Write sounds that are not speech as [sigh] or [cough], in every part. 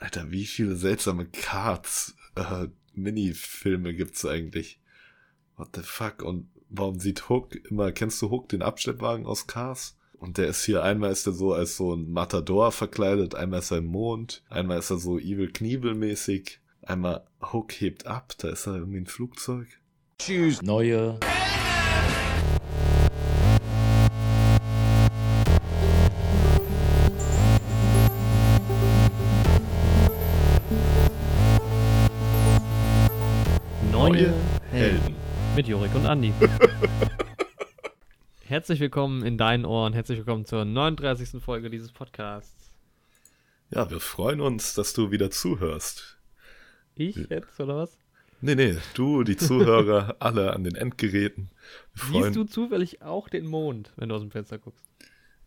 Alter, wie viele seltsame Cards, äh, Minifilme gibt's eigentlich? What the fuck? Und warum sieht Hook immer, kennst du Hook, den Abschleppwagen aus Cars? Und der ist hier, einmal ist er so als so ein Matador verkleidet, einmal ist er im Mond, einmal ist er so Evil Knievel mäßig, einmal Hook hebt ab, da ist er irgendwie ein Flugzeug. Tschüss. Neue Jorik und Andi. [laughs] herzlich willkommen in deinen Ohren, herzlich willkommen zur 39. Folge dieses Podcasts. Ja, wir freuen uns, dass du wieder zuhörst. Ich jetzt, oder was? Nee, nee, du, die Zuhörer, [laughs] alle an den Endgeräten. Siehst du zufällig auch den Mond, wenn du aus dem Fenster guckst?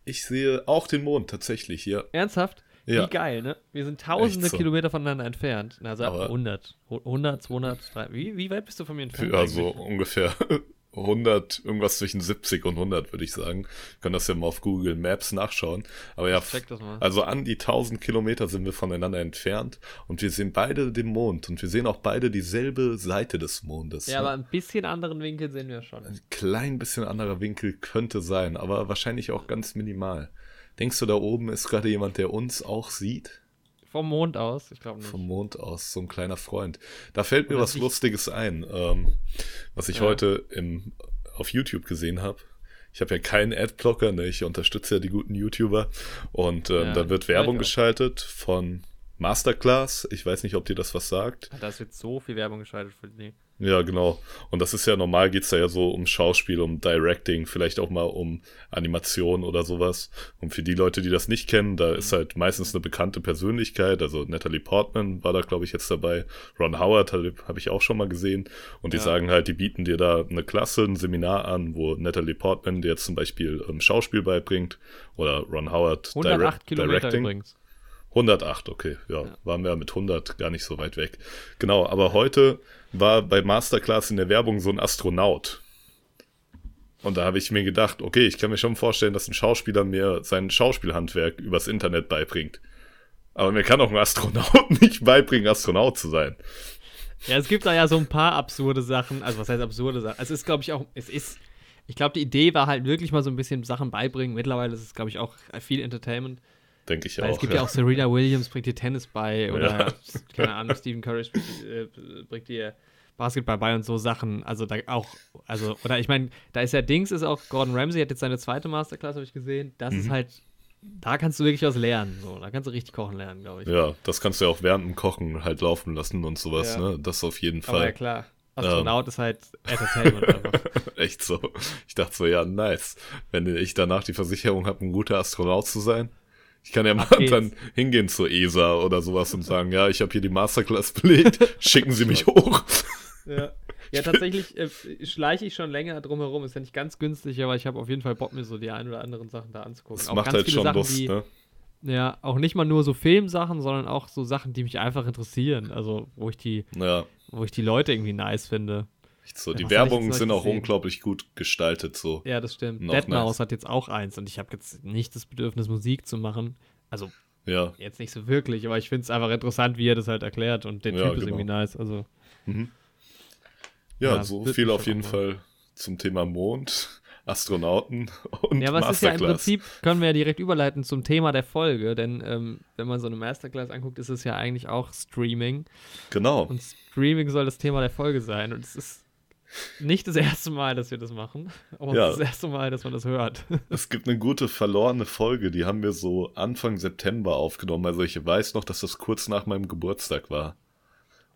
Ich sehe auch den Mond tatsächlich hier. Ernsthaft? Ja. Wie geil, ne? Wir sind tausende so. Kilometer voneinander entfernt. Also Aber- 100, 100, 200, 300. Wie, wie weit bist du von mir entfernt? Ja, so ungefähr [laughs] 100, irgendwas zwischen 70 und 100, würde ich sagen. Können das ja mal auf Google Maps nachschauen. Aber ja, also an die 1000 Kilometer sind wir voneinander entfernt und wir sehen beide den Mond und wir sehen auch beide dieselbe Seite des Mondes. Ja, ne? aber ein bisschen anderen Winkel sehen wir schon. Ein klein bisschen anderer Winkel könnte sein, aber wahrscheinlich auch ganz minimal. Denkst du, da oben ist gerade jemand, der uns auch sieht? Vom Mond aus? Ich glaube nicht. Vom Mond aus, so ein kleiner Freund. Da fällt mir was Lustiges ein, ähm, was ich Ja. heute im, auf YouTube gesehen habe. Ich habe ja keinen Adblocker, ne? ich unterstütze ja die guten YouTuber. Und ähm, Ja, da wird Werbung geschaltet von Masterclass. Ich weiß nicht, ob dir das was sagt. Da ist jetzt so viel Werbung geschaltet für die. Ja, genau. Und das ist ja normal, geht's da ja so um Schauspiel, um Directing, vielleicht auch mal um Animation oder sowas. Und für die Leute, die das nicht kennen, da ist halt meistens eine bekannte Persönlichkeit. Also Natalie Portman war da, glaube ich, jetzt dabei. Ron Howard habe hab ich auch schon mal gesehen. Und die Ja. sagen halt, die bieten dir da eine Klasse, ein Seminar an, wo Natalie Portman dir jetzt zum Beispiel ähm, Schauspiel beibringt. Oder Ron Howard 108 Direct- Kilometer übrigens. 108, okay, ja, Ja. waren wir ja mit 100 gar nicht so weit weg. Genau, aber heute war bei Masterclass in der Werbung so ein Astronaut. Und da habe ich mir gedacht, okay, ich kann mir schon vorstellen, dass ein Schauspieler mir sein Schauspielhandwerk übers Internet beibringt. Aber mir kann auch ein Astronaut [laughs] nicht beibringen, Astronaut zu sein. Ja, es gibt da ja so ein paar absurde Sachen. Also, was heißt absurde Sachen? Also, es ist, glaube ich, auch, es ist, ich glaube, die Idee war halt wirklich mal so ein bisschen Sachen beibringen. Mittlerweile ist es, glaube ich, auch viel Entertainment. Denke ich Weil auch. es gibt ja. auch Serena Williams bringt dir Tennis bei oder, Ja. [laughs] keine Ahnung, Stephen Curry äh, bringt dir Basketball bei und so Sachen. Also, da auch, also, oder ich meine, da ist ja Dings, ist auch Gordon Ramsay, hat jetzt seine zweite Masterclass, habe ich gesehen. Das ist Mhm. halt, da kannst du wirklich was lernen. So, da kannst du richtig kochen lernen, glaube ich. Ja, das kannst du ja auch während dem Kochen halt laufen lassen und sowas, Ja. ne? Das auf jeden Aber ja, Fall. klar. Astronaut ist halt Entertainment einfach. [laughs] Echt so. Ich dachte so, ja, nice. Wenn ich danach die Versicherung habe, ein guter Astronaut zu sein. Ich kann ja mal geht's. [laughs] dann hingehen zur ESA oder sowas und sagen, ja, ich habe hier die Masterclass belegt, schicken Sie mich [laughs] hoch. Ja, [laughs] ja tatsächlich äh, schleiche ich schon länger drum herum. Ist ja nicht ganz günstig, aber ich habe auf jeden Fall Bock, mir so die ein oder anderen Sachen da anzugucken. Das auch macht ganz halt viele schon Sachen, Lust, die, ne? Ja, auch nicht mal nur so Filmsachen, sondern auch so Sachen, die mich einfach interessieren. Also, wo ich die, Ja, wo ich die Leute irgendwie nice finde. So. Ja, Die was Werbungen sind auch gesehen? unglaublich gut gestaltet, so. Ja, das stimmt. Noch Deadmau5 nice. hat jetzt auch eins und ich habe jetzt nicht das Bedürfnis, Musik zu machen. Also, Ja, jetzt nicht so wirklich, aber ich finde es einfach interessant, wie er das halt erklärt und der Ja, Typ ist genau. irgendwie nice. Also, ja, Ja, so viel auf jeden Fall zum Thema Mond, [laughs] Astronauten und Ja, es ist ja im. Prinzip, können wir ja direkt überleiten zum Thema der Folge, denn ähm, wenn man so eine Masterclass anguckt, ist es ja eigentlich auch Streaming. Genau. Und Streaming soll das Thema der Folge sein. Und es ist nicht das erste Mal, dass wir das machen, aber Ja. das erste Mal, dass man das hört. [laughs] Es gibt eine gute verlorene Folge, die haben wir so Anfang September aufgenommen. Also ich weiß noch, dass das kurz nach meinem Geburtstag war.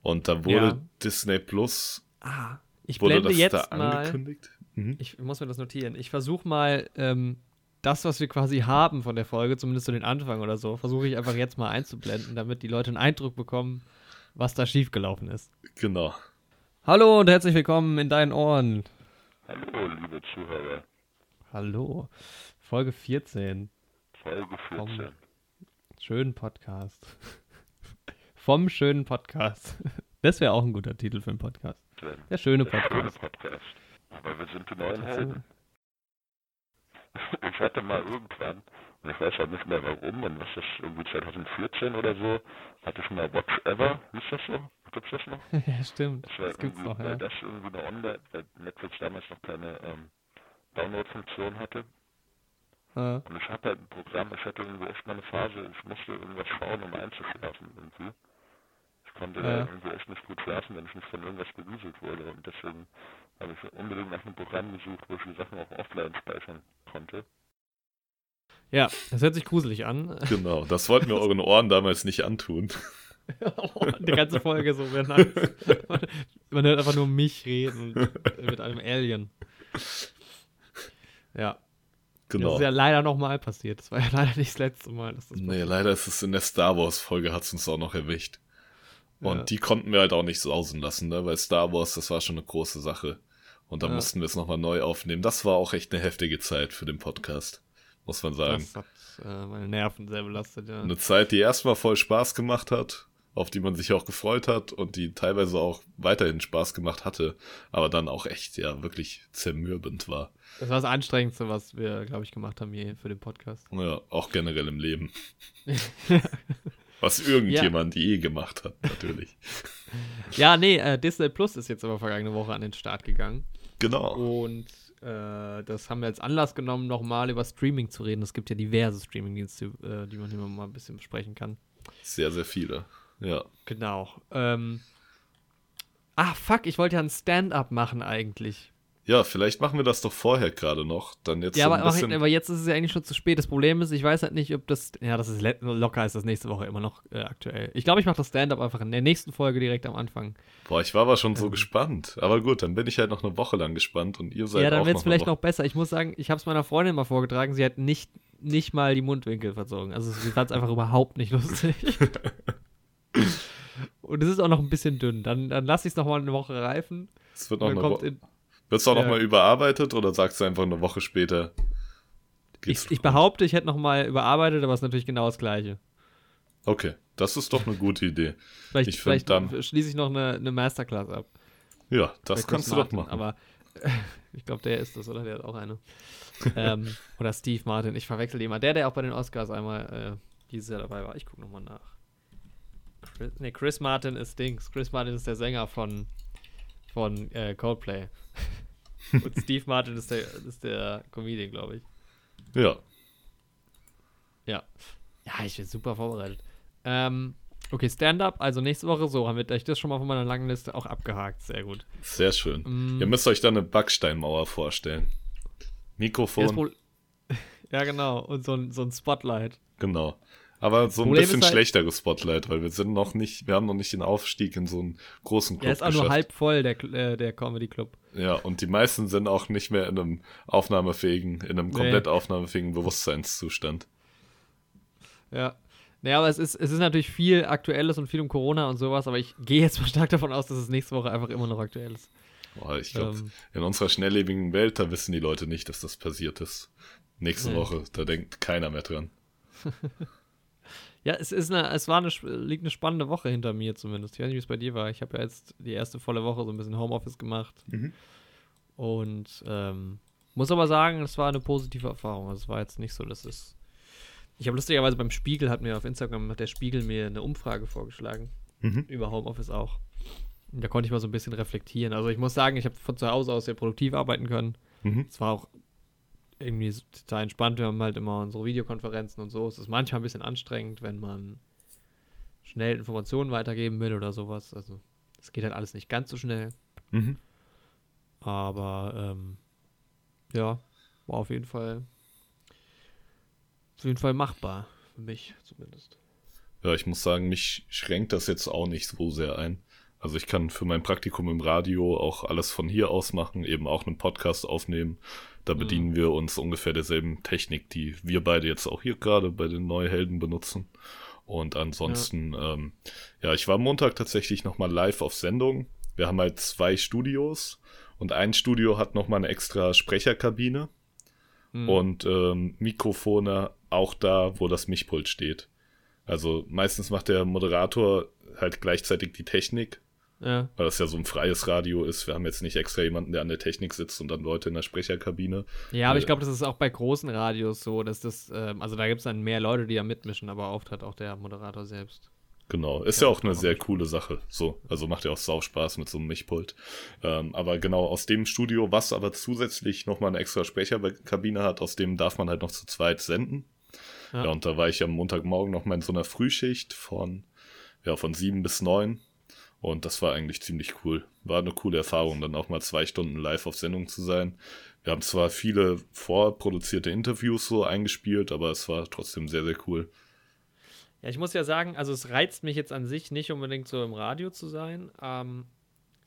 Und da wurde Ja. Disney Plus, Ah, ich wurde blende das jetzt da mal. angekündigt? Mhm. Ich muss mir das notieren. Ich versuche mal ähm, das, was wir quasi haben von der Folge, zumindest so den Anfang oder so, versuche ich einfach jetzt mal einzublenden, damit die Leute einen Eindruck bekommen, was da schiefgelaufen ist. Genau. Hallo und herzlich willkommen in deinen Ohren. Hallo, liebe Zuhörer. Hallo. Folge 14. Folge 14. Schönen Podcast. [laughs] Vom schönen Podcast. Das wäre auch ein guter Titel für einen Podcast. Der Der schöne schöne Podcast. Podcast. Aber wir sind die neuen Helden. Ich hatte mal irgendwann, Und ich weiß halt nicht mehr warum. Und was ist das irgendwie 2014 oder so? Hatte ich mal Watch Ever, hieß das so? Gibt's das noch? [laughs] ja, stimmt. Das, war Das gibt's irgendwie, noch, weil ja. das irgendwie eine Online, weil Netflix damals noch keine ähm, Download-Funktion hatte. Ja. Und ich hatte halt ein Programm, ich hatte irgendwie echt mal eine Phase, ich musste irgendwas schauen, um einzuschlafen irgendwie. Ich konnte Ja. da irgendwie echt nicht gut schlafen, wenn ich nicht von irgendwas gewieselt wurde. Und deswegen habe ich unbedingt nach einem Programm gesucht, wo ich die Sachen auch offline speichern konnte. ja, das hört sich gruselig an. Genau, das wollten wir [laughs] euren Ohren damals nicht antun. [laughs] Die ganze Folge so wäre nice. Man, hört einfach nur mich reden mit einem Alien. Ja, das Genau. ist ja leider nochmal passiert. Das war ja leider nicht das letzte Mal, dass das Nee, leider ist es in der Star Wars-Folge hat es uns auch noch erwischt. Und Ja. die konnten wir halt auch nicht sausen lassen, ne? weil Star Wars, das war schon eine große Sache. Und da Ja. mussten wir es nochmal neu aufnehmen. Das war auch echt eine heftige Zeit für den Podcast, muss man sagen. Das hat äh, meine Nerven sehr belastet, ja. Eine Zeit, die erstmal voll Spaß gemacht hat, auf die man sich auch gefreut hat und die teilweise auch weiterhin Spaß gemacht hatte, aber dann auch echt, ja, wirklich zermürbend war. Das war das Anstrengendste, was wir, glaube ich, gemacht haben hier für den Podcast. Ja, auch generell im Leben. [laughs] Was irgendjemand je gemacht hat, natürlich. [laughs] ja, nee, äh, Disney Plus ist jetzt aber vergangene Woche an den Start gegangen. Genau. Und äh, das haben wir als Anlass genommen, nochmal über Streaming zu reden. Es gibt ja diverse Streamingdienste, äh, die man immer mal ein bisschen besprechen kann. Sehr, sehr viele. Ja. Genau. Ähm, ah, fuck, ich wollte ja ein Stand-up machen eigentlich. Ja, vielleicht machen wir das doch vorher gerade noch. Dann jetzt Ja, so aber, bisschen. aber jetzt ist es ja eigentlich schon zu spät. Das Problem ist, ich weiß halt nicht, ob das. Ja, das ist locker, ist das nächste Woche immer noch äh, aktuell. Ich glaube, ich mache das Stand-up einfach in der nächsten Folge direkt am Anfang. Boah, ich war aber schon so Ähm. gespannt. Aber gut, dann bin ich halt noch eine Woche lang gespannt und ihr seid ja, dann wird es vielleicht noch besser. Ich muss sagen, ich habe es meiner Freundin mal vorgetragen. Sie hat nicht, nicht mal die Mundwinkel verzogen. Also, sie fand es einfach überhaupt nicht lustig. [laughs] [laughs] Und es ist auch noch ein bisschen dünn. Dann, dann lasse ich es noch mal eine Woche reifen. Es wird noch eine kommt Woche. Wird es auch Ja. mal überarbeitet oder sagst du einfach eine Woche später? ich, ich behaupte, ich hätte noch mal überarbeitet, aber es ist natürlich genau das Gleiche. Okay, das ist doch eine gute Idee. Vielleicht, Ich vielleicht dann- schließe ich noch eine, eine Masterclass ab. Ja, das Bei Chris kannst du Martin, doch machen. Aber [laughs] ich glaube, der ist das, oder? Der hat auch eine. ähm, [laughs] oder Steve Martin. Ich verwechsel die immer. Der, der auch bei den Oscars einmal äh, dieses Jahr dabei war. Ich gucke nochmal nach. Chris, nee, Chris Martin ist Dings. Chris Martin ist der Sänger von, von äh, Coldplay. [laughs] Und Steve Martin ist der, ist der Comedian, glaube ich. ja, Ja. Ja, ich bin super vorbereitet. Ähm, okay, Stand-up, also nächste Woche so, haben wir euch das schon mal von meiner langen Liste auch abgehakt. Sehr gut. sehr schön. Mm. Ihr müsst euch dann eine Backsteinmauer vorstellen. Mikrofon, [laughs] ja, genau. Und so ein, so ein Spotlight. genau. Aber so ein Problem bisschen halt- schlechteres Spotlight, weil wir sind noch nicht, wir haben noch nicht den Aufstieg in so einen großen Club Der ist auch nur geschafft. halb voll, der, äh, der Comedy Club. Ja, und die meisten sind auch nicht mehr in einem aufnahmefähigen, in einem Nee. komplett aufnahmefähigen Bewusstseinszustand. Ja. Naja, aber es ist, es ist natürlich viel Aktuelles und viel um Corona und sowas, aber ich gehe jetzt mal [laughs] stark davon aus, dass es nächste Woche einfach immer noch aktuell ist. Boah, ich glaube, Ähm. in unserer schnelllebigen Welt, da wissen die Leute nicht, dass das passiert ist. Nächste Nee. Woche, da denkt keiner mehr dran. [laughs] Ja, es ist eine, es war eine, liegt eine spannende Woche hinter mir zumindest. Ich weiß nicht, wie es bei dir war. Ich habe ja jetzt die erste volle Woche so ein bisschen Homeoffice gemacht. Mhm. Und ähm, muss aber sagen, es war eine positive Erfahrung. Also es war jetzt nicht so, dass es. Ich habe lustigerweise beim Spiegel, hat mir auf Instagram, hat der Spiegel mir eine Umfrage vorgeschlagen. Mhm. Über Homeoffice auch. Und da konnte ich mal so ein bisschen reflektieren. Also ich muss sagen, ich habe von zu Hause aus sehr produktiv arbeiten können. Mhm. Es war auch irgendwie so total entspannt. Wir haben halt immer unsere Videokonferenzen und so. Es ist manchmal ein bisschen anstrengend, wenn man schnell Informationen weitergeben will oder sowas. Also es geht halt alles nicht ganz so schnell. Mhm. Aber ähm, ja, war auf jeden Fall auf jeden Fall machbar. Für mich zumindest. Ja, ich muss sagen, mich schränkt das jetzt auch nicht so sehr ein. Also ich kann für mein Praktikum im Radio auch alles von hier aus machen, eben auch einen Podcast aufnehmen. Da Mhm. bedienen wir uns ungefähr derselben Technik, die wir beide jetzt auch hier gerade bei den Neuhelden benutzen. Und ansonsten, ja, ähm, ja ich war Montag tatsächlich nochmal live auf Sendung. Wir haben halt zwei Studios und ein Studio hat nochmal eine extra Sprecherkabine Hm. und ähm, Mikrofone auch da, wo das Mischpult steht. Also meistens macht der Moderator halt gleichzeitig die Technik Ja. Weil das ja so ein freies Radio ist. Wir haben jetzt nicht extra jemanden, der an der Technik sitzt und dann Leute in der Sprecherkabine. Ja, aber Äh, ich glaube, das ist auch bei großen Radios so, dass das, ähm, also da gibt es dann mehr Leute, die da mitmischen, aber oft hat auch der Moderator selbst. Genau, ist ja, auch eine sehr coole Sache. So, also macht ja auch sau Spaß mit so einem Mischpult. Ähm, aber genau aus dem Studio, was aber zusätzlich nochmal eine extra Sprecherkabine hat, aus dem darf man halt noch zu zweit senden. Ja. Ja, und da war ich am Montagmorgen noch mal in so einer Frühschicht von, ja, von sieben bis neun. Und das war eigentlich ziemlich cool. War eine coole Erfahrung, dann auch mal zwei Stunden live auf Sendung zu sein. Wir haben zwar viele vorproduzierte Interviews so eingespielt, aber es war trotzdem sehr, sehr cool. Ja, ich muss ja sagen, also es reizt mich jetzt an sich nicht unbedingt so im Radio zu sein, ähm,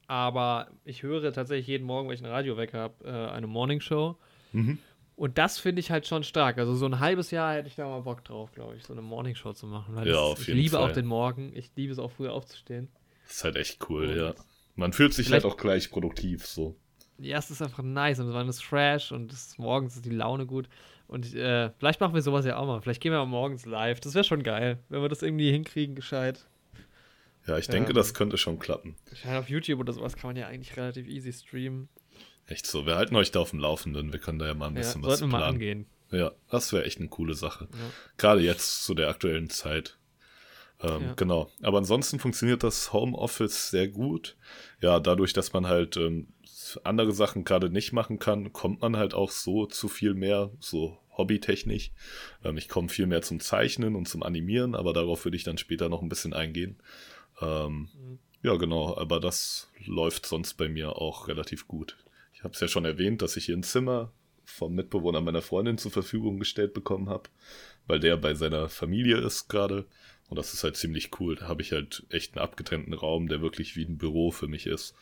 aber ich höre tatsächlich jeden Morgen, wenn ich ein Radio weg habe, äh, eine Morningshow. Mhm. Und das finde ich halt schon stark. Also so ein halbes Jahr hätte ich da mal Bock drauf, glaube ich, so eine Morningshow zu machen. Weil Ja, das, auf ich jeden liebe Fall. auch den Morgen. Ich liebe es auch früher aufzustehen. Das ist halt echt cool, ja. Man fühlt sich vielleicht- halt auch gleich produktiv so. Ja, es ist einfach nice und man ist fresh und es, morgens ist die Laune gut. Und äh, vielleicht machen wir sowas ja auch mal. Vielleicht gehen wir morgens live. Das wäre schon geil, wenn wir das irgendwie hinkriegen, gescheit. Ja, ich denke, Ähm. das könnte schon klappen. Gescheit auf YouTube oder sowas kann man ja eigentlich relativ easy streamen. Echt so. Wir halten euch da auf dem Laufenden. Wir können da ja mal ein Ja, bisschen was sollten wir mal planen. angehen. Ja, das wäre echt eine coole Sache. Ja. Gerade jetzt zu der aktuellen Zeit. Ähm, Ja. Genau. Aber ansonsten funktioniert das Homeoffice sehr gut. Ja, dadurch, dass man halt ähm, andere Sachen gerade nicht machen kann, kommt man halt auch so zu viel mehr, so hobbytechnisch. Ähm, ich komme viel mehr zum Zeichnen und zum Animieren, aber darauf würde ich dann später noch ein bisschen eingehen. Ähm, Mhm. Ja, genau, aber das läuft sonst bei mir auch relativ gut. Ich habe es ja schon erwähnt, dass ich hier ein Zimmer vom Mitbewohner meiner Freundin zur Verfügung gestellt bekommen habe, weil der bei seiner Familie ist gerade. Und das ist halt ziemlich cool. Da habe ich halt echt einen abgetrennten Raum, der wirklich wie ein Büro für mich ist.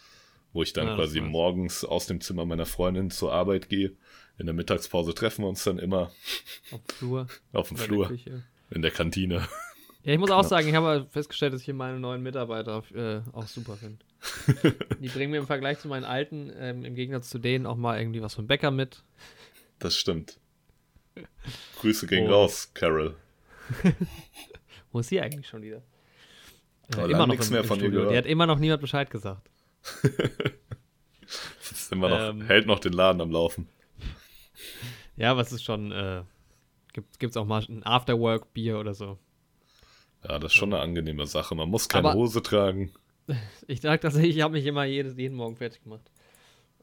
Wo ich dann Ja, quasi nice. morgens aus dem Zimmer meiner Freundin zur Arbeit gehe. In der Mittagspause treffen wir uns dann immer Auf dem Flur. auf dem der Flur, Küche. in der Kantine. Ja, ich muss auch Genau. sagen, ich habe festgestellt, dass ich hier meine neuen Mitarbeiter äh, auch super finde. [laughs] Die bringen mir im Vergleich zu meinen alten, ähm, im Gegensatz zu denen, auch mal irgendwie was vom Bäcker mit. Das stimmt. Grüße gehen Oh. raus, Carol. [laughs] Wo ist sie eigentlich schon wieder? Äh, Aber lange nichts mehr von ihr gehört. Die hat immer noch niemand Bescheid gesagt. [laughs] Ist immer noch, Ähm. hält noch den Laden am Laufen. [laughs] Ja, was ist schon, äh, gibt es auch mal ein Afterwork-Bier oder so. Ja, das ist schon eine angenehme Sache. Man muss keine Aber- Hose tragen. [laughs] Ich sag tatsächlich, ich habe mich immer jedes, jeden Morgen fertig gemacht.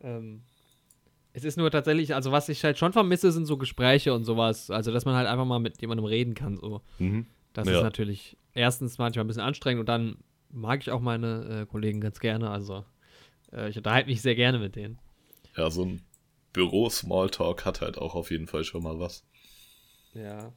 Ähm, es ist nur tatsächlich, also was ich halt schon vermisse, sind so Gespräche und sowas. Also, dass man halt einfach mal mit jemandem reden kann. So. Mhm. Das Ja. ist natürlich erstens manchmal ein bisschen anstrengend und dann mag ich auch meine äh, Kollegen ganz gerne. Also, äh, ich unterhalte mich sehr gerne mit denen. Ja, so ein Büro-Smalltalk hat halt auch auf jeden Fall schon mal was. Ja.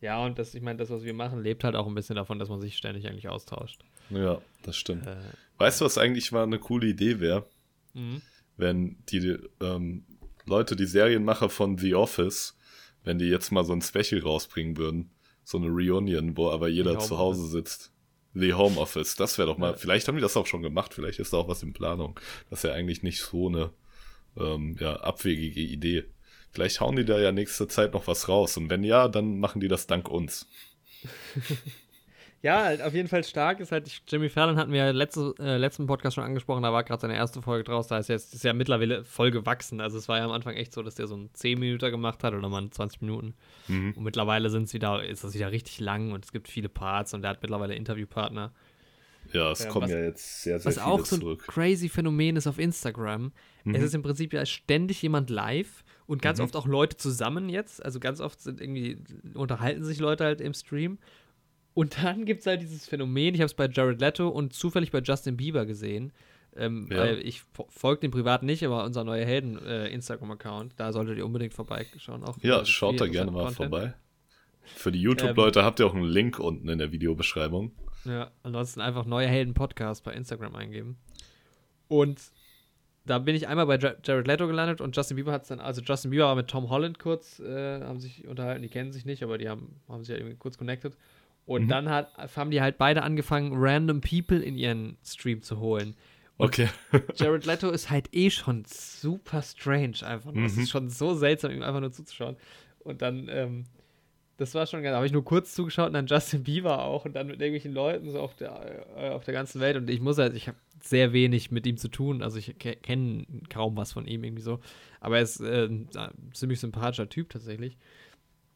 Ja, und das, ich meine, das, was wir machen, lebt halt auch ein bisschen davon, dass man sich ständig eigentlich austauscht. Ja, das stimmt. Äh, Weißt du, was eigentlich mal eine coole Idee wäre? mhm. Wenn die ähm, Leute, die Serienmacher von The Office, wenn die jetzt mal so ein Special rausbringen würden, so eine Reunion, wo aber jeder zu Hause sitzt. The Home Office, das wäre doch mal, Ja. vielleicht haben die das auch schon gemacht, vielleicht ist da auch was in Planung. Das ist ja eigentlich nicht so eine ähm, ja, abwegige Idee. Vielleicht hauen die da ja nächste Zeit noch was raus. Und wenn ja, dann machen die das dank uns. [laughs] Ja, halt auf jeden Fall stark ist halt, Jimmy Fallon hatten wir ja letzte, äh, letzten Podcast schon angesprochen, da war gerade seine erste Folge draus, da ist jetzt ist ja mittlerweile voll gewachsen. Also es war ja am Anfang echt so, dass der so einen 10 Minuten gemacht hat oder mal 20 Minuten. Mhm. Und mittlerweile sind's wieder, ist das wieder richtig lang und es gibt viele Parts und er hat mittlerweile Interviewpartner. Ja, es Ja, kommen was- ja jetzt sehr, sehr Was viele auch so ein zurück. crazy Phänomen ist auf Instagram. Mhm. Es ist im Prinzip ja ständig jemand live und ganz Mhm. oft auch Leute zusammen jetzt. Also ganz oft sind irgendwie, unterhalten sich Leute halt im Stream. Und dann gibt es halt dieses Phänomen, ich habe es bei Jared Leto und zufällig bei Justin Bieber gesehen. Ähm, Ja. Weil ich fo- folge dem privat nicht, aber unser neue Helden äh, Instagram-Account, da solltet ihr unbedingt vorbeischauen. Auch Ja, schaut da gerne mal Content. vorbei. Für die YouTube-Leute habt ihr auch einen Link unten in der Videobeschreibung. Ja, ansonsten einfach neue Helden Podcast bei Instagram eingeben. Und da bin ich einmal bei Ja- Jared Leto gelandet und Justin Bieber hat es dann, also Justin Bieber war mit Tom Holland kurz, äh, haben sich unterhalten, die kennen sich nicht, aber die haben, haben sich halt irgendwie kurz connected. Und Mhm. dann hat, haben die halt beide angefangen, random People in ihren Stream zu holen. Und Okay. [laughs] Jared Leto ist halt eh schon super strange einfach. nur. Es Mhm. ist schon so seltsam, ihm einfach nur zuzuschauen. Und dann, ähm, Das war schon geil. Da habe ich nur kurz zugeschaut und dann Justin Bieber auch und dann mit irgendwelchen Leuten so auf der, äh, auf der ganzen Welt. Und ich muss halt, ich habe sehr wenig mit ihm zu tun. Also ich ke kenne kaum was von ihm irgendwie so. Aber er ist äh, ein ziemlich sympathischer Typ tatsächlich.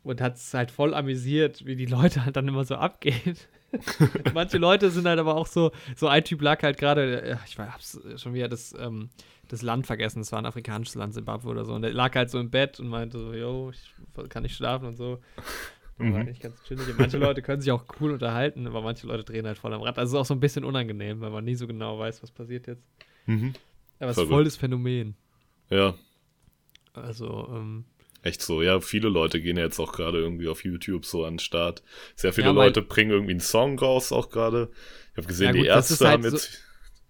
Und hat es halt voll amüsiert, wie die Leute halt dann immer so abgehen. [laughs] Manche Leute sind halt aber auch so, so ein Typ lag halt gerade, äh, ich hab's schon wieder das, ähm, das Land vergessen, es war ein afrikanisches Land, Zimbabwe oder so. Und der lag halt so im Bett und meinte so, yo, ich kann nicht schlafen und so. Das [laughs] war Mhm. eigentlich ganz chillig. Und manche Leute können sich auch cool unterhalten, aber manche Leute drehen halt voll am Rad. Also ist auch so ein bisschen unangenehm, weil man nie so genau weiß, was passiert jetzt. Mhm. Aber es ist voll das Phänomen. Ja, Also, ähm, echt so. Ja, viele Leute gehen ja jetzt auch gerade irgendwie auf YouTube so an den Start. Sehr viele Ja, Leute bringen irgendwie einen Song raus auch gerade. Ich habe gesehen, Ja, die gut, ist Ärzte halt haben jetzt...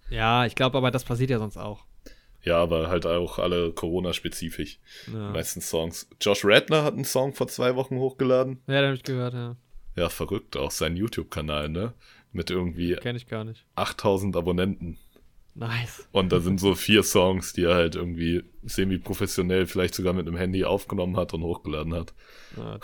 ja, ich glaube aber, das passiert ja sonst auch. Ja, aber halt auch alle Corona-spezifisch. Die Ja, meisten Songs. Josh Radner hat einen Song vor zwei Wochen hochgeladen. ja den habe ich gehört, ja. Ja, verrückt. Auch sein YouTube-Kanal, ne? Mit irgendwie Kenne ich gar nicht. 8000 Abonnenten. Nice. Und da sind so vier Songs, die er halt irgendwie semi-professionell, vielleicht sogar mit einem Handy aufgenommen hat und hochgeladen hat. Ja,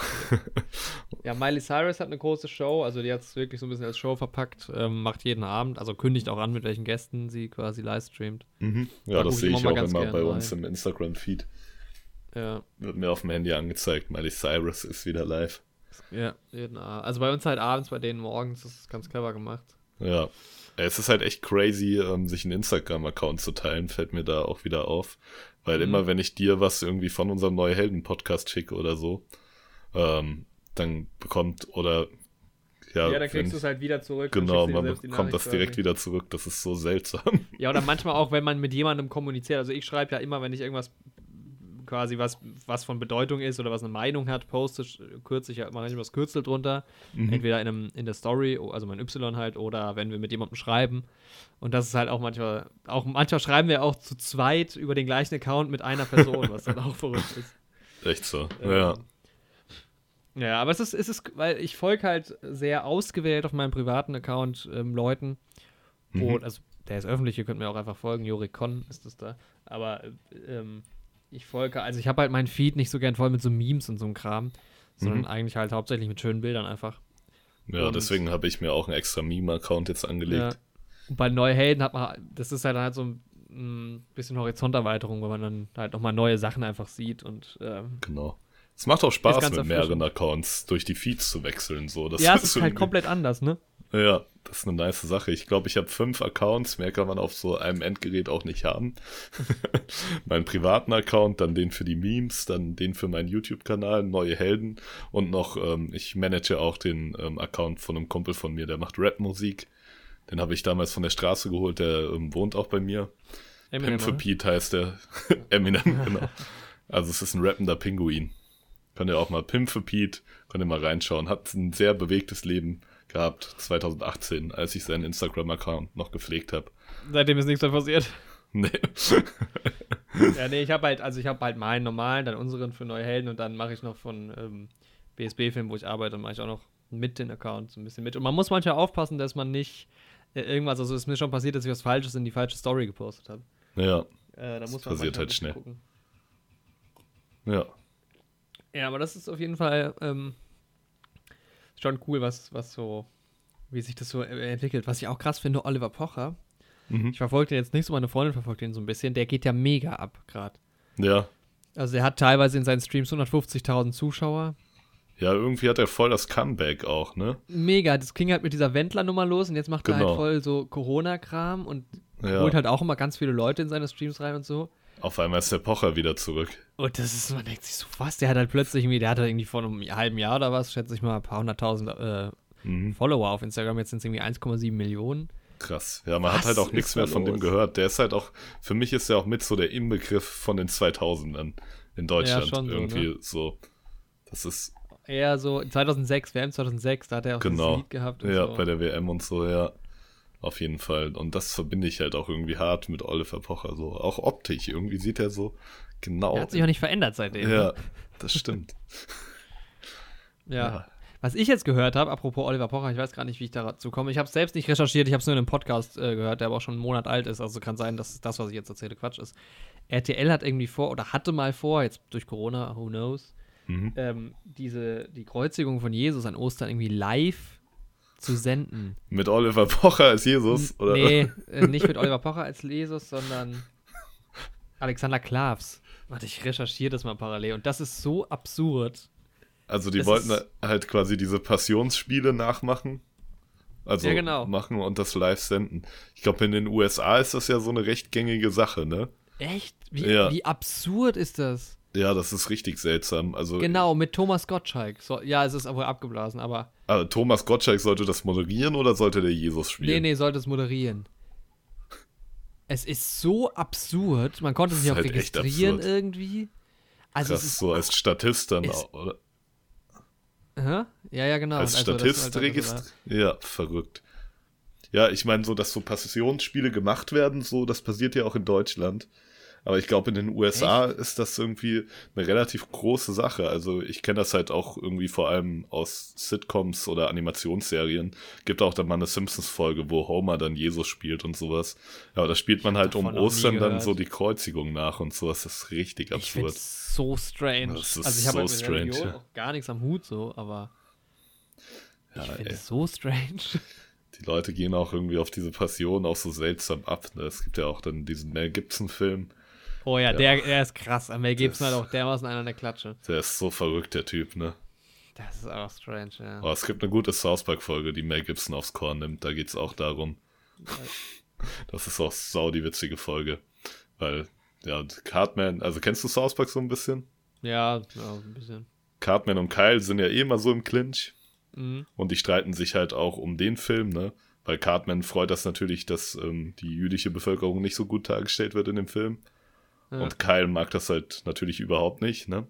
ja, Miley Cyrus hat eine große Show, also die hat es wirklich so ein bisschen als Show verpackt, ähm, macht jeden Abend, also kündigt auch an, mit welchen Gästen sie quasi live streamt. Mhm. Da Ja, guck das ich sehe ich mal auch immer bei uns rein. im Instagram-Feed. Ja, Wird mir auf dem Handy angezeigt, Miley Cyrus ist wieder live. ja, jeden Abend. Also bei uns halt abends, bei denen morgens, das ist ganz clever gemacht. Ja. Es ist halt echt crazy, ähm, sich einen Instagram-Account zu teilen, fällt mir da auch wieder auf. Weil Mhm. immer, wenn ich dir was irgendwie von unserem Neue Helden-Podcast schicke oder so, ähm, dann bekommt oder ja, Ja, dann kriegst du es halt wieder zurück. genau, man Nachricht das direkt wieder zurück. Das ist so seltsam. Ja, oder manchmal auch, wenn man mit jemandem kommuniziert. Also ich schreibe ja immer, wenn ich irgendwas quasi was, was von Bedeutung ist oder was eine Meinung hat, poste, sch- kürze ich ja mache ich immer das Kürzel drunter. Mhm. Entweder in, einem, in der Story, also mein Y halt, oder wenn wir mit jemandem schreiben. Und das ist halt auch manchmal, auch manchmal schreiben wir auch zu zweit über den gleichen Account mit einer Person, was dann auch verrückt ist. [laughs] Echt so. Ähm, ja. Ja, aber es ist, es ist, weil ich folge halt sehr ausgewählt auf meinem privaten Account ähm, Leuten. Mhm. Und, also, der ist öffentlich, ihr könnt mir auch einfach folgen. Jorik Con ist das da. Aber äh, ähm, ich folge, also ich habe halt meinen Feed nicht so gern voll mit so Memes und so einem Kram, sondern Mhm. eigentlich halt hauptsächlich mit schönen Bildern einfach. Ja, und- deswegen habe ich mir auch einen extra Meme-Account jetzt Ja. angelegt. Und bei Neuhelden hat man, das ist halt halt so ein, ein bisschen Horizonterweiterung, weil man dann halt nochmal neue Sachen einfach sieht und ähm, Genau. Es macht auch Spaß, mit mehreren. Accounts durch die Feeds zu wechseln. So. Das ja, [laughs] es ist halt komplett anders, ne? Ja, das ist eine nice Sache. Ich glaube, ich habe fünf Accounts. Mehr kann man auf so einem Endgerät auch nicht haben. [laughs] meinen privaten Account, dann den für die Memes, dann den für meinen YouTube-Kanal, neue Helden und noch, ähm, ich manage auch den ähm, Account von einem Kumpel von mir, der macht Rap-Musik. Den habe ich damals von der Straße geholt, der ähm, wohnt auch bei mir. Eminem, Pimp für oder? Pete heißt der. [laughs] Eminem, genau. Also es ist ein rappender Pinguin. Könnt ihr auch mal Pimp für Pete, könnt ihr mal reinschauen. Hat ein sehr bewegtes Leben gehabt 2018, als ich seinen Instagram-Account noch gepflegt habe. Seitdem ist nichts mehr passiert. Nee. [laughs] Ja, nee, ich habe halt, also ich habe halt meinen normalen, dann unseren für neue Helden und dann mache ich noch von ähm, BSB-Film, wo ich arbeite, mache ich auch noch mit den Accounts ein bisschen mit. Und man muss manchmal aufpassen, dass man nicht äh, irgendwas, also es ist mir schon passiert, dass ich was Falsches in die falsche Story gepostet habe. ja, Äh, da Das muss man passiert halt schnell. gucken. ja. Ja, aber das ist auf jeden Fall ähm, schon cool, was, was so, wie sich das so äh, entwickelt. Was ich auch krass finde, Oliver Pocher, Mhm. ich verfolge den jetzt nicht so, meine Freundin verfolgt den so ein bisschen, der geht ja mega ab gerade. Ja. Also er hat teilweise in seinen Streams 150.000 Zuschauer. Ja, irgendwie hat er voll das Comeback auch, ne? Mega, das ging halt mit dieser Wendler-Nummer los und jetzt macht er Genau. halt voll so Corona-Kram und Ja. holt halt auch immer ganz viele Leute in seine Streams rein und so. Auf einmal ist der Pocher wieder zurück. Und das ist, man denkt sich so, was? Der hat halt plötzlich irgendwie, der hatte irgendwie vor einem halben Jahr oder was, schätze ich mal, ein paar hunderttausend äh, Mhm. Follower auf Instagram. Jetzt sind es irgendwie 1,7 Millionen. Krass. Ja, man Was hat halt auch nichts mehr von dem los? gehört. Der ist halt auch, für mich ist er auch mit so der Inbegriff von den 2000ern in Deutschland. so, irgendwie ne? so. Das ist, Eher so 2006, WM 2006, da hat er auch Genau. das Lied gehabt. Ja, so. bei der WM und so, ja. Auf jeden Fall. Und das verbinde ich halt auch irgendwie hart mit Oliver Pocher. So. Auch optisch. Irgendwie sieht er so genau. Er hat sich auch nicht verändert seitdem. ja, ne? das stimmt. [laughs] ja. ja. Was ich jetzt gehört habe, apropos Oliver Pocher, ich weiß gar nicht, wie ich dazu komme. Ich habe es selbst nicht recherchiert, ich habe es nur in einem Podcast äh, gehört, der aber auch schon einen Monat alt ist. Also kann sein, dass das, was ich jetzt erzähle, Quatsch ist. RTL hat irgendwie vor oder hatte mal vor, jetzt durch Corona, who knows, Mhm. ähm, diese, die Kreuzigung von Jesus an Ostern irgendwie live zu senden. Mit Oliver Pocher als Jesus, oder? Nee, [laughs] äh, nicht mit Oliver Pocher als Jesus, sondern Alexander Klavs. Warte, ich recherchiere das mal parallel. Und das ist so absurd. Also die Das wollten halt quasi diese Passionsspiele nachmachen. Also Ja, genau. machen und das live senden. Ich glaube, in den USA ist das ja so eine recht gängige Sache, ne? Echt? Wie, Ja. wie absurd ist das? Ja, das ist richtig seltsam. Also Genau, mit Thomas Gottschalk. So, ja, es ist aber abgeblasen, aber. also Thomas Gottschalk sollte das moderieren oder sollte der Jesus Nee, spielen? nee, sollte es moderieren. Es ist so absurd. Man konnte sich auch halt registrieren irgendwie. Also, Krass, so als Statist dann ist- auch, oder? Hä? Ja, ja, genau. als Also, Statist registriert. Ja, verrückt. Ja, ich meine, so, dass so Passionsspiele gemacht werden, so, das passiert ja auch in Deutschland. Aber ich glaube, in den USA ist das irgendwie eine relativ große Sache. Also ich kenne das halt auch irgendwie vor allem aus Sitcoms oder Animationsserien. Gibt auch dann mal eine Simpsons-Folge, wo Homer dann Jesus spielt und sowas. Ja, aber da spielt man halt um Ostern dann so die Kreuzigung nach und sowas. Das ist richtig Ich finde absurd. so strange. Das ist also ich habe so halt mit strange, ja. auch gar nichts am Hut so, aber Ja, ich finde es so strange. Die Leute gehen auch irgendwie auf diese Passion auch so seltsam ab. Ne? Es gibt ja auch dann diesen Mel Gibson-Film. Oh ja, Ja. Der, der ist krass. Mel Gibson Das- hat auch dermaßen einer der Klatsche. Der ist so verrückt, der Typ, ne? Das ist auch strange, ja. Aber es gibt eine gute South Park-Folge, die Mel Gibson aufs Korn nimmt. Da geht's auch darum. [laughs] Das ist auch sau die witzige Folge. Weil, ja, Cartman, also kennst du South Park so ein bisschen? Ja, ja, ein bisschen. Cartman und Kyle sind ja eh immer so im Clinch. Mhm. Und die streiten sich halt auch um den Film, ne? Weil Cartman freut das natürlich, dass ähm, die jüdische Bevölkerung nicht so gut dargestellt wird in dem Film. Ja. Und Kyle mag das halt natürlich überhaupt nicht, ne?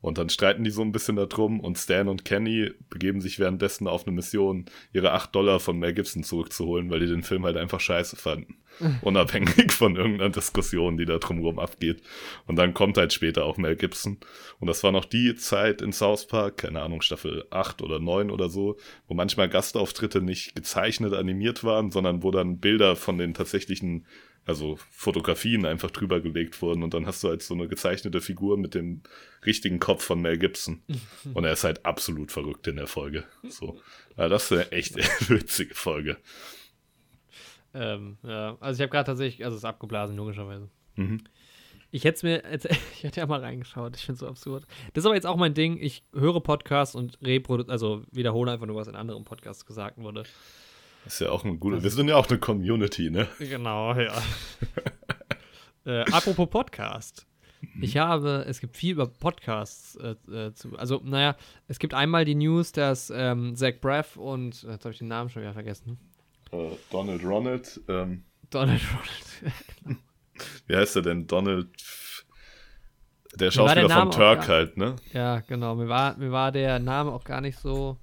Und dann streiten die so ein bisschen darum und Stan und Kenny begeben sich währenddessen auf eine Mission, ihre 8 Dollar von Mel Gibson zurückzuholen, weil die den Film halt einfach scheiße fanden. [laughs] Unabhängig von irgendeiner Diskussion, die da drumherum abgeht. Und dann kommt halt später auch Mel Gibson. Und das war noch die Zeit in South Park, keine Ahnung, Staffel 8 oder 9 oder so, wo manchmal Gastauftritte nicht gezeichnet animiert waren, sondern wo dann Bilder von den tatsächlichen also Fotografien einfach drüber gelegt wurden und dann hast du halt so eine gezeichnete Figur mit dem richtigen Kopf von Mel Gibson. [laughs] Und er ist halt absolut verrückt in der Folge. So. Ja, das ist eine echt [laughs] witzige Folge. Ähm, ja. Also ich habe gerade tatsächlich, also es ist abgeblasen, logischerweise. Mhm. Ich hätte mir, jetzt- [laughs] ich hätte ja mal reingeschaut, ich finde es so absurd. Das ist aber jetzt auch mein Ding, ich höre Podcasts und reprodu also wiederhole einfach nur, was in anderen Podcasts gesagt wurde. Ist ja auch eine gute. Wir sind ja auch eine Community, ne? Genau, ja. [laughs] äh, apropos Podcast. Ich habe, es gibt viel über Podcasts äh, äh, zu. Also, naja, es gibt einmal die News, dass ähm, Zach Braff und, jetzt habe ich den Namen schon wieder vergessen. Äh, Donald Ronald. Ähm, Donald Ronald. [laughs] wie heißt er denn? Donald. Der war der Schauspieler von Turk gar- halt, ne? ja, genau. Mir war, mir war der Name auch gar nicht so.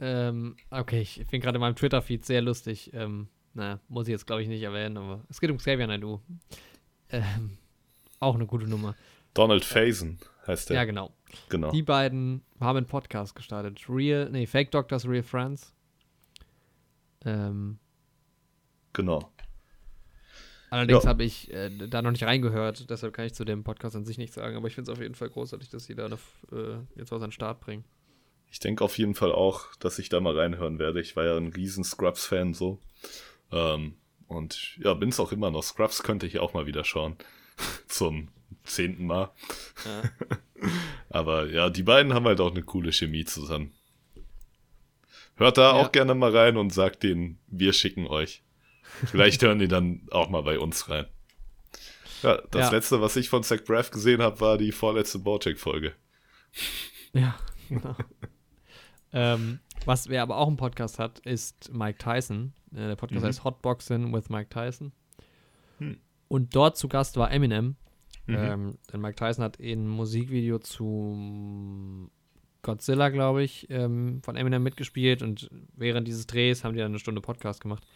Ähm, okay, ich bin gerade in meinem Twitter-Feed sehr lustig. Ähm, naja, muss ich jetzt glaube ich nicht erwähnen, aber es geht um Xavier Naidoo. Ähm, auch eine gute Nummer. Donald Faison heißt der. Ja, genau. genau. Die beiden haben einen Podcast gestartet. Real, nee, Fake Doctors, Real Friends. Ähm, Genau. allerdings Ja. habe ich äh, da noch nicht reingehört, deshalb kann ich zu dem Podcast an sich nichts sagen, aber ich finde es auf jeden Fall großartig, dass sie da eine, äh, jetzt was an den Start bringen. Ich denke auf jeden Fall auch, dass ich da mal reinhören werde. Ich war ja ein riesen Scrubs-Fan so. Ähm, und ja, bin es auch immer noch. Scrubs könnte ich auch mal wieder schauen. [laughs] Zum zehnten Mal. Ja. [laughs] Aber ja, die beiden haben halt auch eine coole Chemie zusammen. Hört da Ja. auch gerne mal rein und sagt denen, wir schicken euch. Vielleicht hören die dann auch mal bei uns rein. Ja, das Ja. letzte, was ich von Zach Braff gesehen habe, war die vorletzte Bojack-Folge. Ja, genau. [laughs] ähm, was wer aber auch einen Podcast hat, ist Mike Tyson. Äh, der Podcast Mhm. heißt Hotboxing with Mike Tyson. Hm. Und dort zu Gast war Eminem. Mhm. Ähm, denn Mike Tyson hat ein Musikvideo zu Godzilla, glaube ich, ähm, von Eminem mitgespielt und während dieses Drehs haben die dann eine Stunde Podcast gemacht.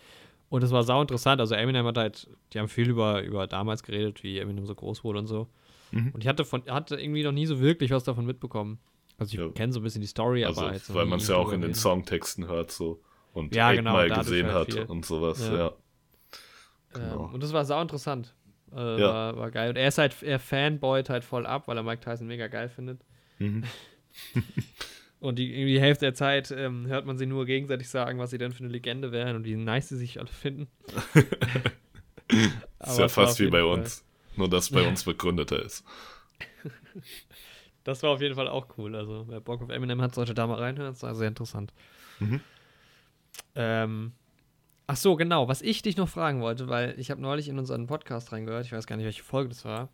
Und es war sau interessant. Also Eminem hat halt, die haben viel über, über damals geredet, wie Eminem so groß wurde und so. Mhm. Und ich hatte von, hatte irgendwie noch nie so wirklich was davon mitbekommen. Also ich Ja. kenne so ein bisschen die Story, Also, aber noch weil man es ja auch in den. Songtexten hört so und Ja, genau, dadurch gesehen halt hat und sowas, Ja. ja. Ähm, genau. und das war sau interessant. Äh, Ja. war, war geil. Und er ist halt, er fanboyt halt voll ab, weil er Mike Tyson mega geil findet. Mhm. [laughs] Und die, irgendwie die Hälfte der Zeit ähm, hört man sie nur gegenseitig sagen, was sie denn für eine Legende wären und wie nice sie sich alle finden. [laughs] [laughs] Ist ja fast wie bei Fall- uns. Nur, dass bei uns begründeter ist. Das war auf jeden Fall auch cool. Also, wer Bock auf Eminem hat, sollte da mal reinhören. Das war sehr interessant. Mhm. Ähm, ach so, genau. Was ich dich noch fragen wollte, weil ich habe neulich in unseren Podcast reingehört, ich weiß gar nicht, welche Folge das war,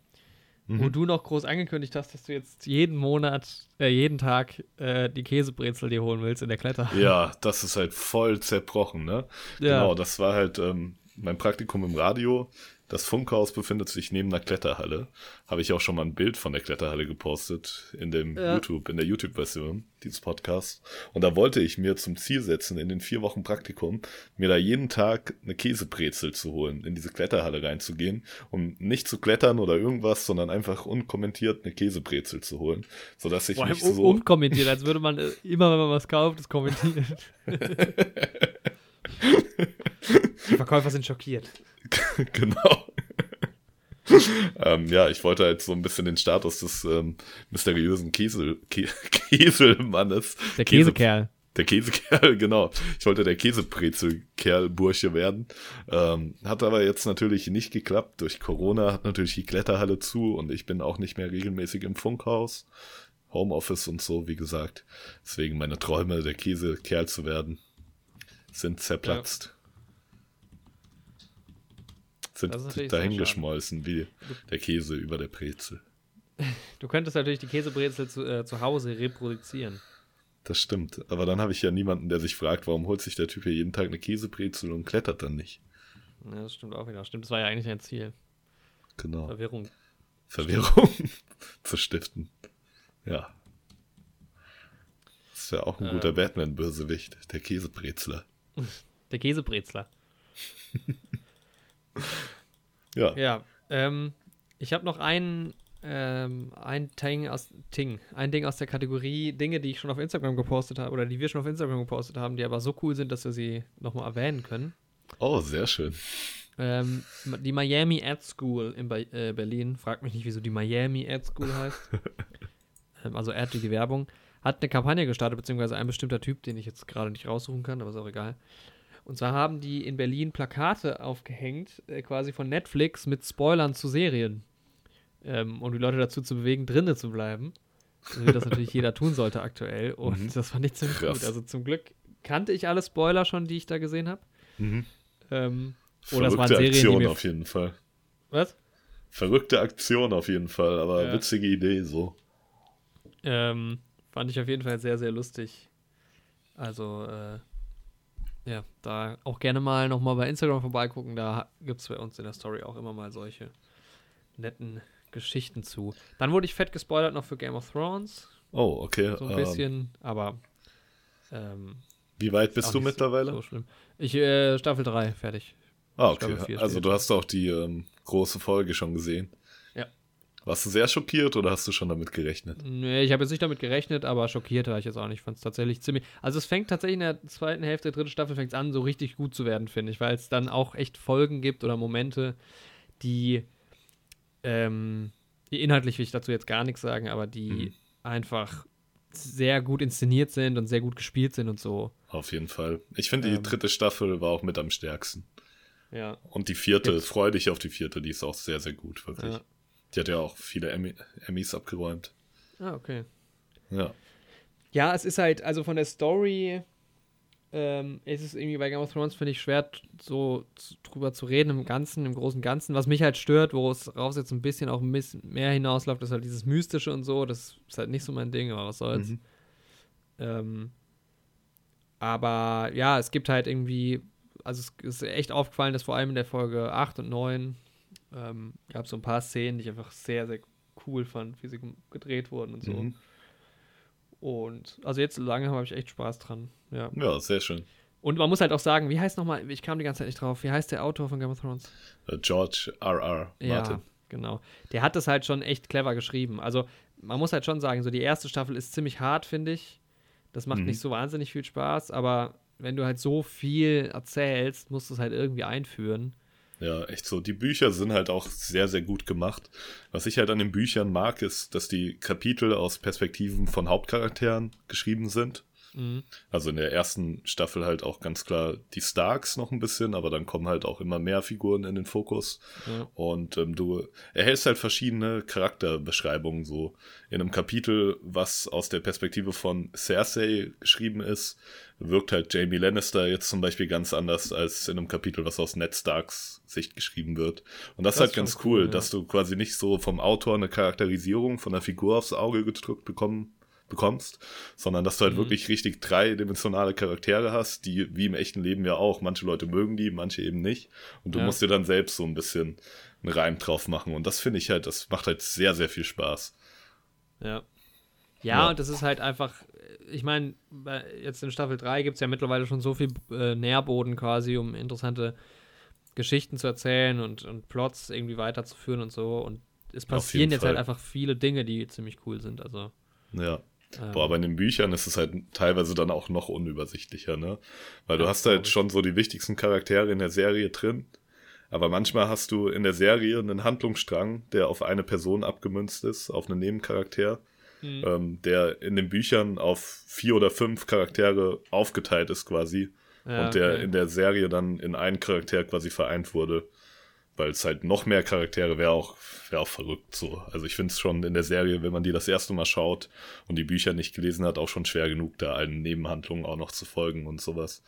wo Mhm. du noch groß angekündigt hast, dass du jetzt jeden Monat, äh, jeden Tag äh, die Käsebrezel dir holen willst in der Kletter. Ja, [laughs] das ist halt voll zerbrochen, ne? Ja. Genau, das war halt ähm, mein Praktikum im Radio. Das Funkhaus befindet sich neben einer Kletterhalle. Habe ich auch schon mal ein Bild von der Kletterhalle gepostet in dem Ja. YouTube, in der YouTube-Version dieses Podcasts. Und da wollte ich mir zum Ziel setzen, in den vier Wochen Praktikum, mir da jeden Tag eine Käsebrezel zu holen, in diese Kletterhalle reinzugehen, um nicht zu klettern oder irgendwas, sondern einfach unkommentiert eine Käsebrezel zu holen, sodass ich allem mich un so unkommentiert, als würde man äh, immer, wenn man was kauft, es kommentieren. [laughs] [laughs] die Verkäufer sind schockiert. [laughs] genau. ähm, ja, ich wollte halt so ein bisschen den Status des ähm, mysteriösen Käse, Kä [laughs] Käselmannes. Der Käse- Käsekerl. Der Käsekerl, [laughs] genau. Ich wollte der Käsebrezelkerl-Bursche werden. Ähm, hat aber jetzt natürlich nicht geklappt. Durch Corona hat natürlich die Kletterhalle zu und ich bin auch nicht mehr regelmäßig im Funkhaus. Homeoffice und so, wie gesagt. Deswegen meine Träume, der Käsekerl zu werden, sind zerplatzt. Sind dahingeschmolzen wie der Käse über der Brezel. [laughs] Du könntest natürlich die Käsebrezel zu, äh, zu Hause reproduzieren. Das stimmt. Aber dann habe ich ja niemanden, der sich fragt, warum holt sich der Typ hier jeden Tag eine Käsebrezel und klettert dann nicht. Ja, das stimmt auch wieder. Stimmt, das war ja eigentlich ein Ziel. Genau. Verwirrung. Verwirrung [laughs] zu stiften. Ja. Das wäre auch ein Ähm. guter Batman-Bösewicht, der Käsebrezler. [laughs] Der Käsebrezler. Ja. Ja, ähm, ich habe noch ein, ähm, ein Ding aus Ting, ein Ding aus der Kategorie Dinge, die ich schon auf Instagram gepostet habe oder die wir schon auf Instagram gepostet haben, die aber so cool sind, dass wir sie nochmal erwähnen können. Oh, sehr schön. Ähm, die Miami Ad School in Be äh, Berlin, fragt mich nicht, wieso die Miami Ad School heißt. [laughs] ähm, also Ad wie die Werbung, hat eine Kampagne gestartet, beziehungsweise ein bestimmter Typ, den ich jetzt gerade nicht raussuchen kann, aber ist auch egal. Und zwar haben die in Berlin Plakate aufgehängt, äh, quasi von Netflix mit Spoilern zu Serien. Ähm, um die Leute dazu zu bewegen, drinnen zu bleiben. So wie das natürlich jeder tun sollte aktuell. [laughs] Und Mhm. das fand ich ziemlich Krass. gut. Also zum Glück kannte ich alle Spoiler schon, die ich da gesehen habe. Mhm. Ähm, Oder es waren Serien, die Aktion mir- auf jeden Fall. was? Verrückte Aktion auf jeden Fall, aber Ja. witzige Idee so. Ähm, fand ich auf jeden Fall sehr, sehr lustig. Also, äh, ja, da auch gerne mal nochmal bei Instagram vorbeigucken. Da gibt es bei uns in der Story auch immer mal solche netten Geschichten zu. Dann wurde ich fett gespoilert noch für Game of Thrones. Oh, okay. So ein ähm, bisschen, aber ähm, Wie weit ist bist du nicht so- mittlerweile? So schlimm. Ich, äh, Staffel 3, fertig. Ah, okay. Also steht. du hast auch die ähm, große Folge schon gesehen. Warst du sehr schockiert oder hast du schon damit gerechnet? Nee, ich habe jetzt nicht damit gerechnet, aber schockiert war ich jetzt auch nicht. Ich fand es tatsächlich ziemlich. Also es fängt tatsächlich in der zweiten Hälfte der dritten Staffel fängt an, so richtig gut zu werden, finde ich, weil es dann auch echt Folgen gibt oder Momente, die, ähm, die inhaltlich will ich dazu jetzt gar nichts sagen, aber die Mhm. einfach sehr gut inszeniert sind und sehr gut gespielt sind und so. Auf jeden Fall. Ich finde, die Ähm. dritte Staffel war auch mit am stärksten. Ja. Und die vierte, Gibt's- freu dich auf die vierte, die ist auch sehr, sehr gut, wirklich. Ja. Die hat ja auch viele Emmy Emmys abgeräumt. Ah, okay. Ja. Ja, es ist halt, also von der Story ähm, ist es irgendwie bei Game of Thrones, finde ich, schwer so drüber zu reden im Ganzen, im großen Ganzen. Was mich halt stört, wo es raus jetzt ein bisschen auch ein bisschen mehr hinausläuft, ist halt dieses Mystische und so. Das ist halt nicht so mein Ding, aber was soll's. Mhm. Ähm, aber ja, es gibt halt irgendwie, also es ist echt aufgefallen, dass vor allem in der Folge 8 und 9 ähm, gab so ein paar Szenen, die ich einfach sehr, sehr cool fand, wie sie gedreht wurden und so. Mhm. Und also jetzt lange habe ich echt Spaß dran. Ja. Ja, sehr schön. Und man muss halt auch sagen, wie heißt nochmal, ich kam die ganze Zeit nicht drauf, wie heißt der Autor von Game of Thrones? Äh, George R.R. Martin. Ja, genau. Der hat das halt schon echt clever geschrieben. Also man muss halt schon sagen, so die erste Staffel ist ziemlich hart, finde ich. Das macht Mhm. nicht so wahnsinnig viel Spaß, aber wenn du halt so viel erzählst, musst du es halt irgendwie einführen. Ja, echt so. Die Bücher sind halt auch sehr, sehr gut gemacht. Was ich halt an den Büchern mag, ist, dass die Kapitel aus Perspektiven von Hauptcharakteren geschrieben sind. Mhm. Also in der ersten Staffel halt auch ganz klar die Starks noch ein bisschen, aber dann kommen halt auch immer mehr Figuren in den Fokus. Ja. Und ähm, du erhältst halt verschiedene Charakterbeschreibungen so. In einem Kapitel, was aus der Perspektive von Cersei geschrieben ist, wirkt halt Jamie Lannister jetzt zum Beispiel ganz anders als in einem Kapitel, was aus Ned Starks Sicht geschrieben wird. Und das, Das ist halt ganz cool, cool, ja. dass du quasi nicht so vom Autor eine Charakterisierung von der Figur aufs Auge gedrückt bekommen bekommst, sondern dass du halt Mhm. wirklich richtig dreidimensionale Charaktere hast, die wie im echten Leben ja auch, manche Leute mögen die, manche eben nicht. Und du Ja. musst dir dann selbst so ein bisschen einen Reim drauf machen. Und das finde ich halt, das macht halt sehr, sehr viel Spaß. Ja. Ja, Ja. und das ist halt einfach, ich meine, jetzt in Staffel 3 gibt es ja mittlerweile schon so viel äh, Nährboden quasi, um interessante Geschichten zu erzählen und, und Plots irgendwie weiterzuführen und so. Und es passieren jetzt Fall. halt einfach viele Dinge, die ziemlich cool sind. Also, Ja. Ähm, Boah, aber in den Büchern ist es halt teilweise dann auch noch unübersichtlicher, ne? Weil du Ja, hast halt schon so die wichtigsten Charaktere in der Serie drin. Aber manchmal hast du in der Serie einen Handlungsstrang, der auf eine Person abgemünzt ist, auf einen Nebencharakter, Mhm. ähm, der in den Büchern auf vier oder fünf Charaktere aufgeteilt ist quasi. ja, und der okay. in der Serie dann in einen Charakter quasi vereint wurde. Weil es halt noch mehr Charaktere wäre auch, wär auch verrückt so. Also ich finde es schon in der Serie, wenn man die das erste Mal schaut und die Bücher nicht gelesen hat, auch schon schwer genug, da allen Nebenhandlungen auch noch zu folgen und sowas.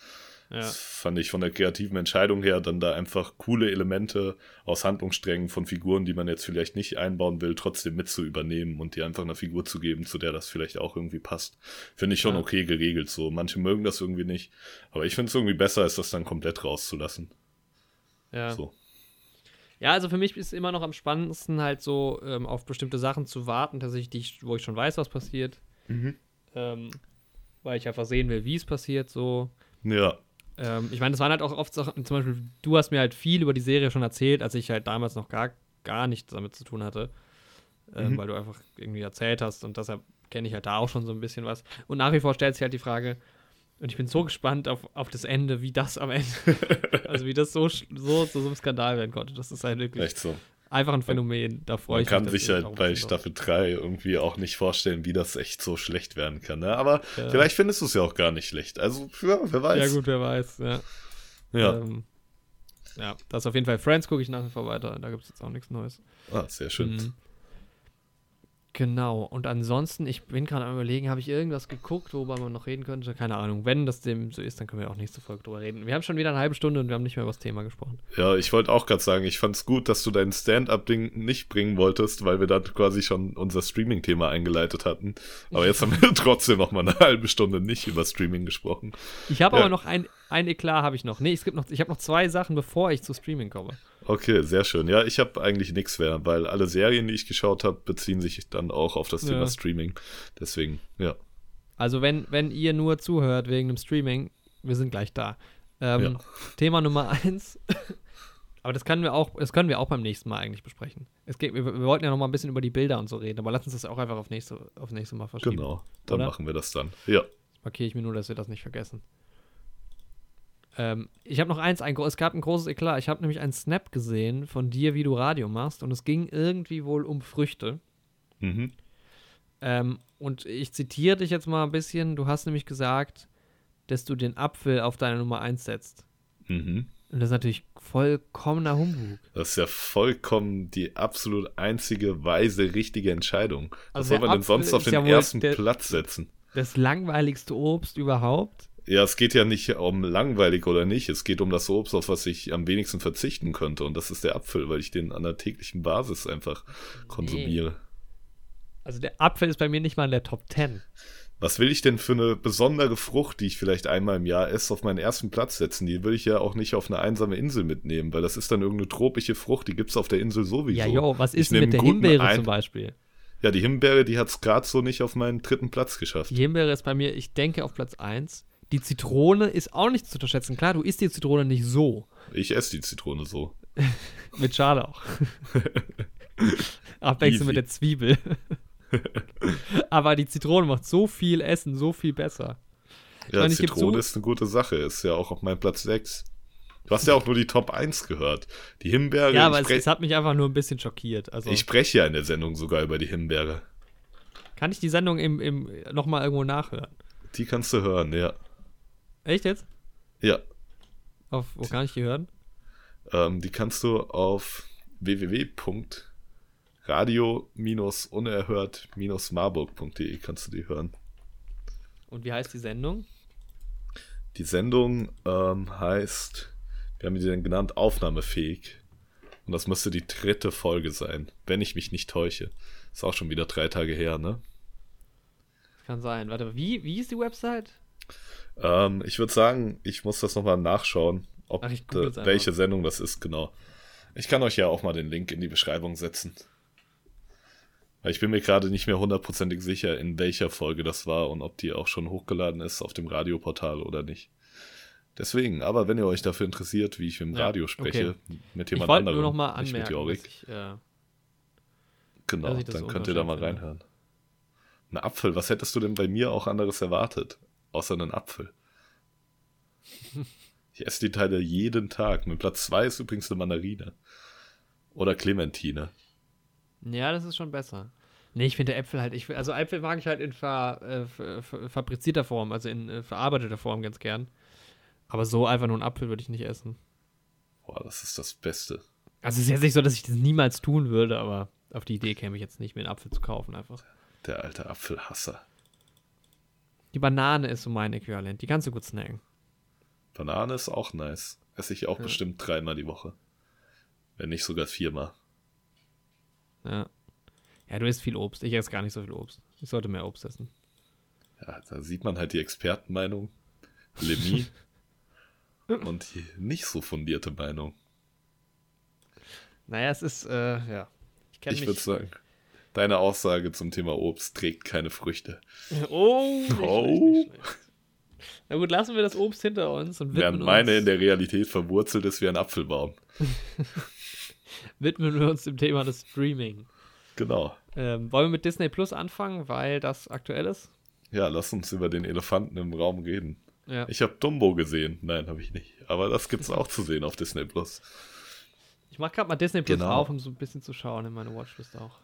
ja. Das fand ich von der kreativen Entscheidung her dann da einfach coole Elemente aus Handlungssträngen von Figuren, die man jetzt vielleicht nicht einbauen will, trotzdem mit zu übernehmen und die einfach einer Figur zu geben, zu der das vielleicht auch irgendwie passt. Finde ich schon Ja. okay geregelt so. Manche mögen das irgendwie nicht, aber ich finde es irgendwie besser, als das dann komplett rauszulassen. ja. So. Ja, also für mich ist immer noch am spannendsten halt so ähm, auf bestimmte Sachen zu warten, tatsächlich, wo ich schon weiß, was passiert. Ähm, weil ich einfach sehen will, wie es passiert, so. Ja, Ähm, ich meine, das waren halt auch oft Sachen, zum Beispiel, du hast mir halt viel über die Serie schon erzählt, als ich halt damals noch gar, gar nichts damit zu tun hatte. Ähm, Mhm. Weil du einfach irgendwie erzählt hast und deshalb kenne ich halt da auch schon so ein bisschen was. Und nach wie vor stellt sich halt die Frage, und ich bin so gespannt auf, auf das Ende, wie das am Ende, [laughs] also wie das so, so zu so einem Skandal werden konnte. Das ist halt wirklich echt so. einfach ein Phänomen. Da freue Man ich kann mich. sich deswegen halt auch bei Staffel 3 irgendwie auch nicht vorstellen, wie das echt so schlecht werden kann. Ne? Aber Ja. vielleicht findest du es ja auch gar nicht schlecht. Also, ja, wer weiß. Ja, gut, wer weiß. Ja. Ja, Ähm, ja, das auf jeden Fall. Friends gucke ich nach wie vor weiter. Da gibt es jetzt auch nichts Neues. ah, sehr schön. Mhm. Genau. Und ansonsten, ich bin gerade am überlegen, habe ich irgendwas geguckt, worüber man noch reden könnte? Keine Ahnung. Wenn das dem so ist, dann können wir auch nächste Folge drüber reden. Wir haben schon wieder eine halbe Stunde und wir haben nicht mehr über das Thema gesprochen. Ja, ich wollte auch gerade sagen, ich fand's gut, dass du dein Stand-up-Ding nicht bringen wolltest, weil wir dann quasi schon unser Streaming-Thema eingeleitet hatten. Aber jetzt haben wir [laughs] trotzdem noch mal eine halbe Stunde nicht über Streaming gesprochen. Ich habe Ja. aber noch ein, ein Eklat habe ich noch. Nee, es gibt noch, ich habe noch zwei Sachen, bevor ich zu Streaming komme. Okay, sehr schön. Ja, ich habe eigentlich nichts mehr, weil alle Serien, die ich geschaut habe, beziehen sich dann auch auf das Ja. Thema Streaming. Deswegen, ja. Also wenn, wenn ihr nur zuhört wegen dem Streaming, wir sind gleich da. Ähm, Ja. Thema Nummer eins. [laughs] aber das können wir auch, das können wir auch beim nächsten Mal eigentlich besprechen. Es geht, wir, wir wollten ja noch mal ein bisschen über die Bilder und so reden, aber lass uns das auch einfach auf nächste, auf nächste Mal verschieben. Genau. Dann Oder? machen wir das dann. Ja. Markiere ich mir nur, dass wir das nicht vergessen. Ähm, ich habe noch eins, ein, es gab ein großes Eklat. Ich habe nämlich einen Snap gesehen von dir, wie du Radio machst und es ging irgendwie wohl um Früchte. Mhm. Ähm, und ich zitiere dich jetzt mal ein bisschen. Du hast nämlich gesagt, dass du den Apfel auf deine Nummer 1 setzt. Mhm. Und das ist natürlich vollkommener Humbug. Das ist ja vollkommen die absolut einzige weise, richtige Entscheidung. Was Also soll man denn Apfel sonst auf den ja ersten der- Platz setzen? Das langweiligste Obst überhaupt. Ja, es geht ja nicht um langweilig oder nicht. Es geht um das Obst, auf was ich am wenigsten verzichten könnte. Und das ist der Apfel, weil ich den an der täglichen Basis einfach konsumiere. Also der Apfel ist bei mir nicht mal in der Top 10. Was will ich denn für eine besondere Frucht, die ich vielleicht einmal im Jahr esse, auf meinen ersten Platz setzen? Die will ich ja auch nicht auf eine einsame Insel mitnehmen, weil das ist dann irgendeine tropische Frucht, die gibt's auf der Insel sowieso. Ja, jo, was ist denn mit der Himbeere ein- zum Beispiel? Ja, die Himbeere, die hat's gerade so nicht auf meinen dritten Platz geschafft. Die Himbeere ist bei mir, ich denke, auf Platz 1. Die Zitrone ist auch nicht zu unterschätzen. Klar, du isst die Zitrone nicht so. Ich esse die Zitrone so. [laughs] Mit Schale auch. [laughs] Abwechselnd mit der Zwiebel. [laughs] Aber die Zitrone macht so viel Essen so viel besser. Ja, meine, ich Zitrone ist eine gute Sache. Ist ja auch auf meinem Platz 6. Du hast ja auch nur die Top 1 gehört. Die Himbeere. Ja, aber ich, es, es hat mich einfach nur ein bisschen schockiert. Also, ich spreche ja in der Sendung sogar über die Himbeere. kann ich die Sendung im, im, nochmal irgendwo nachhören? Die kannst du hören, ja. Echt jetzt? Ja. Auf, wo kann ich die hören? Ähm, die kannst du auf www.radio-unerhört-marburg.de kannst du die hören. Und wie heißt die Sendung? Die Sendung ähm, heißt, wir haben die dann genannt, aufnahmefähig. Und das müsste die dritte Folge sein, wenn ich mich nicht täusche. Ist auch schon wieder drei Tage her, ne? Kann sein. Warte, wie, wie ist die Website? Ähm, ich würde sagen, ich muss das nochmal nachschauen, ob Ach, ich es welche. Sendung das ist, genau. Ich kann euch ja auch mal den Link in die Beschreibung setzen. Weil ich bin mir gerade nicht mehr hundertprozentig sicher, in welcher Folge das war und ob die auch schon hochgeladen ist auf dem Radioportal oder nicht. Deswegen, aber wenn ihr euch dafür interessiert, wie ich im Ja, Radio spreche, okay. mit Ich jemand wollte anderem, nur noch mal nicht mit anmerken, Jorik, ich, äh, genau, ich dann könnt ihr da mal finde. reinhören. Ein Apfel, was hättest du denn bei mir auch anderes erwartet? Außer einen Apfel. [laughs] Ich esse die Teile jeden Tag. Mit Platz 2 ist übrigens eine Mandarine. Oder Clementine. ja, das ist schon besser. Nee, ich finde Äpfel halt, ich, also Äpfel mag ich halt in ver, äh, fabrizierter Form, also in äh, verarbeiteter Form ganz gern. Aber so einfach nur einen Apfel würde ich nicht essen. Boah, das ist das Beste. Also es ist jetzt nicht so, dass ich das niemals tun würde, aber auf die Idee käme ich jetzt nicht, mir einen Apfel zu kaufen einfach. Der alte Apfelhasser. Die Banane ist so mein Äquivalent, die kannst du gut snacken. Banane ist auch nice. Esse ich auch Ja. bestimmt dreimal die Woche. Wenn nicht sogar viermal. Ja. Ja, du isst viel Obst. Ich esse gar nicht so viel Obst. Ich sollte mehr Obst essen. Ja, da sieht man halt die Expertenmeinung. Lemmy. [laughs] und die nicht so fundierte Meinung. Naja, es ist, äh, ja. Ich kenne Ich würde sagen, deine Aussage zum Thema Obst trägt keine Früchte. [laughs] Oh, nicht Oh. schlecht, nicht schlecht. Na gut, lassen wir das Obst hinter uns und widmen, Während meine uns, in der Realität verwurzelt ist wie ein Apfelbaum. [laughs] widmen wir uns dem Thema des Streaming. Genau. Ähm, wollen wir mit Disney Plus anfangen, weil das aktuell ist? Ja, lass uns über den Elefanten im Raum reden. Ja. Ich habe Dumbo gesehen. Nein, habe ich nicht. Aber das gibt's auch zu sehen auf Disney Plus. Ich mach gerade mal Disney Plus Genau. auf, um so ein bisschen zu schauen in meine Watchlist auch.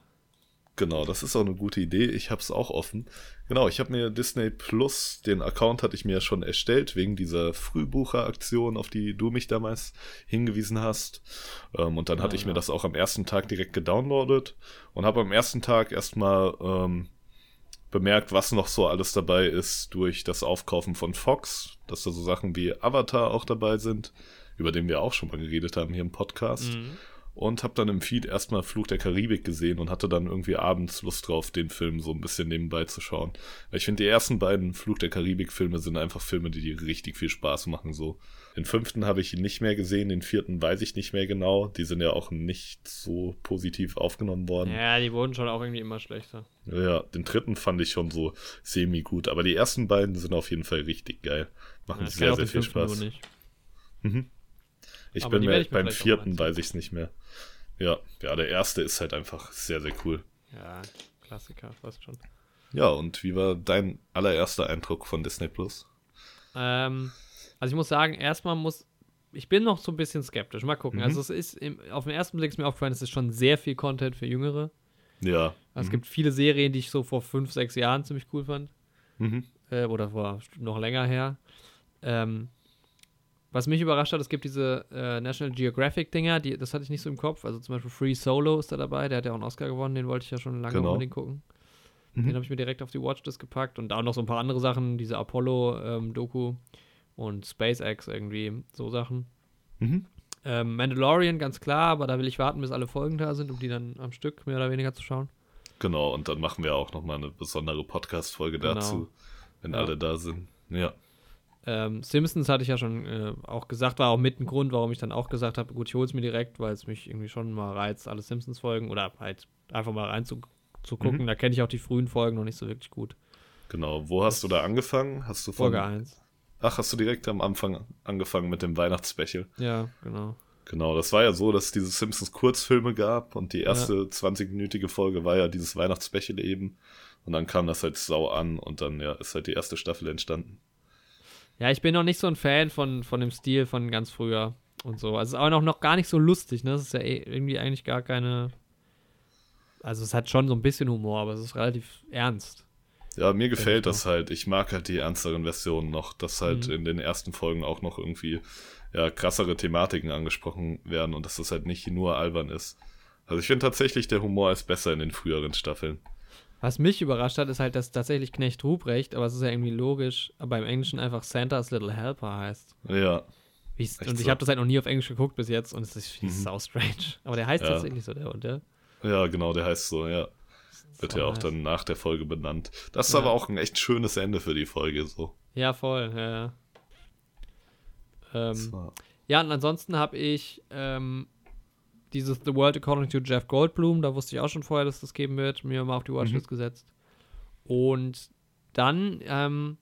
Genau, das ist auch eine gute Idee. Ich habe es auch offen. Genau, ich habe mir Disney Plus, den Account hatte ich mir ja schon erstellt, wegen dieser Frühbucheraktion, auf die du mich damals hingewiesen hast. Ähm, und dann hatte ich mir ja. das auch am ersten Tag direkt gedownloadet und habe am ersten Tag erstmal ähm, bemerkt, was noch so alles dabei ist durch das Aufkaufen von Fox, dass da so Sachen wie Avatar auch dabei sind, über den wir auch schon mal geredet haben hier im Podcast Mhm. Und habe dann im Feed erstmal Fluch der Karibik gesehen und hatte dann irgendwie abends Lust drauf, den Film so ein bisschen nebenbei zu schauen. Weil ich finde, die ersten beiden Fluch der Karibik-Filme sind einfach Filme, die dir richtig viel Spaß machen. So. Den fünften habe ich nicht mehr gesehen, den vierten weiß ich nicht mehr genau. Die sind ja auch nicht so positiv aufgenommen worden. Ja, die wurden schon auch irgendwie immer schlechter. Ja, den dritten fand ich schon so semi-gut, aber die ersten beiden sind auf jeden Fall richtig geil. Machen Ja, sehr, sehr viel Spaß. nicht. Ich Aber bin mir, ich beim vierten weiß ich es nicht mehr. Ja, ja, der erste ist halt einfach sehr, sehr cool. Ja, Klassiker, fast schon. Ja, und wie war dein allererster Eindruck von Disney Plus? Ähm, also ich muss sagen, erstmal muss, ich bin noch so ein bisschen skeptisch. Mal gucken. Mhm. Also es ist, im, auf den ersten Blick ist mir aufgefallen, es ist schon sehr viel Content für Jüngere. Ja. Also Es gibt viele Serien, die ich so vor fünf, sechs Jahren ziemlich cool fand. Mhm. Äh, oder vor noch länger her. Ähm, was mich überrascht hat, es gibt diese äh, National Geographic-Dinger, die, das hatte ich nicht so im Kopf. Also zum Beispiel Free Solo ist da dabei, der hat ja auch einen Oscar gewonnen, den wollte ich ja schon lange Genau. unbedingt gucken. Mhm. Den habe ich mir direkt auf die Watchlist gepackt und auch noch so ein paar andere Sachen, diese Apollo-Doku und SpaceX irgendwie, so Sachen. Mhm. Ähm, Mandalorian, ganz klar, aber da will ich warten, bis alle Folgen da sind, um die dann am Stück mehr oder weniger zu schauen. Genau, und dann machen wir auch nochmal eine besondere Podcast-Folge Genau. dazu, wenn Ja. alle da sind. Ja. Ähm, Simpsons hatte ich ja schon äh, auch gesagt, war auch mit ein Grund, warum ich dann auch gesagt habe, gut, ich hol's mir direkt, weil es mich irgendwie schon mal reizt, alle Simpsons-Folgen oder halt einfach mal rein zu, zu gucken. Mhm. Da kenne ich auch die frühen Folgen noch nicht so wirklich gut. Genau. Wo hast du da angefangen? Hast du von. Folge 1. Ach, hast du direkt am Anfang angefangen mit dem Weihnachtsspecial? Ja, genau. Genau, das war ja so, dass es diese Simpsons Kurzfilme gab und die erste 20-minütige Folge war ja dieses Weihnachtsspecial eben. Und dann kam das halt sau an und dann ja ist halt die erste Staffel entstanden. Ja, ich bin noch nicht so ein Fan von, von dem Stil von ganz früher. und so. Also es ist auch noch, noch gar nicht so lustig, ne? Das ist ja eh irgendwie eigentlich gar keine. Also es hat schon so ein bisschen Humor, aber es ist relativ ernst. Ja, mir gefällt das halt. Ich mag halt die ernsteren Versionen noch, dass halt Mhm. in den ersten Folgen auch noch irgendwie ja, krassere Thematiken angesprochen werden und dass das halt nicht nur albern ist. Also ich finde tatsächlich, der Humor ist besser in den früheren Staffeln. Was mich überrascht hat, ist halt, dass tatsächlich Knecht Ruprecht, aber es ist ja irgendwie logisch, aber im Englischen einfach Santa's Little Helper heißt. Ja, Wie ich's- Echt und ich so? habe das halt noch nie auf Englisch geguckt bis jetzt und es ist Mhm. sau strange. Aber der heißt Ja. tatsächlich so, der und der. ja, genau, der heißt so, ja. Wird ja auch dann nach der Folge benannt. Das ist Ja. aber auch ein echt schönes Ende für die Folge so. Ja, voll, ja, ja. Ähm. Ja, und ansonsten habe ich ähm, dieses The World According to Jeff Goldblum, da wusste ich auch schon vorher, dass das geben wird, mir mal auf die Watchlist gesetzt. Und dann ähm,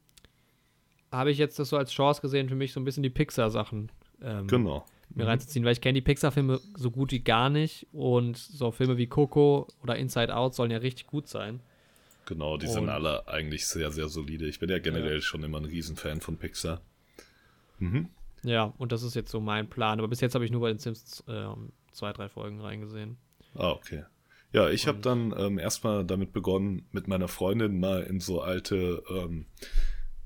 habe ich jetzt das so als Chance gesehen, für mich so ein bisschen die Pixar-Sachen ähm, Genau. mir reinzuziehen, weil ich kenne die Pixar-Filme so gut wie gar nicht und so Filme wie Coco oder Inside Out sollen ja richtig gut sein. Genau, die Und- sind alle eigentlich sehr, sehr solide. Ich bin ja generell schon immer ein Riesenfan von Pixar. Mhm. Ja, und das ist jetzt so mein Plan. Aber bis jetzt habe ich nur bei den Sims äh, zwei, drei Folgen reingesehen. Ah, okay. Ja, ich habe Und- dann ähm, erstmal damit begonnen, mit meiner Freundin mal in so alte ähm,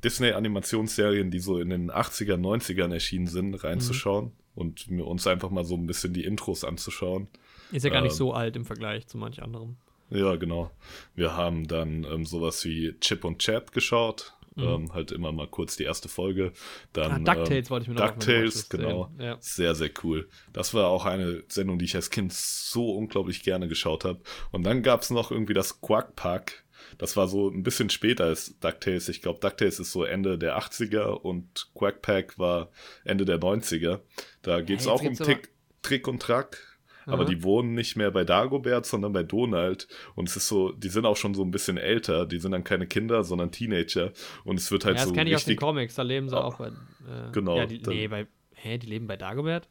Disney-Animationsserien, die so in den 80er, 90ern erschienen sind, reinzuschauen und mir uns einfach mal so ein bisschen die Intros anzuschauen. Ist ja gar nicht Ähm, so alt im Vergleich zu manch anderem. Ja, genau. Wir haben dann ähm, sowas wie Chip und Chap geschaut. Mhm. Ähm, halt immer mal kurz die erste Folge. Dann, Ah, DuckTales ähm, wollte ich mir noch DuckTales, genau. Ja. Sehr, sehr cool. Das war auch eine Sendung, die ich als Kind so unglaublich gerne geschaut habe. Und dann gab es noch irgendwie das Quack Pack. Das war so ein bisschen später als DuckTales. Ich glaube, DuckTales ist so Ende der 80er und Quack Pack war Ende der 90er. Da geht es jetzt auch um Tick, Trick und Track. Aber Aha. die wohnen nicht mehr bei Dagobert, sondern bei Donald. Und es ist so, die sind auch schon so ein bisschen älter. Die sind dann keine Kinder, sondern Teenager. Und es wird halt ja, das so kenne ich aus den Comics, da leben sie Ah, auch bei. Äh, genau, Ja, die, dann- nee, bei. Hä, die leben bei Dagobert?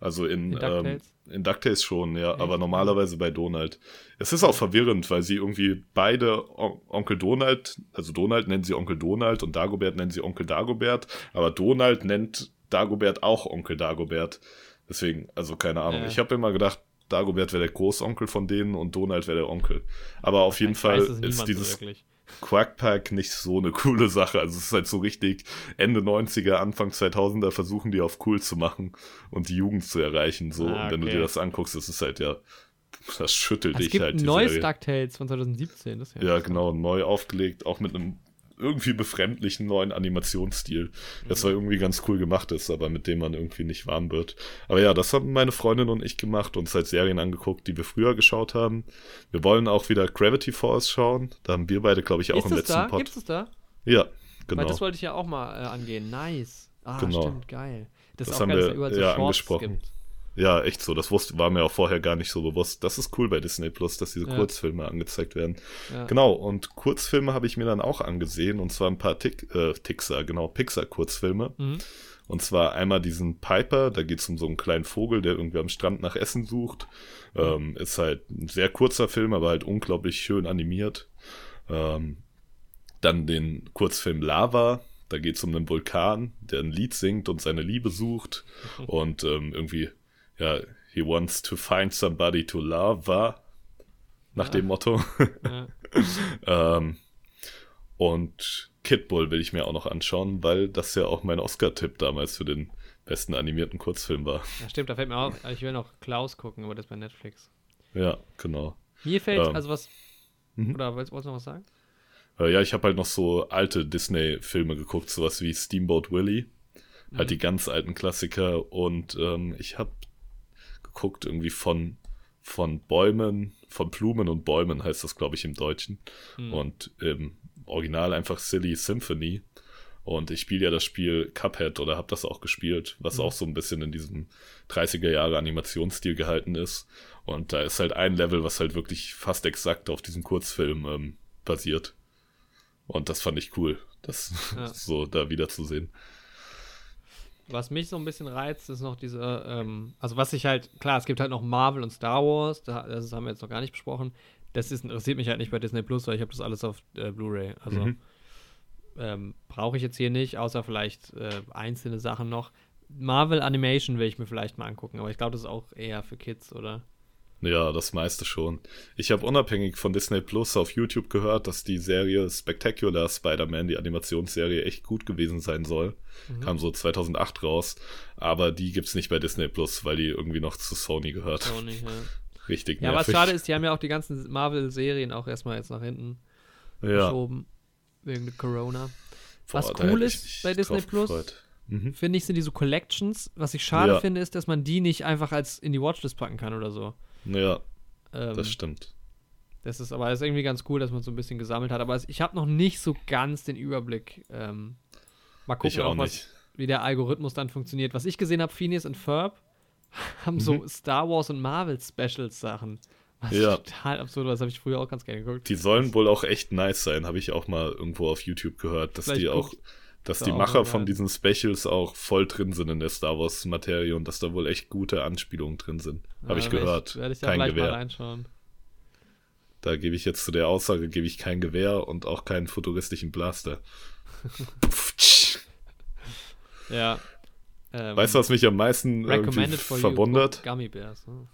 also in, In ähm, DuckTales? in DuckTales schon, ja, aber Echt? normalerweise bei Donald. Es ist auch verwirrend, weil sie irgendwie beide On Onkel Donald, also Donald nennen sie Onkel Donald und Dagobert nennen sie Onkel Dagobert, aber Donald nennt Dagobert auch Onkel Dagobert. Deswegen, also keine Ahnung. Ja. Ich habe immer gedacht, Dagobert wäre der Großonkel von denen und Donald wäre der Onkel. Aber auf jeden Ich Fall ist dieses wirklich. Quackpack nicht so eine coole Sache. Also es ist halt so richtig Ende 90er, Anfang 2000er versuchen die auf cool zu machen und die Jugend zu erreichen. So, Ah, und wenn du okay. dir das anguckst, ist es halt ja, das schüttelt Es dich gibt halt. ein neues Serie. DuckTales von 2017. Das ist ja, Ja, genau, neu aufgelegt, auch mit einem irgendwie befremdlichen neuen Animationsstil, das war irgendwie ganz cool gemacht ist, aber mit dem man irgendwie nicht warm wird. Aber ja, das haben meine Freundin und ich gemacht, uns halt Serien angeguckt, die wir früher geschaut haben. Wir wollen auch wieder Gravity Falls schauen. Da haben wir beide, glaube ich, auch Ist im letzten da? Pod. Gibt es da? Ja, Weil genau. das wollte ich ja auch mal äh, angehen. Nice. Ah, Genau. stimmt, geil. Das, Das haben wir, ja, angesprochen. gibt. Ja, echt so. Das wusste, war mir auch vorher gar nicht so bewusst. Das ist cool bei Disney Plus, dass diese Ja. Kurzfilme angezeigt werden. Ja. Genau, und Kurzfilme habe ich mir dann auch angesehen, und zwar ein paar Tick, äh, Pixar, genau, Pixar-Kurzfilme. Mhm. Und zwar einmal diesen Piper, da geht es um so einen kleinen Vogel, der irgendwie am Strand nach Essen sucht. Ähm, ist halt ein sehr kurzer Film, aber halt unglaublich schön animiert. Ähm, dann den Kurzfilm Lava, da geht es um einen Vulkan, der ein Lied singt und seine Liebe sucht. Und ähm, irgendwie, ja, he wants to find somebody to love, war nach Ja. dem Motto. Ja. [laughs] Ähm, und Kid Bull will ich mir auch noch anschauen, weil das ja auch mein Oscar-Tipp damals für den besten animierten Kurzfilm war. ja, stimmt, da fällt mir auf, ich will noch Klaus gucken, aber das bei Netflix. Ja, genau. Mir fällt, Ähm. also was, Mhm. oder wolltest wolltest du noch was sagen? Äh, ja, ich habe halt noch so alte Disney-Filme geguckt, sowas wie Steamboat Willie. Halt Mhm. die ganz alten Klassiker. Und ähm, ich habe geguckt irgendwie von, von Bäumen, von Blumen und Bäumen heißt das, glaube ich, im Deutschen. Mhm. Und im Original einfach Silly Symphony. Und ich spiele ja das Spiel Cuphead oder habe das auch gespielt, was Mhm. auch so ein bisschen in diesem 30er Jahre Animationsstil gehalten ist. Und da ist halt ein Level, was halt wirklich fast exakt auf diesem Kurzfilm ähm, basiert. Und das fand ich cool, das Ja. [laughs] so da wiederzusehen. Was mich so ein bisschen reizt, ist noch diese, ähm, also was ich halt, klar, es gibt halt noch Marvel und Star Wars, da, das haben wir jetzt noch gar nicht besprochen. Das ist, interessiert mich halt nicht bei Disney Plus, weil ich habe das alles auf äh, Blu-ray. Also Mhm. ähm, brauche ich jetzt hier nicht, außer vielleicht äh, einzelne Sachen noch. Marvel Animation will ich mir vielleicht mal angucken, aber ich glaube, das ist auch eher für Kids, oder? Ja, das meiste schon. Ich habe unabhängig von Disney Plus auf YouTube gehört, dass die Serie Spectacular Spider-Man, die Animationsserie, echt gut gewesen sein soll. Mhm. Kam so 2008 raus, aber die gibt's nicht bei Disney Plus, weil die irgendwie noch zu Sony gehört. Sony, ja. [laughs] Richtig Ja, was nervig. schade ist, die haben ja auch die ganzen Marvel-Serien auch erstmal jetzt nach hinten ja. geschoben. Wegen der Corona. Boah, was cool ist bei Disney Plus. Mhm. Finde ich, sind die so Collections. Was ich schade Ja. finde, ist, dass man die nicht einfach als in die Watchlist packen kann oder so. Ja, Ähm, das stimmt. Das ist aber das ist irgendwie ganz cool, dass man so ein bisschen gesammelt hat. Aber ich habe noch nicht so ganz den Überblick. Ähm, mal gucken, auch auch was, wie der Algorithmus dann funktioniert. Was ich gesehen habe, Phineas und Ferb [laughs] haben so Mhm. Star Wars und Marvel Specials Sachen. Was Ja. total absurd, war. das habe ich früher auch ganz gerne geguckt. Die sollen wohl auch echt nice sein, habe ich auch mal irgendwo auf YouTube gehört, dass Vielleicht die auch, guckt dass da die Macher mal von diesen Specials auch voll drin sind in der Star Wars Materie und dass da wohl echt gute Anspielungen drin sind. Habe ich gehört. Werde ich da Kein mal Gewehr. reinschauen. Da gebe ich jetzt zu der Aussage, gebe ich kein Gewehr und auch keinen futuristischen Blaster. [laughs] Ja. Ähm, weißt du, was mich am meisten verwundert? you Gummy Bears. Ne?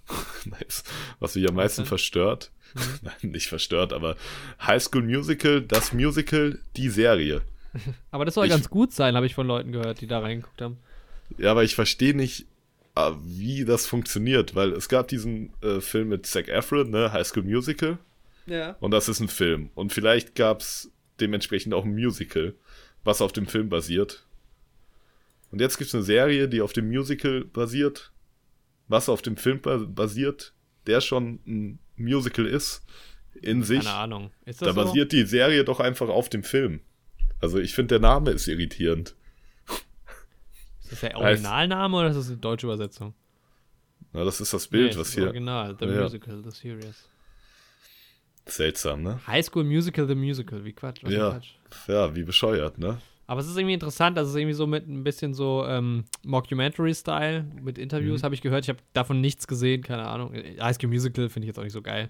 [laughs] Nice. Was mich am meisten denn? verstört? Mhm. Nein, [laughs] nicht verstört, aber High School Musical, das Musical, die Serie. Aber das soll Ich- ganz gut sein, habe ich von Leuten gehört, die da reingeguckt haben. Ja, aber ich verstehe nicht, äh, wie das funktioniert, weil es gab diesen äh, Film mit Zac Efron, ne, High School Musical, Ja. und das ist ein Film. Und vielleicht gab es dementsprechend auch ein Musical, was auf dem Film basiert. Und jetzt gibt es eine Serie, die auf dem Musical basiert, was auf dem Film ba- basiert, der schon ein Musical ist, in sich. Keine Ahnung. Ist Da das so? basiert die Serie doch einfach auf dem Film. Also ich finde, der Name ist irritierend. Ist das der Originalname oder ist das eine deutsche Übersetzung? Na, das ist das Bild, Nee, was ist hier. Original, The Ja. Musical, The Series. Seltsam, ne? High School Musical, The Musical, wie Quatsch. Ja. Quatsch. Ja, wie bescheuert, ne? Aber es ist irgendwie interessant, dass es irgendwie so mit ein bisschen so ähm, Mockumentary-Style, mit Interviews Mhm. habe ich gehört. Ich habe davon nichts gesehen, keine Ahnung. High School Musical finde ich jetzt auch nicht so geil.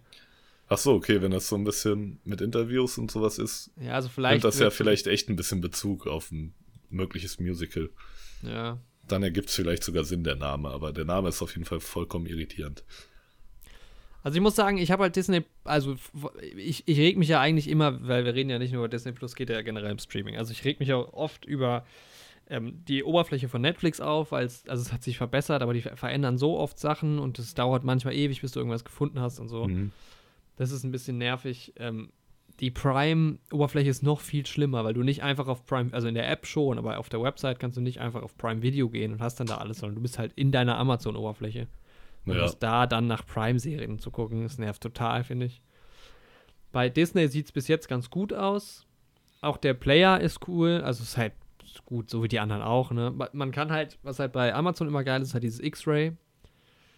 Ach so, okay, wenn das so ein bisschen mit Interviews und sowas ist, Ja, also nimmt vielleicht. das ja vielleicht echt ein bisschen Bezug auf ein mögliches Musical. Ja. Dann ergibt es vielleicht sogar Sinn, der Name, aber der Name ist auf jeden Fall vollkommen irritierend. Also ich muss sagen, ich habe halt Disney, also ich, ich reg mich ja eigentlich immer, weil wir reden ja nicht nur über Disney Plus, geht ja generell im Streaming. Also ich reg mich auch oft über ähm, die Oberfläche von Netflix auf, weil es, also es hat sich verbessert, aber die ver verändern so oft Sachen und es dauert manchmal ewig, bis du irgendwas gefunden hast und so. Mhm. Das ist ein bisschen nervig. Ähm, die Prime-Oberfläche ist noch viel schlimmer, weil du nicht einfach auf Prime, also in der App schon, aber auf der Website kannst du nicht einfach auf Prime Video gehen und hast dann da alles, sondern du bist halt in deiner Amazon-Oberfläche. Und Ja. da dann nach Prime-Serien zu gucken, das nervt total, finde ich. Bei Disney sieht es bis jetzt ganz gut aus. Auch der Player ist cool, also es ist halt gut, so wie die anderen auch. Ne? Ma- Man kann halt, was halt bei Amazon immer geil ist, ist halt dieses X-Ray.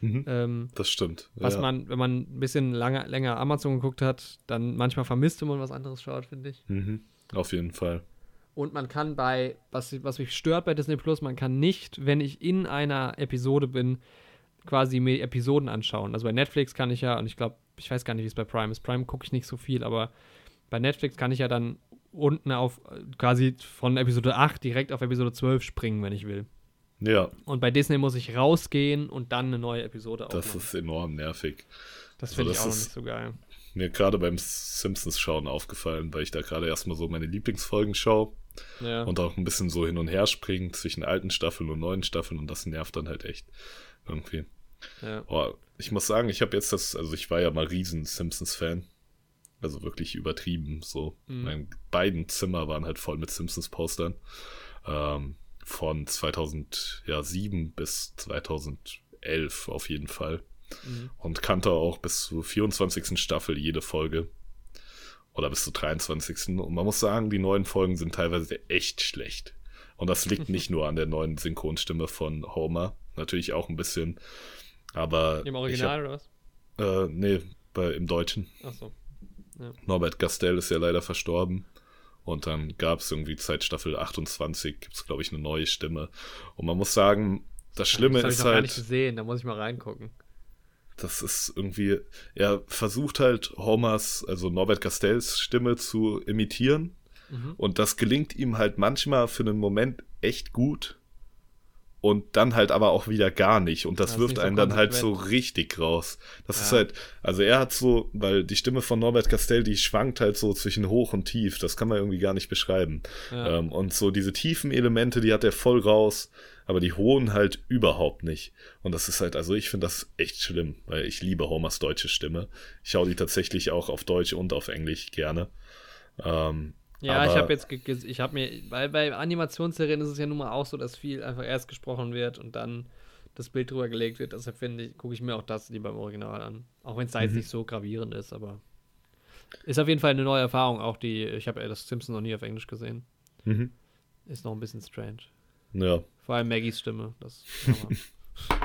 Mhm. Ähm, Das stimmt. was ja. man, wenn man ein bisschen lange, länger Amazon geguckt hat, dann manchmal vermisst, wenn man was anderes schaut, finde ich. Mhm. Auf jeden Fall. Und man kann bei, was, was mich stört bei Disney Plus, man kann nicht, wenn ich in einer Episode bin, quasi mir Episoden anschauen. Also bei Netflix kann ich ja, und ich glaube, ich weiß gar nicht, wie es bei Prime ist. Prime gucke ich nicht so viel, aber bei Netflix kann ich ja dann unten auf äh, quasi von Episode 8 direkt auf Episode 12 springen, wenn ich will. Ja, Und bei Disney muss ich rausgehen und dann eine neue Episode das aufmachen. ist enorm nervig. das also finde ich das auch ist- nicht so geil. Mir gerade beim Simpsons-Schauen aufgefallen, weil ich da gerade erstmal so meine Lieblingsfolgen schaue Ja. und auch ein bisschen so hin und her springe zwischen alten Staffeln und neuen Staffeln und das nervt dann halt echt irgendwie. ja. Oh, ich muss sagen, ich habe jetzt das, also ich war ja mal riesen Simpsons-Fan. Also wirklich übertrieben so. Mhm. Meine beiden Zimmer waren halt voll mit Simpsons-Postern. Ähm, von 2007 bis 2011 auf jeden Fall. Mhm. Und kannte auch bis zur 24. Staffel jede Folge. Oder bis zur 23. Und man muss sagen, die neuen Folgen sind teilweise echt schlecht. Und das liegt [laughs] nicht nur an der neuen Synchronstimme von Homer. Natürlich auch ein bisschen. Aber. Im Original oder was? Hab, äh, nee, bei, im Deutschen. Achso. Norbert Gastel ist ja leider verstorben. Und dann gab es irgendwie seit Staffel 28, gibt es, glaube ich, eine neue Stimme. Und man muss sagen, das Schlimme das hab ich ist noch gar nicht halt, gesehen, da muss ich mal reingucken. das ist irgendwie, er versucht halt Homers, also Norbert Castells Stimme zu imitieren. Mhm. Und das gelingt ihm halt manchmal für einen Moment echt gut. Und dann halt aber auch wieder gar nicht. Und das ist wirft nicht so einen dann halt so richtig raus. Das Ja. ist halt, also er hat so, weil die Stimme von Norbert Castell, die schwankt halt so zwischen hoch und tief. Das kann man irgendwie gar nicht beschreiben. Ja. Ähm, und so diese tiefen Elemente, die hat er voll raus, aber die hohen halt überhaupt nicht. Und das ist halt, also ich finde das echt schlimm, weil ich liebe Homers deutsche Stimme. Ich schaue die tatsächlich auch auf Deutsch und auf Englisch gerne. Ähm, Ja, ich aber- habe jetzt, ich habe mir, weil bei Animationsserien ist es ja nun mal auch so, dass viel einfach erst gesprochen wird und dann das Bild drüber gelegt wird. Deshalb finde ich, gucke ich mir auch das lieber im Original an. Auch wenn es da jetzt nicht so gravierend ist, aber ist auf jeden Fall eine neue Erfahrung. Auch die, ich habe ja das Simpsons noch nie auf Englisch gesehen. Mhm. Ist noch ein bisschen strange. Ja, Vor allem Maggies Stimme. Das, aber, [laughs]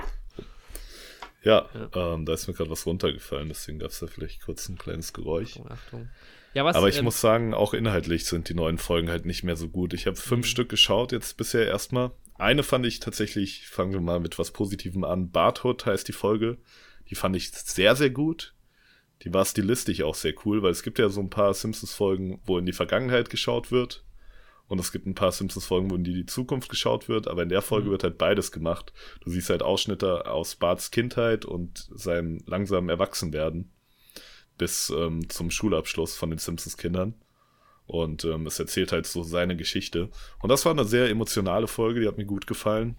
ja, Ähm, da ist mir gerade was runtergefallen, deswegen gab es da vielleicht kurz ein kleines Geräusch. Achtung, Achtung. Ja, was, Aber ich ähm, muss sagen, auch inhaltlich sind die neuen Folgen halt nicht mehr so gut. Ich habe fünf Mhm. Stück geschaut, jetzt bisher erstmal. Eine fand ich tatsächlich, fangen wir mal mit was Positivem an. Barthood heißt die Folge. Die fand ich sehr, sehr gut. Die war stilistisch auch sehr cool, weil es gibt ja so ein paar Simpsons-Folgen, wo in die Vergangenheit geschaut wird. Und es gibt ein paar Simpsons-Folgen, wo in die, die Zukunft geschaut wird. Aber in der Folge Mhm. wird halt beides gemacht. Du siehst halt Ausschnitte aus Barts Kindheit und seinem langsamen Erwachsenwerden bis ähm, zum Schulabschluss von den Simpsons-Kindern. Und ähm, es erzählt halt so seine Geschichte. Und das war eine sehr emotionale Folge, die hat mir gut gefallen.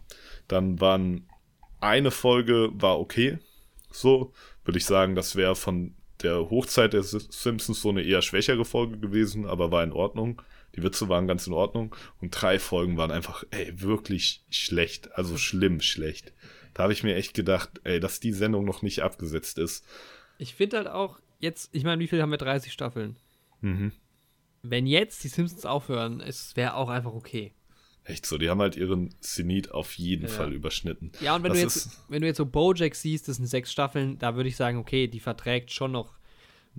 Dann waren eine Folge war okay. So, würde ich sagen, das wäre von der Hochzeit der Simpsons so eine eher schwächere Folge gewesen, aber war in Ordnung. Die Witze waren ganz in Ordnung. Und drei Folgen waren einfach, ey, wirklich schlecht. Also schlimm schlecht. Da habe ich mir echt gedacht, ey, dass die Sendung noch nicht abgesetzt ist. ich finde halt auch, jetzt, ich meine, wie viel haben wir? 30 Staffeln. Mhm. Wenn jetzt die Simpsons aufhören, es wäre auch einfach okay. Echt so, die haben halt ihren Zenit auf jeden Ja. Fall überschnitten. Ja, und wenn Das du jetzt, wenn du jetzt so Bojack siehst, das sind sechs Staffeln, da würde ich sagen, okay, die verträgt schon noch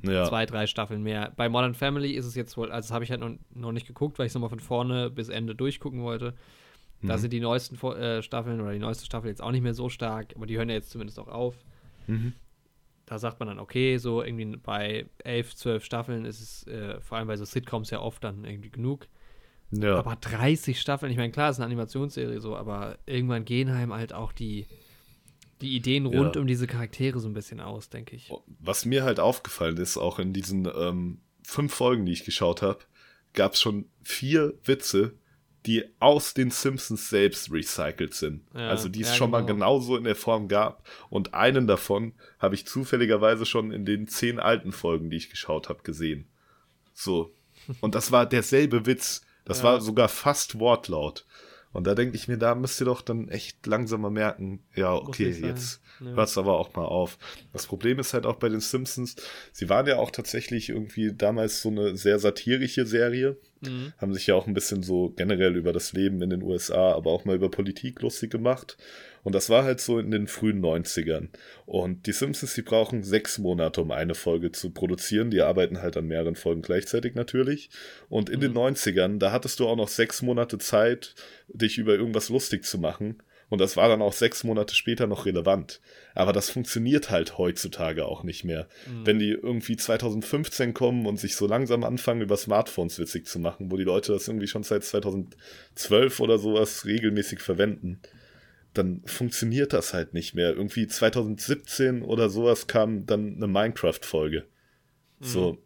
Ja, zwei, drei Staffeln mehr. Bei Modern Family ist es jetzt wohl, also das habe ich halt noch, noch nicht geguckt, weil ich es nochmal von vorne bis Ende durchgucken wollte. Da Mhm. sind die neuesten äh, Staffeln oder die neueste Staffel jetzt auch nicht mehr so stark, aber die hören ja jetzt zumindest auch auf. Mhm. Da sagt man dann, okay, so irgendwie bei elf, zwölf Staffeln ist es äh, vor allem bei so Sitcoms ja oft dann irgendwie genug. ja. Aber 30 Staffeln, ich meine, klar, es ist eine Animationsserie so, aber irgendwann gehen einem halt auch die, die Ideen rund Ja. um diese Charaktere so ein bisschen aus, denke ich. Was mir halt aufgefallen ist, auch in diesen ähm, fünf Folgen, die ich geschaut habe, gab es schon vier Witze, die aus den Simpsons selbst recycelt sind. Ja, also die es ja, schon mal genau. genauso in der Form gab. Und einen davon habe ich zufälligerweise schon in den zehn alten Folgen, die ich geschaut habe, gesehen. So. Und das war derselbe Witz. Das Ja. war sogar fast Wortlaut. Und da denke ich mir, da müsst ihr doch dann echt langsam mal merken, ja, okay, jetzt Ja. hört's aber auch mal auf. Das Problem ist halt auch bei den Simpsons, sie waren ja auch tatsächlich irgendwie damals so eine sehr satirische Serie, Mhm. haben sich ja auch ein bisschen so generell über das Leben in den USA, aber auch mal über Politik lustig gemacht. Und das war halt so in den frühen 90ern. Und die Simpsons, die brauchen sechs Monate, um eine Folge zu produzieren. Die arbeiten halt an mehreren Folgen gleichzeitig natürlich. Und in den 90ern, da hattest du auch noch sechs Monate Zeit, dich über irgendwas lustig zu machen. Und das war dann auch sechs Monate später noch relevant. Aber das funktioniert halt heutzutage auch nicht mehr. Wenn die irgendwie 2015 kommen und sich so langsam anfangen, über Smartphones witzig zu machen, wo die Leute das irgendwie schon seit 2012 oder sowas regelmäßig verwenden, dann funktioniert das halt nicht mehr. Irgendwie 2017 oder sowas kam dann eine Minecraft-Folge. So,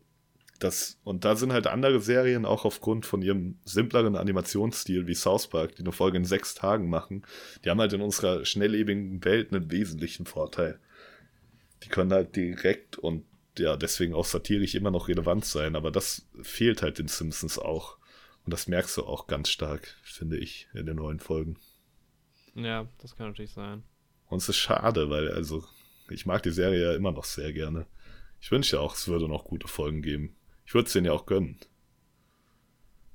das, und da sind halt andere Serien auch aufgrund von ihrem simpleren Animationsstil wie South Park, die eine Folge in sechs Tagen machen, die haben halt in unserer schnelllebigen Welt einen wesentlichen Vorteil. Die können halt direkt und ja, deswegen auch satirisch immer noch relevant sein, aber das fehlt halt den Simpsons auch. Und das merkst du auch ganz stark, finde ich, in den neuen Folgen. Ja, das kann natürlich sein. Und es ist schade, weil, also, ich mag die Serie ja immer noch sehr gerne. Ich wünsche ja auch, es würde noch gute Folgen geben. Ich würde es denen ja auch gönnen.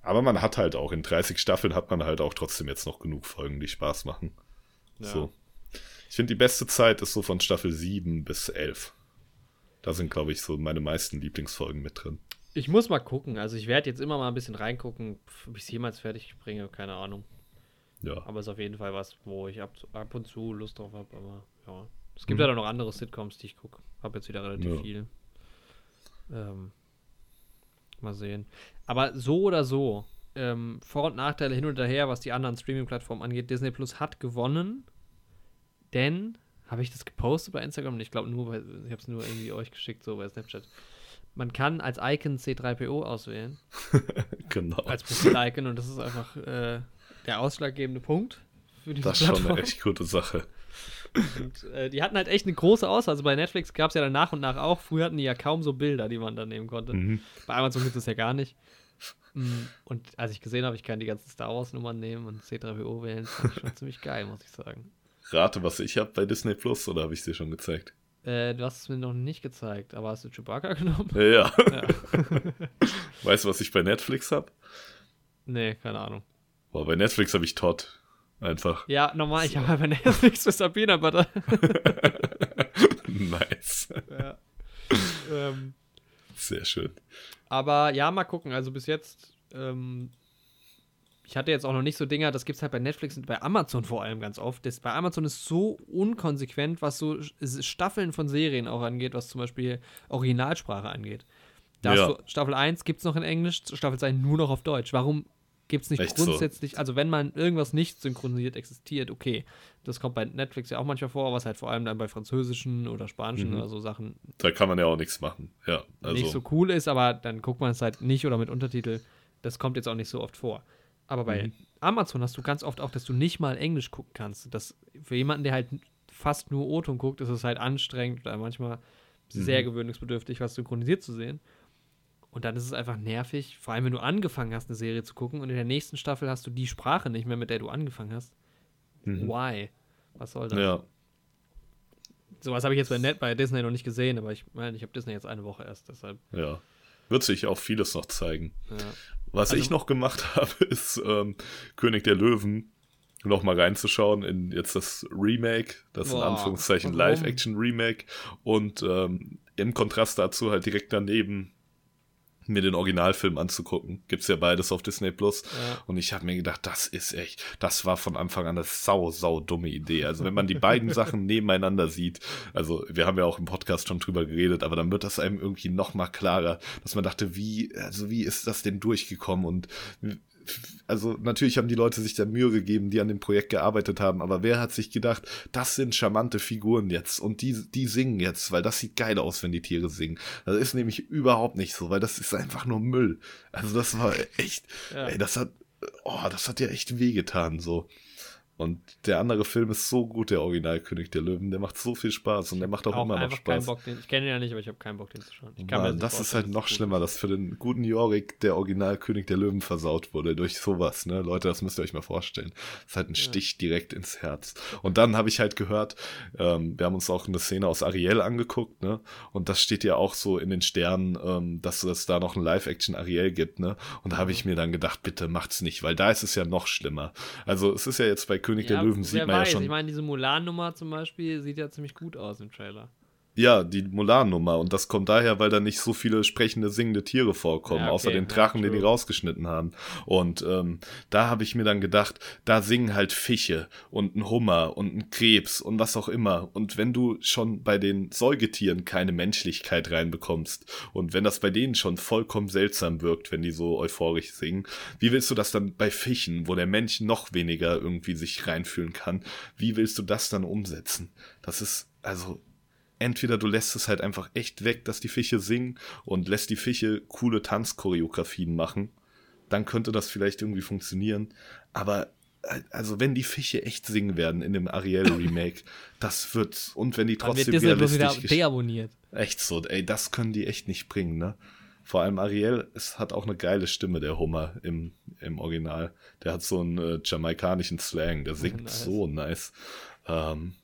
Aber man hat halt auch, in 30 Staffeln hat man halt auch trotzdem jetzt noch genug Folgen, die Spaß machen. Ja. So. Ich finde, die beste Zeit ist so von Staffel 7 bis 11. Da sind, glaube ich, so meine meisten Lieblingsfolgen mit drin. Ich muss mal gucken. Also ich werde jetzt immer mal ein bisschen reingucken, ob ich es jemals fertig bringe, keine Ahnung. Ja. Aber es ist auf jeden Fall was, wo ich ab, ab und zu Lust drauf habe. Aber ja. Es gibt Mhm. ja dann noch andere Sitcoms, die ich gucke. Habe jetzt wieder relativ Ja. viel. Ähm, mal sehen. Aber so oder so, ähm, Vor- und Nachteile hin und her, was die anderen Streaming-Plattformen angeht. Disney Plus hat gewonnen, denn, habe ich das gepostet bei Instagram? Ich glaube nur, bei, ich habe es nur irgendwie euch geschickt, so bei Snapchat. Man kann als Icon C3PO auswählen, [laughs] genau. als Profil-Icon und das ist einfach äh, der ausschlaggebende Punkt für diese Das ist schon eine echt gute Sache. Und, äh, die hatten halt echt eine große Auswahl. Also bei Netflix gab es ja dann nach und nach auch. Früher hatten die ja kaum so Bilder, die man dann nehmen konnte. Mhm. Bei Amazon gibt es das ja gar nicht. Mm, Und als ich gesehen habe, ich kann die ganzen Star Wars-Nummern nehmen und C3PO wählen, das ich schon [laughs] ziemlich geil, muss ich sagen. Rate, was ich habe bei Disney Plus, oder habe ich dir schon gezeigt? Äh, du hast es mir noch nicht gezeigt, aber hast du Chewbacca [laughs] genommen? Ja. Ja. Weißt du, was ich bei Netflix habe? nee, keine Ahnung. Boah, bei Netflix habe ich Todd. Einfach. Ja, normal, ich habe halt bei Netflix für Sabina, aber da. [laughs] nice. ja. ähm, Sehr schön. Aber ja, mal gucken. Also bis jetzt, ähm, ich hatte jetzt auch noch nicht so Dinger, das gibt es halt bei Netflix und bei Amazon vor allem ganz oft. Das, bei Amazon ist so unkonsequent, was so Staffeln von Serien auch angeht, was zum Beispiel Originalsprache angeht. Da Ja. Staffel 1 gibt es noch in Englisch, Staffel 2 nur noch auf Deutsch. Warum gibt es nicht Echt so? grundsätzlich, also wenn man irgendwas nicht synchronisiert existiert, okay. Das kommt bei Netflix ja auch manchmal vor, was halt vor allem dann bei französischen oder spanischen Mhm. oder so Sachen Da kann man ja auch nichts machen. Ja, also. nicht so cool ist, aber dann guckt man es halt nicht oder mit Untertitel. Das kommt jetzt auch nicht so oft vor. Aber bei Mhm. Amazon hast du ganz oft auch, dass du nicht mal Englisch gucken kannst. Das, für jemanden, der halt fast nur O-Ton guckt, ist es halt anstrengend oder manchmal sehr Mhm. gewöhnungsbedürftig, was synchronisiert zu sehen. Und dann ist es einfach nervig, vor allem wenn du angefangen hast, eine Serie zu gucken und in der nächsten Staffel hast du die Sprache nicht mehr, mit der du angefangen hast. Mhm. Why? Was soll das? Ja, Sowas habe ich jetzt bei, Net, bei Disney noch nicht gesehen, aber ich meine, ich habe Disney jetzt eine Woche erst, deshalb. ja. Wird sich auch vieles noch zeigen. Ja. Was Also- ich noch gemacht [laughs] habe, ist ähm, König der Löwen noch mal reinzuschauen in jetzt das Remake, das in Boah, Anführungszeichen warum? Live-Action-Remake und ähm, im Kontrast dazu halt direkt daneben mir den Originalfilm anzugucken. Gibt's ja beides auf Disney Plus. Ja. Und ich habe mir gedacht, das ist echt, das war von Anfang an eine sau, sau dumme Idee. Also wenn man die beiden Sachen [laughs] nebeneinander sieht, also wir haben ja auch im Podcast schon drüber geredet, aber dann wird das einem irgendwie noch mal klarer, dass man dachte, wie, also wie ist das denn durchgekommen und also natürlich haben die Leute sich da Mühe gegeben, die an dem Projekt gearbeitet haben, aber wer hat sich gedacht, das sind charmante Figuren jetzt und die, die singen jetzt, weil das sieht geil aus, wenn die Tiere singen. Das ist nämlich überhaupt nicht so, weil das ist einfach nur Müll. Also das war echt, Ja. ey, das hat, oh, das hat ja echt wehgetan, so. Und der andere Film ist so gut, der Originalkönig der Löwen, der macht so viel Spaß und der macht auch, auch immer noch Spaß. Bock, den, ich kenne ihn ja nicht, aber ich habe keinen Bock, den zu schauen. Ich kann Mann, das ist halt noch schlimmer, dass für den guten Jorik der Originalkönig der Löwen versaut wurde durch sowas, ne? Leute, das müsst ihr euch mal vorstellen. Das ist halt ein Stich direkt ins Herz. Und dann habe ich halt gehört, ähm, wir haben uns auch eine Szene aus Ariel angeguckt, ne? Und das steht ja auch so in den Sternen, ähm, dass es da noch ein Live-Action Ariel gibt, ne? Und da habe ich mir dann gedacht, bitte macht's nicht, weil da ist es ja noch schlimmer. Also es ist ja jetzt bei König Ja, der Löwen sieht man weiß, ja schon. Ich meine, diese Mulan-Nummer zum Beispiel sieht ja ziemlich gut aus im Trailer. Ja, die Mulan-Nummer. Und das kommt daher, weil da nicht so viele sprechende, singende Tiere vorkommen, Ja, okay, außer den ja, Drachen, den die rausgeschnitten haben. Und ähm, da habe ich mir dann gedacht, da singen halt Fische und ein Hummer und ein Krebs und was auch immer. Und wenn du schon bei den Säugetieren keine Menschlichkeit reinbekommst und wenn das bei denen schon vollkommen seltsam wirkt, wenn die so euphorisch singen, wie willst du das dann bei Fischen, wo der Mensch noch weniger irgendwie sich reinfühlen kann, wie willst du das dann umsetzen? Das ist, also, entweder du lässt es halt einfach echt weg, dass die Fische singen und lässt die Fische coole Tanzchoreografien machen, dann könnte das vielleicht irgendwie funktionieren. Aber äh, also wenn die Fische echt singen werden in dem Ariel Remake, [laughs] das wird und wenn die wird trotzdem wieder realistisch gesch- deabonniert. echt so, ey, das können die echt nicht bringen, ne? Vor allem Ariel, es hat auch eine geile Stimme, der Hummer im, im Original. Der hat so einen äh, jamaikanischen Slang, der singt [laughs] nice. so nice. Ähm,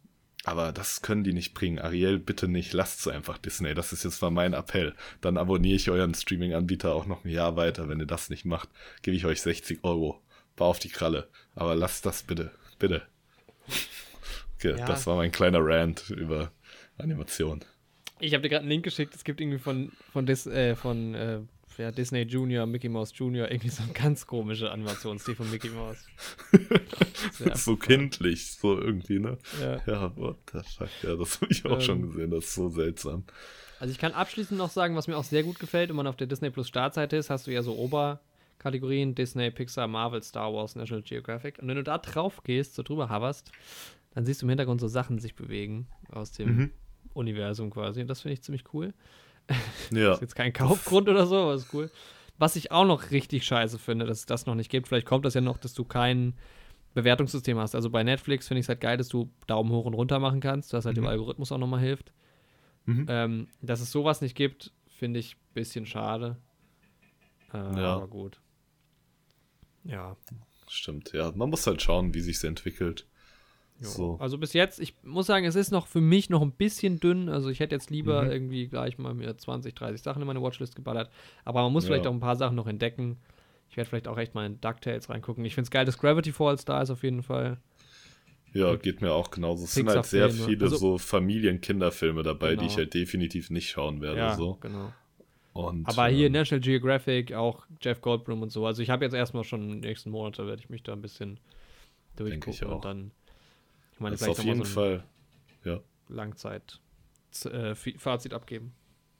aber das können die nicht bringen. Ariel, bitte nicht, lasst's einfach Disney. Das ist jetzt mal mein Appell. Dann abonniere ich euren Streaming-Anbieter auch noch ein Jahr weiter. Wenn ihr das nicht macht, gebe ich euch 60 Euro. War auf die Kralle. Aber lasst das bitte. Bitte. Okay, Ja. das war mein kleiner Rant über Animation. Ich habe dir gerade einen Link geschickt. Es gibt irgendwie von, von, Dis, äh, von äh, ja, Disney Junior, Mickey Mouse Junior, irgendwie so eine ganz komische Animationsstil von Mickey Mouse. [laughs] So kindlich, so irgendwie, ne? Ja. Ja, what the fuck, ja, das habe ich auch Ähm. schon gesehen, das ist so seltsam. Also ich kann abschließend noch sagen, was mir auch sehr gut gefällt, wenn man auf der Disney Plus Startseite ist, hast du ja so Kategorien: Disney, Pixar, Marvel, Star Wars, National Geographic. Und wenn du da drauf gehst, so drüber hoverst, dann siehst du im Hintergrund so Sachen sich bewegen aus dem Mhm. Universum quasi. Und das finde ich ziemlich cool. Ja. Ist jetzt kein Kaufgrund oder so, aber ist cool. Was ich auch noch richtig scheiße finde, dass es das noch nicht gibt. Vielleicht kommt das ja noch, dass du kein Bewertungssystem hast. Also bei Netflix finde ich es halt geil, dass du Daumen hoch und runter machen kannst, was halt dem Mhm. Algorithmus auch nochmal hilft. Mhm. Ähm, dass es sowas nicht gibt, finde ich ein bisschen schade. Äh, Ja. Aber gut. Ja. Stimmt, ja. Man muss halt schauen, wie sich's entwickelt. So. Also bis jetzt, ich muss sagen, es ist noch für mich noch ein bisschen dünn. Also ich hätte jetzt lieber Mhm. irgendwie gleich mal mir 20, 30 Sachen in meine Watchlist geballert. Aber man muss vielleicht Ja. auch ein paar Sachen noch entdecken. Ich werde vielleicht auch echt mal in DuckTales reingucken. Ich finde es geil, dass Gravity Falls da ist auf jeden Fall. Ja, geht mir auch genauso. Es sind halt sehr viele Also- so Familien-Kinderfilme dabei, die ich Genau. halt definitiv nicht schauen werde. ja, So. genau. Und, Aber hier ähm, National Geographic, auch Jeff Goldblum und so. Also ich habe jetzt erstmal schon in den nächsten Monate, werde ich mich da ein bisschen durchgucken auch. und dann, ich meine, ist vielleicht auf jeden so Fall. Ja, Langzeit äh, abgeben.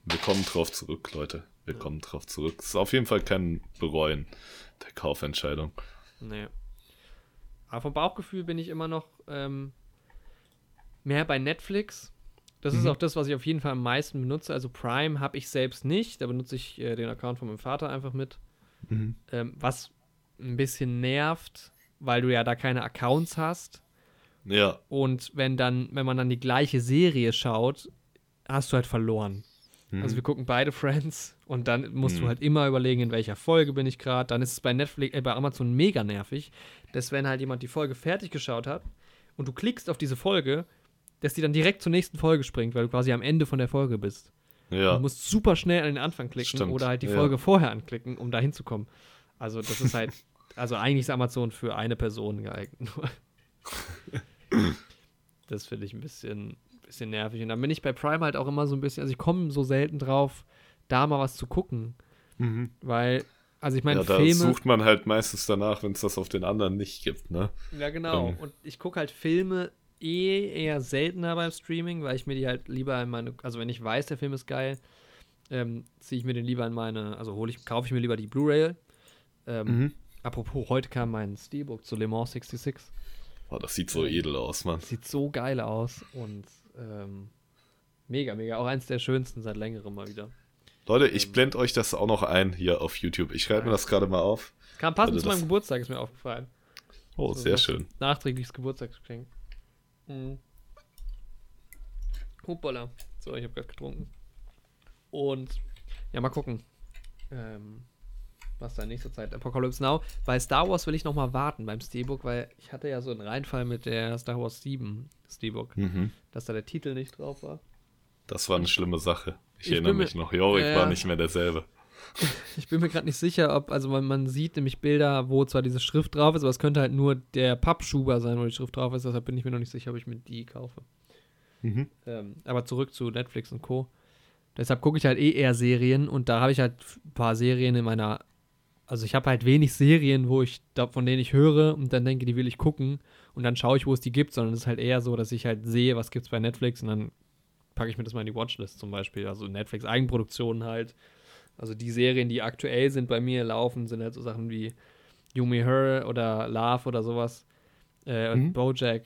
wir kommen drauf zurück, Leute. Wir kommen drauf zurück. Es ist auf jeden Fall kein Bereuen der Kaufentscheidung. Nee. Aber vom Bauchgefühl bin ich immer noch ähm, mehr bei Netflix. Das ist Mhm. auch das, was ich auf jeden Fall am meisten benutze. Also Prime habe ich selbst nicht. Da benutze ich äh, den Account von meinem Vater einfach mit. Mhm. Ähm, was ein bisschen nervt, weil du ja da keine Accounts hast. Ja, Und wenn dann, wenn man dann die gleiche Serie schaut, hast du halt verloren. Mhm. Also wir gucken beide Friends und dann musst du Mhm. halt immer überlegen, in welcher Folge bin ich gerade. Dann ist es bei Netflix, äh, bei Amazon mega nervig, dass wenn halt jemand die Folge fertig geschaut hat und du klickst auf diese Folge, dass die dann direkt zur nächsten Folge springt, weil du quasi am Ende von der Folge bist. ja. Du musst super schnell an den Anfang klicken Stimmt, oder halt die ja. Folge vorher anklicken, um da hinzukommen. Also das ist halt, [laughs] also eigentlich ist Amazon für eine Person geeignet. [laughs] das finde ich ein bisschen, bisschen nervig. Und dann bin ich bei Prime halt auch immer so ein bisschen, also ich komme so selten drauf, da mal was zu gucken. Mhm. Weil, also ich meine, ja, da Filme. sucht man halt meistens danach, wenn es das auf den anderen nicht gibt, ne? Ja, genau. Ähm. Und ich gucke halt Filme eh eher seltener beim Streaming, weil ich mir die halt lieber in meine, also wenn ich weiß, der Film ist geil, ähm, ziehe ich mir den lieber in meine, also hole ich, kaufe ich mir lieber die Blu-ray. Ähm, Mhm. Apropos, heute kam mein Steelbook zu Le Mans 66. Oh, das sieht so Ähm. edel aus, Mann. Sieht so geil aus und ähm, mega, mega. Auch eins der schönsten seit längerem mal wieder. Leute, ich blende euch das auch noch ein hier auf YouTube. Ich schreibe mir das gerade mal auf. Kam passend Also zu meinem Geburtstag, ist mir aufgefallen. Oh, So, sehr schön. Nachträgliches Geburtstagsgeschenk. Mhm. Hoppala. So, ich habe gerade getrunken. Und ja, mal gucken. Ähm, was da in nächster Zeit. Apocalypse Now. Bei Star Wars will ich noch mal warten beim Steelbook, weil ich hatte ja so einen Reinfall mit der Star Wars 7 Steelbook, Mhm. dass da der Titel nicht drauf war. Das war eine schlimme Sache. Ich, Ich erinnere mich noch. Jorik Ja. war nicht mehr derselbe. [laughs] Ich bin mir gerade nicht sicher, ob, also man, man sieht nämlich Bilder, wo zwar diese Schrift drauf ist, aber es könnte halt nur der Pappschuber sein, wo die Schrift drauf ist, deshalb bin ich mir noch nicht sicher, ob ich mir die kaufe. Mhm. Ähm, aber zurück zu Netflix und Co. Deshalb gucke ich halt eh eher Serien und da habe ich halt ein paar Serien in meiner. Also ich habe halt wenig Serien, wo ich da, von denen ich höre und dann denke, die will ich gucken und dann schaue ich, wo es die gibt, sondern es ist halt eher so, dass ich halt sehe, was gibt's bei Netflix und dann packe ich mir das mal in die Watchlist zum Beispiel. Also Netflix Eigenproduktionen halt. Also die Serien, die aktuell sind bei mir laufen, sind halt so Sachen wie You Me Her oder Love oder sowas. Äh, und Mhm. Bojack.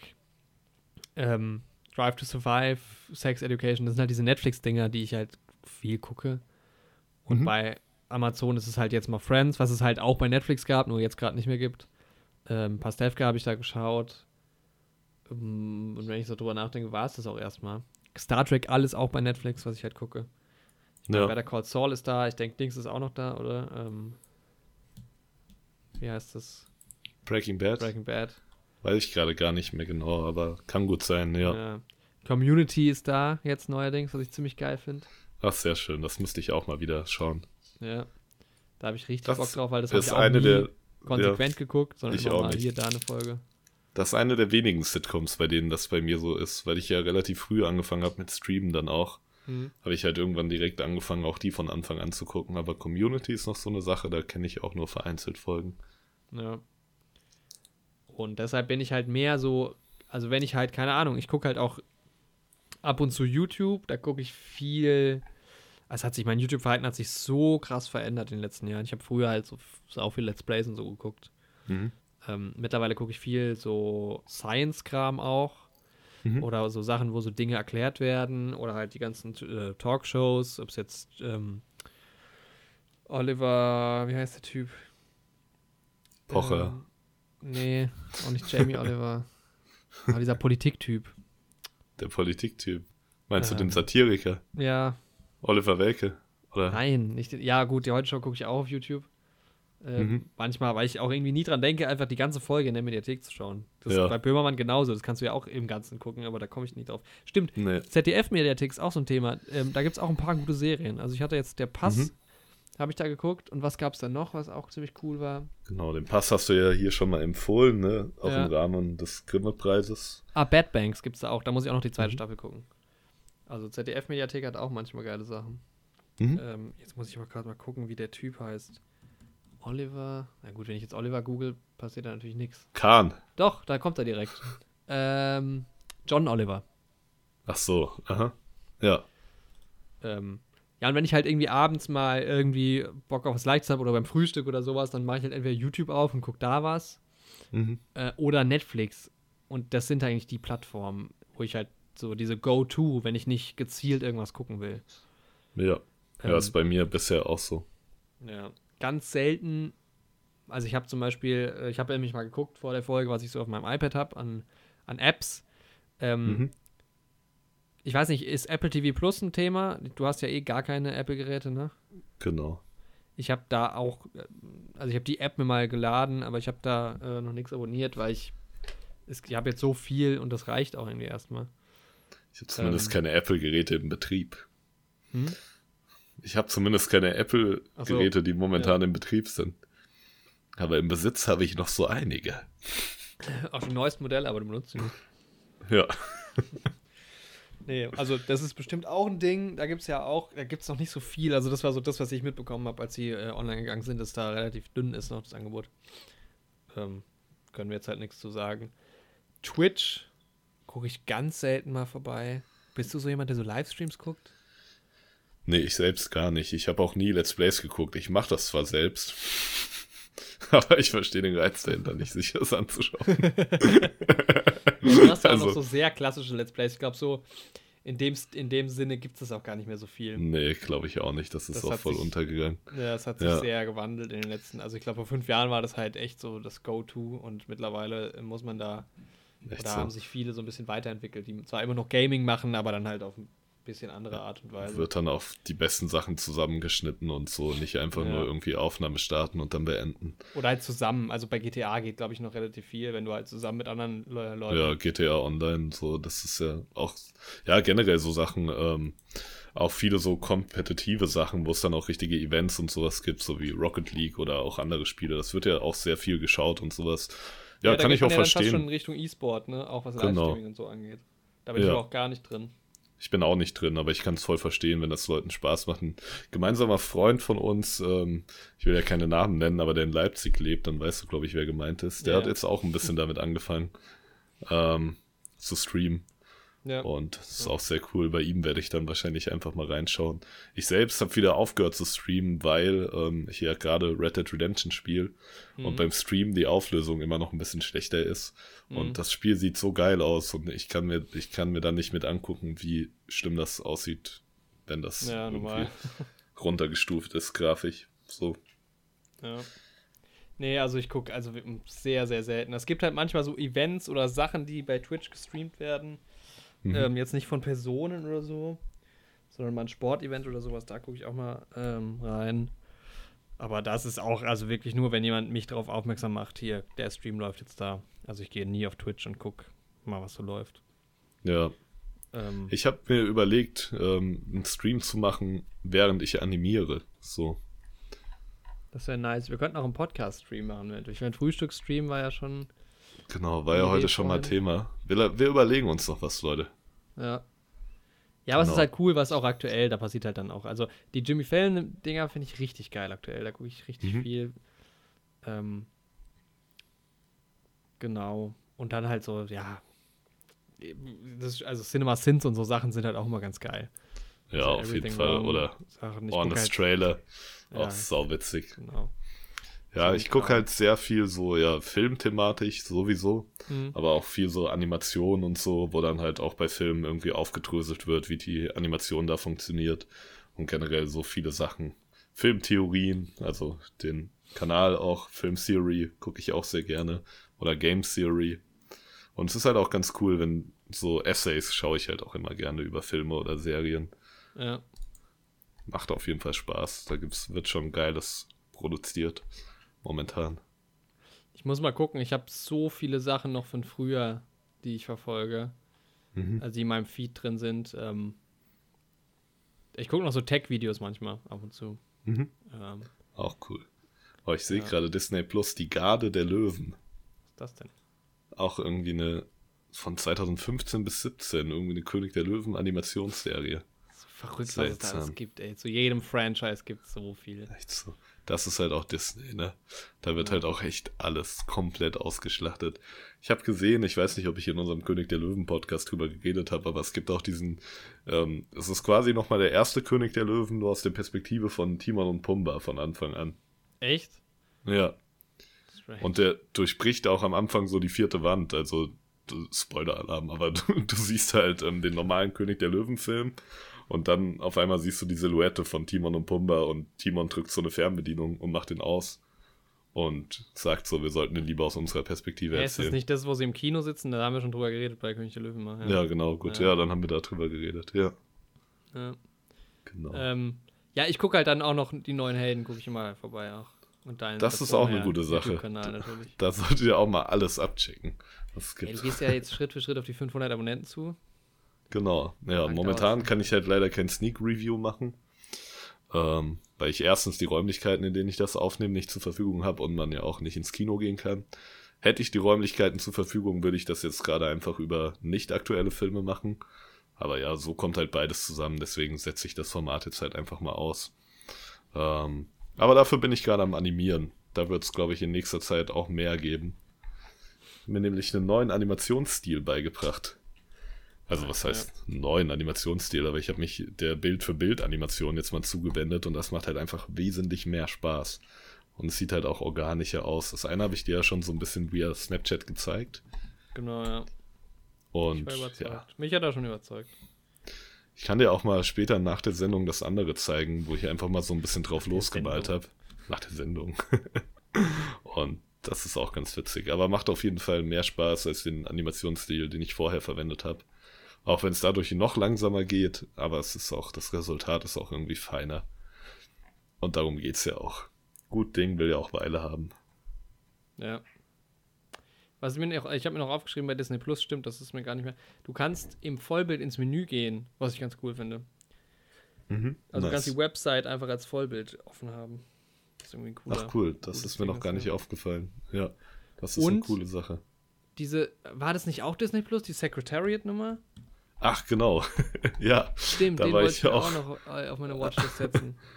Ähm, Drive to Survive, Sex Education, das sind halt diese Netflix-Dinger, die ich halt viel gucke. Und Mhm. bei Amazon ist es halt jetzt mal Friends, was es halt auch bei Netflix gab, nur jetzt gerade nicht mehr gibt. Ähm, Pastewka habe ich da geschaut. Ähm, und wenn ich so drüber nachdenke, war es das auch erstmal. Star Trek, alles auch bei Netflix, was ich halt gucke. Ja. Better Call Saul ist da, ich denke, Dings ist auch noch da, oder? Ähm, wie heißt das? Breaking Bad? Breaking Bad. Weiß ich gerade gar nicht mehr genau, aber kann gut sein, ja. Ja. Community ist da jetzt neuerdings, was ich ziemlich geil finde. Ach, sehr schön. Das müsste ich auch mal wieder schauen. Ja. Da habe ich richtig Das Bock drauf, weil das ist ich auch eine der, konsequent geguckt, sondern ich immer auch mal nicht. hier da eine Folge. das ist eine der wenigen Sitcoms, bei denen das bei mir so ist, weil ich ja relativ früh angefangen habe mit Streamen dann auch. Hm. Habe ich halt irgendwann direkt angefangen, auch die von Anfang an zu gucken. Aber Community ist noch so eine Sache, da kenne ich auch nur vereinzelt Folgen. Ja. Und deshalb bin ich halt mehr so, also wenn ich halt, keine Ahnung, ich gucke halt auch ab und zu YouTube, da gucke ich viel Es hat sich, mein YouTube-Verhalten hat sich so krass verändert in den letzten Jahren. Ich habe früher halt so, so auch viel Let's Plays und so geguckt. Mhm. Ähm, mittlerweile gucke ich viel so Science-Kram auch. Mhm. Oder so Sachen, wo so Dinge erklärt werden. Oder halt die ganzen äh, Talkshows, ob es jetzt ähm, Oliver, wie heißt der Typ? Pocher. Ähm, nee, auch nicht Jamie [laughs] Oliver. Aber dieser Politiktyp. Der Politiktyp. Meinst du den Satiriker? Ja, Oliver Welke? Oder? nein, nicht. Ja, gut, die Heute Show gucke ich auch auf YouTube. Äh, Mhm. Manchmal, weil ich auch irgendwie nie dran denke, einfach die ganze Folge in der Mediathek zu schauen. Das Ja. ist bei Böhmermann genauso. Das kannst du ja auch im Ganzen gucken, aber da komme ich nicht drauf. Stimmt, Nee. ZDF-Mediathek ist auch so ein Thema. Ähm, da gibt es auch ein paar gute Serien. Also ich hatte jetzt der Pass, Mhm. habe ich da geguckt. Und was gab es da noch, was auch ziemlich cool war? Genau, den Pass hast du ja hier schon mal empfohlen, ne? Auch Ja. im Rahmen des Grimme-Preises. Ah, Bad Banks gibt es da auch. Da muss ich auch noch die zweite Mhm. Staffel gucken. Also ZDF-Mediathek hat auch manchmal geile Sachen. Mhm. Ähm, jetzt muss ich mal gerade mal gucken, wie der Typ heißt. Oliver. Na gut, wenn ich jetzt Oliver google, passiert da natürlich nichts. Kahn. Doch, da kommt er direkt. [laughs] ähm, John Oliver. Ach so, aha. Ja. Ähm, ja, und wenn ich halt irgendwie abends mal irgendwie Bock auf was Leichtes habe oder beim Frühstück oder sowas, dann mache ich halt entweder YouTube auf und gucke da was Mhm. äh, oder Netflix. Und das sind eigentlich die Plattformen, wo ich halt so diese Go-To, wenn ich nicht gezielt irgendwas gucken will. Ja. Ähm, Ja, ist bei mir bisher auch so. Ja, ganz selten. Also ich habe zum Beispiel, äh, ich habe nämlich mal geguckt vor der Folge, was ich so auf meinem iPad habe an, an Apps. Ähm, Mhm. Ich weiß nicht, ist Apple TV Plus ein Thema? Du hast ja eh gar keine Apple-Geräte, ne? Genau. Ich habe da auch, äh, also ich habe die App mir mal geladen, aber ich habe da äh, noch nichts abonniert, weil ich, es, ich habe jetzt so viel und das reicht auch irgendwie erstmal. Ich habe zumindest Ähm. keine Apple-Geräte im Betrieb. Hm? Ich habe zumindest keine Ach so. Apple-Geräte, die momentan im Betrieb sind. Aber im Besitz habe ich noch so einige. [laughs] Auch die neuesten Modelle, aber du benutzt sie nicht. Ja. [laughs] Nee, also das ist bestimmt auch ein Ding. Da gibt es ja auch, da gibt es noch nicht so viel. Also das war so das, was ich mitbekommen habe, als sie äh, online gegangen sind, dass da relativ dünn ist noch das Angebot. Ähm, können wir jetzt halt nichts zu sagen. Twitch gucke ich ganz selten mal vorbei. Bist du so jemand, der so Livestreams guckt? Nee, ich selbst gar nicht. Ich habe auch nie Let's Plays geguckt. Ich mache das zwar selbst. [laughs] Aber ich verstehe den Reiz dahinter nicht, sich das anzuschauen. Du hast ja Also- noch so sehr klassische Let's Plays. Ich glaube, so in dem, in dem Sinne gibt es auch gar nicht mehr so viel. Nee, glaube ich auch nicht. Das ist Das auch voll sich- untergegangen. Ja, es hat sich Ja. sehr gewandelt in den letzten, also ich glaube, vor fünf Jahren war das halt echt so das Go-To und mittlerweile muss man da, Echt da so. haben sich viele so ein bisschen weiterentwickelt, die zwar immer noch Gaming machen, aber dann halt auf ein bisschen andere Art und Weise. Wird dann auf die besten Sachen zusammengeschnitten und so. Nicht einfach Ja. nur irgendwie Aufnahme starten und dann beenden. Oder halt zusammen, also bei GTA geht, glaube ich, noch relativ viel, wenn du halt zusammen mit anderen Le Leuten. Ja, GTA Online, so, das ist ja auch, ja, generell so Sachen, ähm, auch viele so kompetitive Sachen, wo es dann auch richtige Events und sowas gibt, so wie Rocket League oder auch andere Spiele. Das wird ja auch sehr viel geschaut und sowas. Ja, da kann ich auch man ja schon verstehen. in Richtung E-Sport, ne? Auch was Genau. Livestreaming und so angeht. Da bin ich Ja. aber auch gar nicht drin. Ich bin auch nicht drin, aber ich kann es voll verstehen, wenn das Leuten Spaß macht. Ein gemeinsamer Freund von uns, ähm, ich will ja keine Namen nennen, aber der in Leipzig lebt, dann weißt du, glaube ich, wer gemeint ist. Der Ja. hat jetzt auch ein bisschen damit angefangen, ähm, zu streamen. Ja. Und das ist auch sehr cool. Bei ihm werde ich dann wahrscheinlich einfach mal reinschauen. Ich selbst habe wieder aufgehört zu streamen, weil ähm, ich ja gerade Red Dead Redemption spiele Mhm. und beim Stream die Auflösung immer noch ein bisschen schlechter ist. Mhm. Und das Spiel sieht so geil aus und ich kann mir, ich kann mir dann nicht mit angucken, wie schlimm das aussieht, wenn das Ja, irgendwie [laughs] runtergestuft ist, grafisch. So. Ja. Nee, also ich gucke also sehr, sehr selten. Es gibt halt manchmal so Events oder Sachen, die bei Twitch gestreamt werden. Mhm. Ähm, jetzt nicht von Personen oder so, sondern mal ein Sportevent oder sowas, da gucke ich auch mal ähm, rein. Aber das ist auch, also wirklich nur, wenn jemand mich darauf aufmerksam macht, hier, der Stream läuft jetzt da. Also ich gehe nie auf Twitch und gucke mal, was so läuft. Ja. Ähm, Ich habe mir überlegt, ähm, einen Stream zu machen, während ich animiere. So. das wäre nice. Wir könnten auch einen Podcast-Stream machen. Ich meine, Frühstücksstream war ja schon, Genau, war ja Idee heute schon mal. Thema. Wir, wir überlegen uns noch was, Leute. Ja. Ja, aber es ist Genau. halt cool, was auch aktuell, da passiert halt dann auch. Also die Jimmy Fallon-Dinger finde ich richtig geil aktuell. Da gucke ich richtig Mhm. viel. Ähm, genau. Und dann halt so, ja. Das, also Cinema Sins und so Sachen sind halt auch immer ganz geil. Ja, Also auf jeden Fall. Oder Sachen. Ich Honest halt, Trailer. Ja. Auch sauwitzig. Genau. Ja, ich gucke halt sehr viel so, ja, filmthematisch sowieso, Mhm. aber auch viel so Animation und so, wo dann halt auch bei Filmen irgendwie aufgedröselt wird, wie die Animation da funktioniert und generell so viele Sachen. Filmtheorien, also den Kanal auch, Film Theory gucke ich auch sehr gerne oder Game Theory. Und es ist halt auch ganz cool, wenn so Essays schaue ich halt auch immer gerne über Filme oder Serien. Ja. Macht auf jeden Fall Spaß. Da gibt's, wird schon Geiles produziert momentan. Ich muss mal gucken, ich habe so viele Sachen noch von früher, die ich verfolge, Mhm. also die in meinem Feed drin sind. Ähm, ich gucke noch so Tech-Videos manchmal ab und zu. Mhm. Ähm, Auch cool. Oh, ich sehe Ja. gerade Disney Plus, die Garde der Löwen. was ist das denn? Auch irgendwie eine von 2015 bis 17, irgendwie eine König der Löwen Animationsserie. So verrückt, was es da alles Seltsam. gibt, ey. Zu jedem Franchise gibt es so viel. Echt so. Das ist halt auch Disney, ne? Da wird halt auch echt alles komplett ausgeschlachtet. Ich habe gesehen, ich weiß nicht, ob ich in unserem König der Löwen Podcast drüber geredet habe, aber es gibt auch diesen, ähm, es ist quasi nochmal der erste König der Löwen, nur aus der Perspektive von Timon und Pumba von Anfang an. Echt? Ja. Und der durchbricht auch am Anfang so die vierte Wand, also Spoiler-Alarm, aber [laughs] du, du siehst halt ähm, den normalen König der Löwen-Film und dann auf einmal siehst du die Silhouette von Timon und Pumba und Timon drückt so eine Fernbedienung und macht den aus und sagt so, wir sollten den lieber aus unserer Perspektive Ja, ist das erzählen. nicht das, wo sie im Kino sitzen? Da haben wir schon drüber geredet bei König der Löwen mal. ja. genau, gut, Ja. ja. dann haben wir darüber geredet, ja, Ja. genau. Ähm, ja, ich gucke halt dann auch noch die neuen Helden, gucke ich immer vorbei auch. Und deinen Das ist auch eine ja, gute Sache. Natürlich. da solltet ihr auch mal alles abchecken, was es Ey, gibt. du gehst ja jetzt Schritt für Schritt auf die 500 Abonnenten zu. Genau. Ja, Lang momentan dauert's. kann ich halt leider kein Sneak Review machen. Ähm, weil ich erstens die Räumlichkeiten, in denen ich das aufnehme, nicht zur Verfügung habe und man ja auch nicht ins Kino gehen kann. Hätte ich die Räumlichkeiten zur Verfügung, würde ich das jetzt gerade einfach über nicht aktuelle Filme machen. Aber ja, so kommt halt beides zusammen, deswegen setze ich das Format jetzt halt einfach mal aus. Ähm, aber dafür bin ich gerade am Animieren. Da wird es, glaube ich, in nächster Zeit auch mehr geben. Mir nämlich einen neuen Animationsstil beigebracht. Also was heißt einen neuen Animationsstil, aber ich habe mich der Bild-für-Bild-Animation jetzt mal zugewendet und das macht halt einfach wesentlich mehr Spaß. Und es sieht halt auch organischer aus. Das eine habe ich dir ja schon so ein bisschen via Snapchat gezeigt. Genau, ja. Und ja, Mich hat er schon überzeugt. ich kann dir auch mal später nach der Sendung das andere zeigen, wo ich einfach mal so ein bisschen drauf losgemalt Sendung. habe. Nach der Sendung. [laughs] und das ist auch ganz witzig. Aber macht auf jeden Fall mehr Spaß als den Animationsstil, den ich vorher verwendet habe. Auch wenn es dadurch noch langsamer geht, aber es ist auch, das Resultat ist auch irgendwie feiner. Und darum geht's ja auch. Gut Ding will ja auch Weile haben. Ja. Was mir noch, ich habe mir noch aufgeschrieben bei Disney Plus, stimmt, das ist mir gar nicht mehr. Du kannst im Vollbild ins Menü gehen, was ich ganz cool finde. Also du kannst Nice. die Website einfach als Vollbild offen haben. Das ist irgendwie ein cooler. Ach cool, das ist mir Ding, noch gar nicht aufgefallen. Ja, das ist eine Und- coole Sache. Diese, war das nicht auch Disney Plus, die Secretariat-Nummer? Ach genau, [laughs] ja. Stimmt, Da den war wollte ich auch. auch noch äh, auf meine Watchlist setzen. [laughs]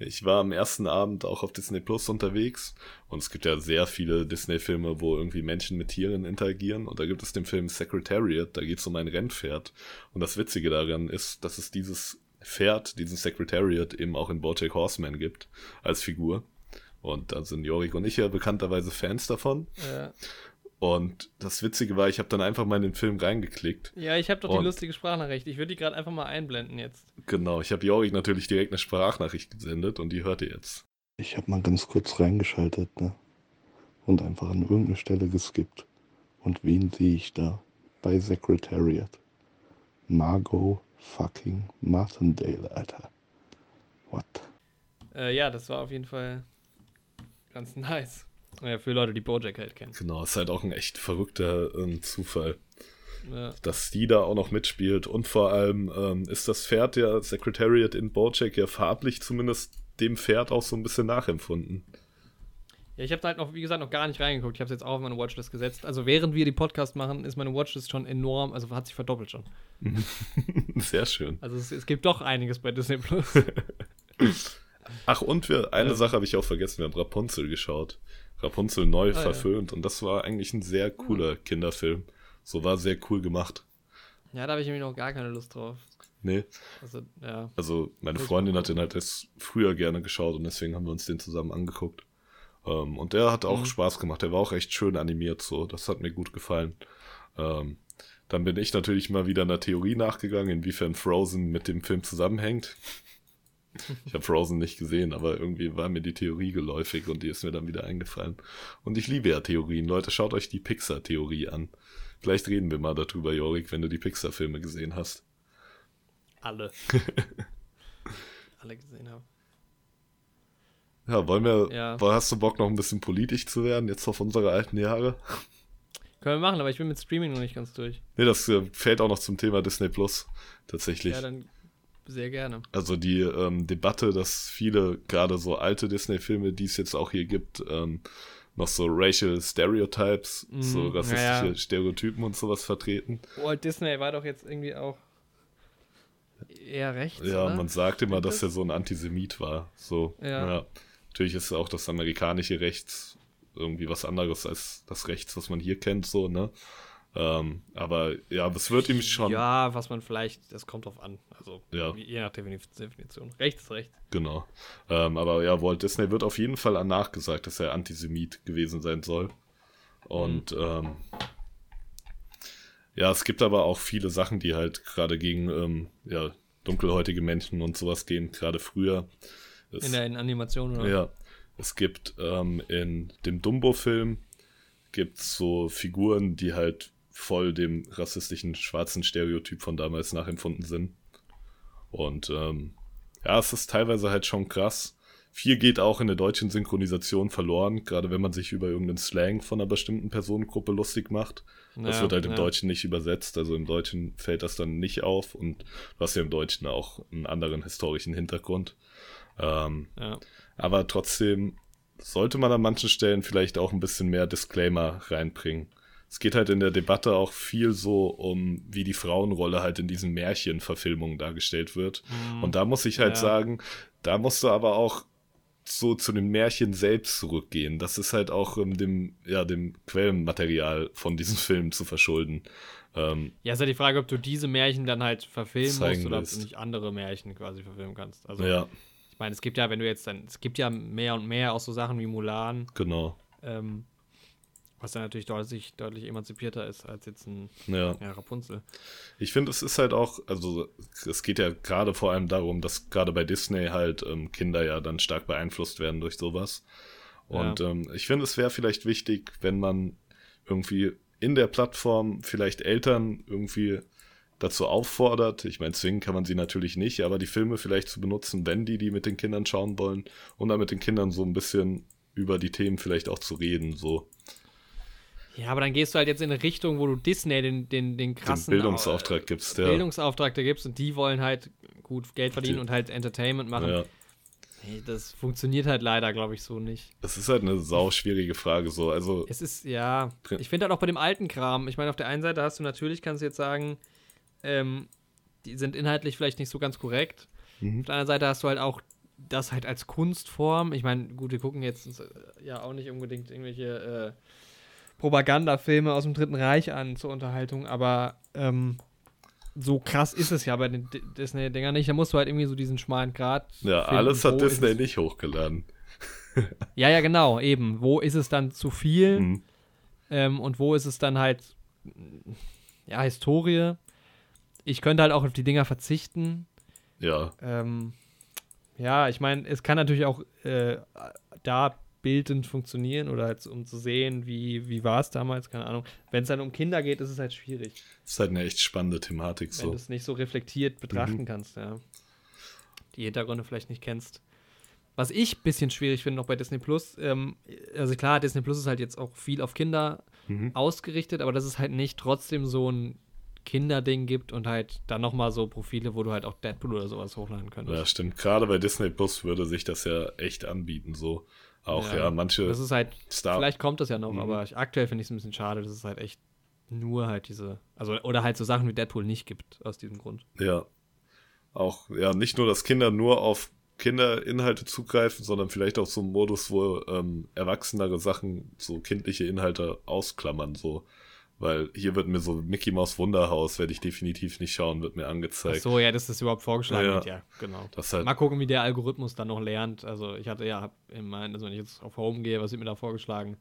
Ich war am ersten Abend auch auf Disney Plus unterwegs und es gibt ja sehr viele Disney-Filme, wo irgendwie Menschen mit Tieren interagieren und da gibt es den Film Secretariat, da geht es um ein Rennpferd und das Witzige daran ist, dass es dieses Pferd, diesen Secretariat eben auch in Bojack Horseman gibt als Figur und da sind Jorik und ich ja bekannterweise Fans davon äh, und das Witzige war, ich habe dann einfach mal in den Film reingeklickt ja, ich habe doch die lustige Sprachnachricht. Ich würde die gerade einfach mal einblenden jetzt. Genau, ich habe Jorik natürlich direkt eine Sprachnachricht gesendet und die hört ihr jetzt. Ich habe mal ganz kurz reingeschaltet, ne? Und einfach an irgendeine Stelle geskippt. Und wen sehe ich da? Bei Secretariat. Margot fucking Martindale, Alter. What? Äh, ja, das war auf jeden Fall ganz nice. Ja, für Leute, die Bojack halt kennen. Genau, ist halt auch ein echt verrückter ähm, Zufall, Ja. dass die da auch noch mitspielt. Und vor allem ähm, ist das Pferd der Secretariat in Bojack ja farblich zumindest dem Pferd auch so ein bisschen nachempfunden. Ja, ich habe da halt noch, wie gesagt, noch gar nicht reingeguckt. Ich habe es jetzt auch auf meine Watchlist gesetzt. Also während wir die Podcast machen, ist meine Watchlist schon enorm, also hat sich verdoppelt schon. [laughs] Sehr schön. Also es, es gibt doch einiges bei Disney Plus. [laughs] Ach, und wir, eine Ja. Sache habe ich auch vergessen, wir haben Rapunzel geschaut. Rapunzel neu Ah, ja. verfilmt und das war eigentlich ein sehr cooler Kinderfilm. So war sehr cool gemacht. ja, da habe ich irgendwie noch gar keine Lust drauf. Nee. Also, ja. Also meine Freundin hat den halt erst früher gerne geschaut und deswegen haben wir uns den zusammen angeguckt. Ähm, und der hat auch Mhm. Spaß gemacht. Der war auch echt schön animiert so. Das hat mir gut gefallen. Ähm, dann bin ich natürlich mal wieder einer Theorie nachgegangen, inwiefern Frozen mit dem Film zusammenhängt. Ich habe Frozen nicht gesehen, aber irgendwie war mir die Theorie geläufig und die ist mir dann wieder eingefallen. Und ich liebe ja Theorien. Leute, schaut euch die Pixar-Theorie an. Vielleicht reden wir mal darüber, Jorik, wenn du die Pixar-Filme gesehen hast. Alle. [laughs] Alle gesehen haben. Ja, wollen wir, Ja. hast du Bock noch ein bisschen politisch zu werden, jetzt auf unsere alten Jahre? Können wir machen, aber ich bin mit Streaming noch nicht ganz durch. Nee, das äh, fällt auch noch zum Thema Disney Plus, tatsächlich. Ja, dann sehr gerne. also die ähm, Debatte, dass viele, gerade so alte Disney-Filme, die es jetzt auch hier gibt, ähm, noch so racial Stereotypes, Mhm, so rassistische ja, ja. Stereotypen und sowas vertreten. Walt Disney war doch jetzt irgendwie auch eher rechts. Ja, oder? man sagt immer, dass das? er so ein Antisemit war. So, Ja. Natürlich ist auch das amerikanische Rechts irgendwie was anderes als das Rechts, was man hier kennt, so, ne? Ähm, aber ja, es wird ihm schon, Ja, was man vielleicht, das kommt drauf an. Also, Ja. je nach Defini- Definition. Rechts ist rechts. genau. Ähm, aber ja, Walt Disney wird auf jeden Fall nachgesagt, dass er Antisemit gewesen sein soll. Und ähm, ja, es gibt aber auch viele Sachen, die halt gerade gegen ähm, ja, dunkelhäutige Menschen und sowas gehen, gerade früher. Es- In der in Animation, oder? Ja, es gibt ähm, in dem Dumbo-Film gibt's so Figuren, die halt voll dem rassistischen schwarzen Stereotyp von damals nachempfunden sind. Und ähm, ja, es ist teilweise halt schon krass. Viel geht auch in der deutschen Synchronisation verloren, gerade wenn man sich über irgendeinen Slang von einer bestimmten Personengruppe lustig macht. Das Ja, wird halt im ja. Deutschen nicht übersetzt, also im Deutschen fällt das dann nicht auf und du hast ja im Deutschen auch einen anderen historischen Hintergrund. Ähm, Ja. aber trotzdem sollte man an manchen Stellen vielleicht auch ein bisschen mehr Disclaimer reinbringen. Es geht halt in der Debatte auch viel so um, wie die Frauenrolle halt in diesen Märchenverfilmungen dargestellt wird. Und da muss ich halt Ja. sagen, da musst du aber auch so zu den Märchen selbst zurückgehen. Das ist halt auch ähm, dem, ja, dem Quellenmaterial von diesen [laughs] Filmen zu verschulden. Ähm, Ja, ist ja die Frage, ob du diese Märchen dann halt verfilmen musst oder ob willst. du nicht andere Märchen quasi verfilmen kannst. Also, ja, ich meine, es gibt ja, wenn du jetzt dann, es gibt ja mehr und mehr auch so Sachen wie Mulan, genau. ähm, was dann natürlich deutlich, deutlich emanzipierter ist als jetzt ein Ja. ja, Rapunzel. Ich finde, es ist halt auch, also es geht ja gerade vor allem darum, dass gerade bei Disney halt ähm, Kinder ja dann stark beeinflusst werden durch sowas. Und Ja. ähm, ich finde, es wäre vielleicht wichtig, wenn man irgendwie in der Plattform vielleicht Eltern irgendwie dazu auffordert. Ich meine, zwingen kann man sie natürlich nicht, aber die Filme vielleicht zu benutzen, wenn die die mit den Kindern schauen wollen und dann mit den Kindern so ein bisschen über die Themen vielleicht auch zu reden, so Ja, aber dann gehst du halt jetzt in eine Richtung, wo du Disney den, den, den den krassen Bildungsauftrag gibst. Ja. Bildungsauftrag da gibst und die wollen halt gut Geld verdienen Die- und halt Entertainment machen. ja. Hey, das funktioniert halt leider, glaube ich, so nicht. Das ist halt eine sau schwierige Frage, so. Also, Es ist, ja, ich finde halt auch bei dem alten Kram, ich meine, auf der einen Seite hast du natürlich, kannst du jetzt sagen, ähm, die sind inhaltlich vielleicht nicht so ganz korrekt. Mhm. Auf der anderen Seite hast du halt auch das halt als Kunstform. Ich meine, gut, wir gucken jetzt äh, ja auch nicht unbedingt irgendwelche äh, Propagandafilme aus dem Dritten Reich an zur Unterhaltung, aber ähm, so krass ist es ja bei den Disney-Dingern nicht. Da musst du halt irgendwie so diesen schmalen Grad. Ja, finden, alles hat Disney nicht hochgeladen. [laughs] Ja, ja, genau, eben. Wo ist es dann zu viel? Mhm. Ähm, und wo ist es dann halt, ja, Historie. Ich könnte halt auch auf die Dinger verzichten. Ja, Ähm, ja, ich meine, es kann natürlich auch äh, da bildend funktionieren oder halt, um zu sehen, wie, wie war es damals, keine Ahnung. Wenn es dann um Kinder geht, ist es halt schwierig, das ist halt eine echt spannende Thematik wenn so. du es nicht so reflektiert betrachten Mhm. kannst, ja. Die Hintergründe vielleicht nicht kennst. Was ich ein bisschen schwierig finde noch bei Disney Plus, ähm, also klar, Disney Plus ist halt jetzt auch viel auf Kinder Mhm. ausgerichtet, aber dass es halt nicht trotzdem so ein Kinderding gibt und halt dann nochmal so Profile, wo du halt auch Deadpool oder sowas hochladen könntest. Ja, stimmt. Gerade bei Disney Plus würde sich das ja echt anbieten, so. Auch, ja, manche Das ist halt, Star. vielleicht kommt das ja noch, Mhm. aber ich, aktuell finde ich es ein bisschen schade, dass es halt echt nur halt diese, also, oder halt so Sachen wie Deadpool nicht gibt, aus diesem Grund. Ja. Auch, ja, nicht nur, dass Kinder nur auf Kinderinhalte zugreifen, sondern vielleicht auch so ein Modus, wo ähm, erwachsenere Sachen, so kindliche Inhalte ausklammern, so. Weil hier wird mir so Mickey Mouse Wunderhaus, werde ich definitiv nicht schauen, wird mir Ach angezeigt. so, ja, dass das überhaupt vorgeschlagen Ja, wird, ja, genau. Das halt, Mal gucken, wie der Algorithmus dann noch lernt. Also ich hatte ja, hab in mein, also wenn ich jetzt auf Home gehe, was wird mir da vorgeschlagen?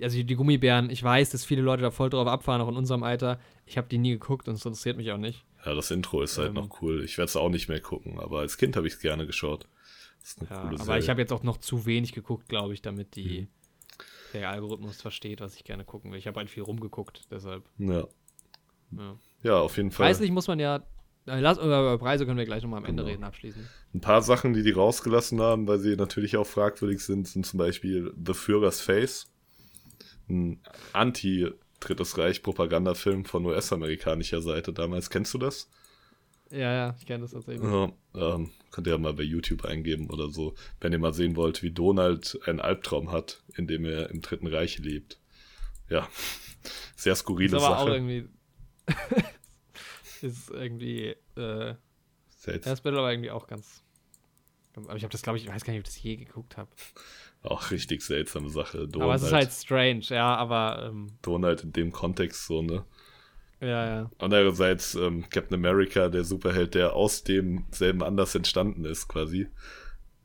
Also die Gummibären, ich weiß, dass viele Leute da voll drauf abfahren, auch in unserem Alter. Ich habe die nie geguckt und es interessiert mich auch nicht. ja, das Intro ist halt Ähm. noch cool. Ich werde es auch nicht mehr gucken, aber als Kind habe ich es gerne geschaut. Das ist eine Ja, coole aber Serie. ich habe jetzt auch noch zu wenig geguckt, glaube ich, damit die, Mhm. Der Algorithmus versteht, was ich gerne gucken will. Ich habe halt viel rumgeguckt, deshalb. ja. Ja. ja, auf jeden Fall. Preislich muss man ja. Äh, lass, über Preise können wir gleich nochmal am Ende Genau. reden, abschließen. Ein paar Sachen, die die rausgelassen haben, weil sie natürlich auch fragwürdig sind, sind zum Beispiel The Führer's Face, ein Anti-Drittes Reich-Propagandafilm von US-amerikanischer Seite damals. Kennst du das? Ja, ja, ich kenne das tatsächlich. Ja, ähm, könnt ihr ja mal bei YouTube eingeben oder so, wenn ihr mal sehen wollt, wie Donald einen Albtraum hat, in dem er im Dritten Reich lebt. Ja, [laughs] sehr skurrile ist aber auch Sache. irgendwie. [laughs] ist irgendwie. Äh, Seltsam. das Battle aber irgendwie auch ganz. ganz aber ich habe das, glaube ich, ich weiß gar nicht, ob ich das je geguckt habe. Auch richtig seltsame Sache. Donald, Aber es ist halt strange, ja, aber. Ähm, Donald in dem Kontext so, ne? Ja, ja. Andererseits ähm, Captain America, der Superheld, der aus demselben Anlass entstanden ist, quasi,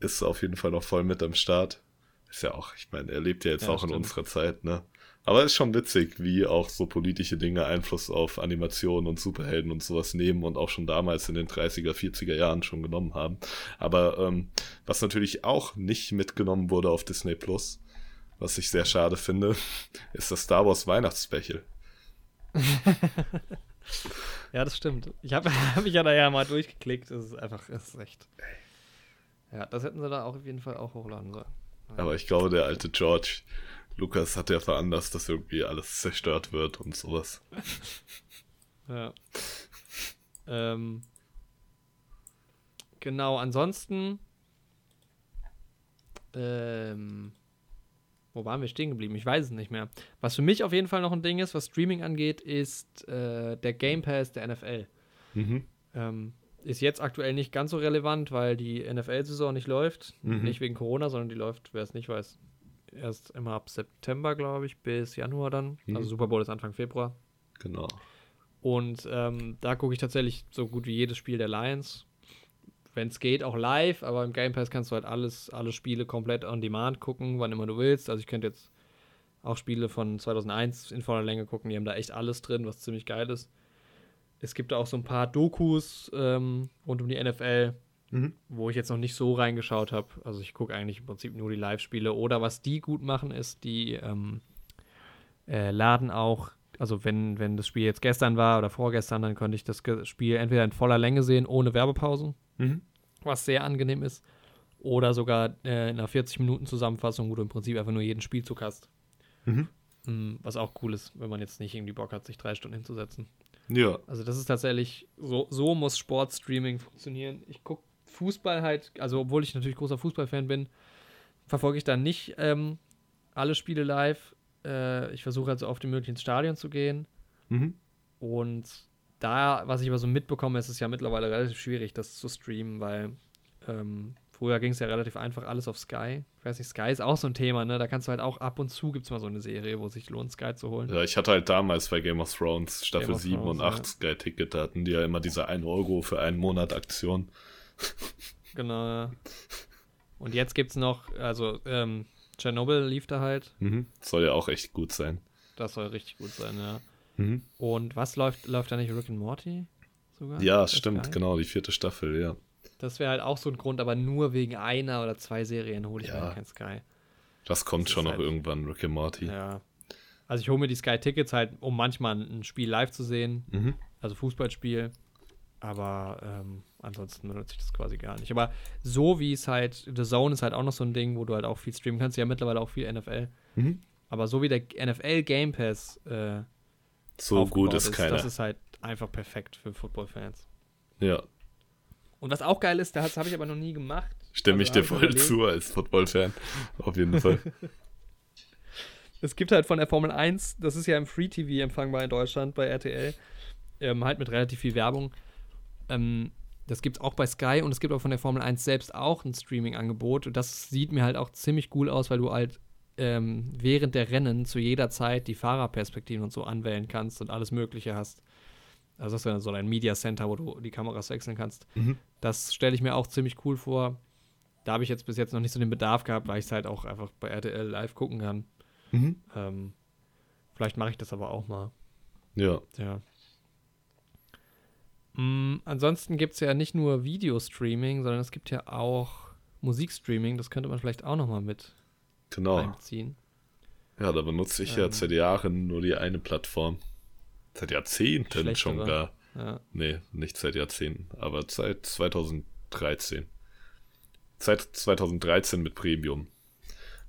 ist auf jeden Fall noch voll mit am Start. Ist ja auch, ich meine, er lebt ja jetzt Ja, auch in stimmt. unserer Zeit, ne? Aber ist schon witzig, wie auch so politische Dinge Einfluss auf Animationen und Superhelden und sowas nehmen und auch schon damals in den 30er, 40er Jahren schon genommen haben. Aber ähm, was natürlich auch nicht mitgenommen wurde auf Disney Plus, was ich sehr schade finde, [laughs] ist das Star Wars Weihnachtsspecial. Ja, das stimmt. Ich habe hab [laughs] mich ja da ja mal durchgeklickt. Es ist einfach, es ist echt. Ja, das hätten sie da auch auf jeden Fall auch hochladen sollen. Aber ich glaube, der alte George Lucas hat ja veranlasst, dass irgendwie alles zerstört wird und sowas. [laughs] Ja. ähm, genau, ansonsten. Ähm, wo waren wir stehen geblieben? Ich weiß es nicht mehr. Was für mich auf jeden Fall noch ein Ding ist, was Streaming angeht, ist äh, der Game Pass der NFL. Mhm. Ähm, ist jetzt aktuell nicht ganz so relevant, weil die NFL-Saison nicht läuft. Mhm. Nicht wegen Corona, sondern die läuft, wer es nicht weiß, erst immer ab September, glaube ich, bis Januar dann. Mhm. Also Super Bowl ist Anfang Februar. Genau. Und ähm, da gucke ich tatsächlich so gut wie jedes Spiel der Lions. Wenn es geht, auch live, aber im Game Pass kannst du halt alles, alle Spiele komplett on demand gucken, wann immer du willst. Also ich könnte jetzt auch Spiele von 2001 in voller Länge gucken, die haben da echt alles drin, was ziemlich geil ist. Es gibt da auch so ein paar Dokus ähm, rund um die NFL, Mhm. wo ich jetzt noch nicht so reingeschaut habe. Also ich gucke eigentlich im Prinzip nur die Live-Spiele. Oder was die gut machen, ist, die ähm, äh, laden auch, also wenn, wenn das Spiel jetzt gestern war oder vorgestern, dann könnte ich das Spiel entweder in voller Länge sehen, ohne Werbepausen, Mhm. was sehr angenehm ist. Oder sogar äh, in einer 40-Minuten-Zusammenfassung, wo du im Prinzip einfach nur jeden Spielzug hast. Mhm. Mm, Was auch cool ist, wenn man jetzt nicht irgendwie Bock hat, sich drei Stunden hinzusetzen. Ja. Also das ist tatsächlich, so, so muss Sportstreaming funktionieren. Ich gucke Fußball halt, also obwohl ich natürlich großer Fußballfan bin, verfolge ich dann nicht ähm, alle Spiele live. Äh, ich versuche halt so oft wie möglich ins Stadion zu gehen. Mhm. Und da, was ich aber so mitbekomme, ist es ja mittlerweile relativ schwierig, das zu streamen, weil ähm, früher ging es ja relativ einfach alles auf Sky. Ich weiß nicht, Sky ist auch so ein Thema, ne? Da kannst du halt auch ab und zu gibt es mal so eine Serie, wo es sich lohnt, Sky zu holen. Ja, ich hatte halt damals bei Game of Thrones Staffel Game of 7 und Thrones, 8 Sky Ticket, da hatten die ja immer diese 1 Euro für einen Monat Aktion. [laughs] Genau. ja. Und jetzt gibt's noch, also ähm, Chernobyl lief da halt. Mhm. Soll ja auch echt gut sein. Das soll richtig gut sein, ja. Mhm. Und was läuft, läuft da nicht Rick and Morty sogar? Ja, stimmt, genau, die vierte Staffel, ja. Das wäre halt auch so ein Grund, aber nur wegen einer oder zwei Serien hole ich Ja. mir kein Sky. Das kommt Das schon noch halt- irgendwann, Rick and Morty. Ja. Also ich hole mir die Sky-Tickets halt, um manchmal ein Spiel live zu sehen, Mhm. also Fußballspiel. Aber ähm, ansonsten benutze ich das quasi gar nicht. Aber so wie es halt, The Zone ist halt auch noch so ein Ding, wo du halt auch viel streamen kannst. Ja, mittlerweile auch viel NFL. Mhm. Aber so wie der NFL Game Pass äh, So gut ist keiner. Das ist halt einfach perfekt für Football-Fans. ja, Und was auch geil ist, das habe ich aber noch nie gemacht. stimme Also ich dir voll überlegt. zu als Football-Fan. Auf jeden Fall. [laughs] Es gibt halt von der Formel 1, das ist ja im Free TV empfangbar in Deutschland bei RTL, ähm, halt mit relativ viel Werbung. Ähm, das gibt es auch bei Sky und es gibt auch von der Formel 1 selbst auch ein Streaming-Angebot. Und das sieht mir halt auch ziemlich cool aus, weil du halt ähm, während der Rennen zu jeder Zeit die Fahrerperspektiven und so anwählen kannst und alles Mögliche hast. Also das ja so ein Media Center, wo du die Kameras wechseln kannst. Mhm. Das stelle ich mir auch ziemlich cool vor. Da habe ich jetzt bis jetzt noch nicht so den Bedarf gehabt, weil ich es halt auch einfach bei RTL live gucken kann. Mhm. Ähm, vielleicht mache ich das aber auch mal. Ja. Ja. Mm, ansonsten gibt es ja nicht nur Videostreaming, sondern es gibt ja auch Musikstreaming. Das könnte man vielleicht auch noch mal mit Genau. einziehen. Ja, da benutze ich ja Ähm. seit Jahren nur die eine Plattform. Seit Jahrzehnten Schlechtere. schon gar. Ja. Nee, nicht seit Jahrzehnten, aber seit 2013. Seit 2013 mit Premium.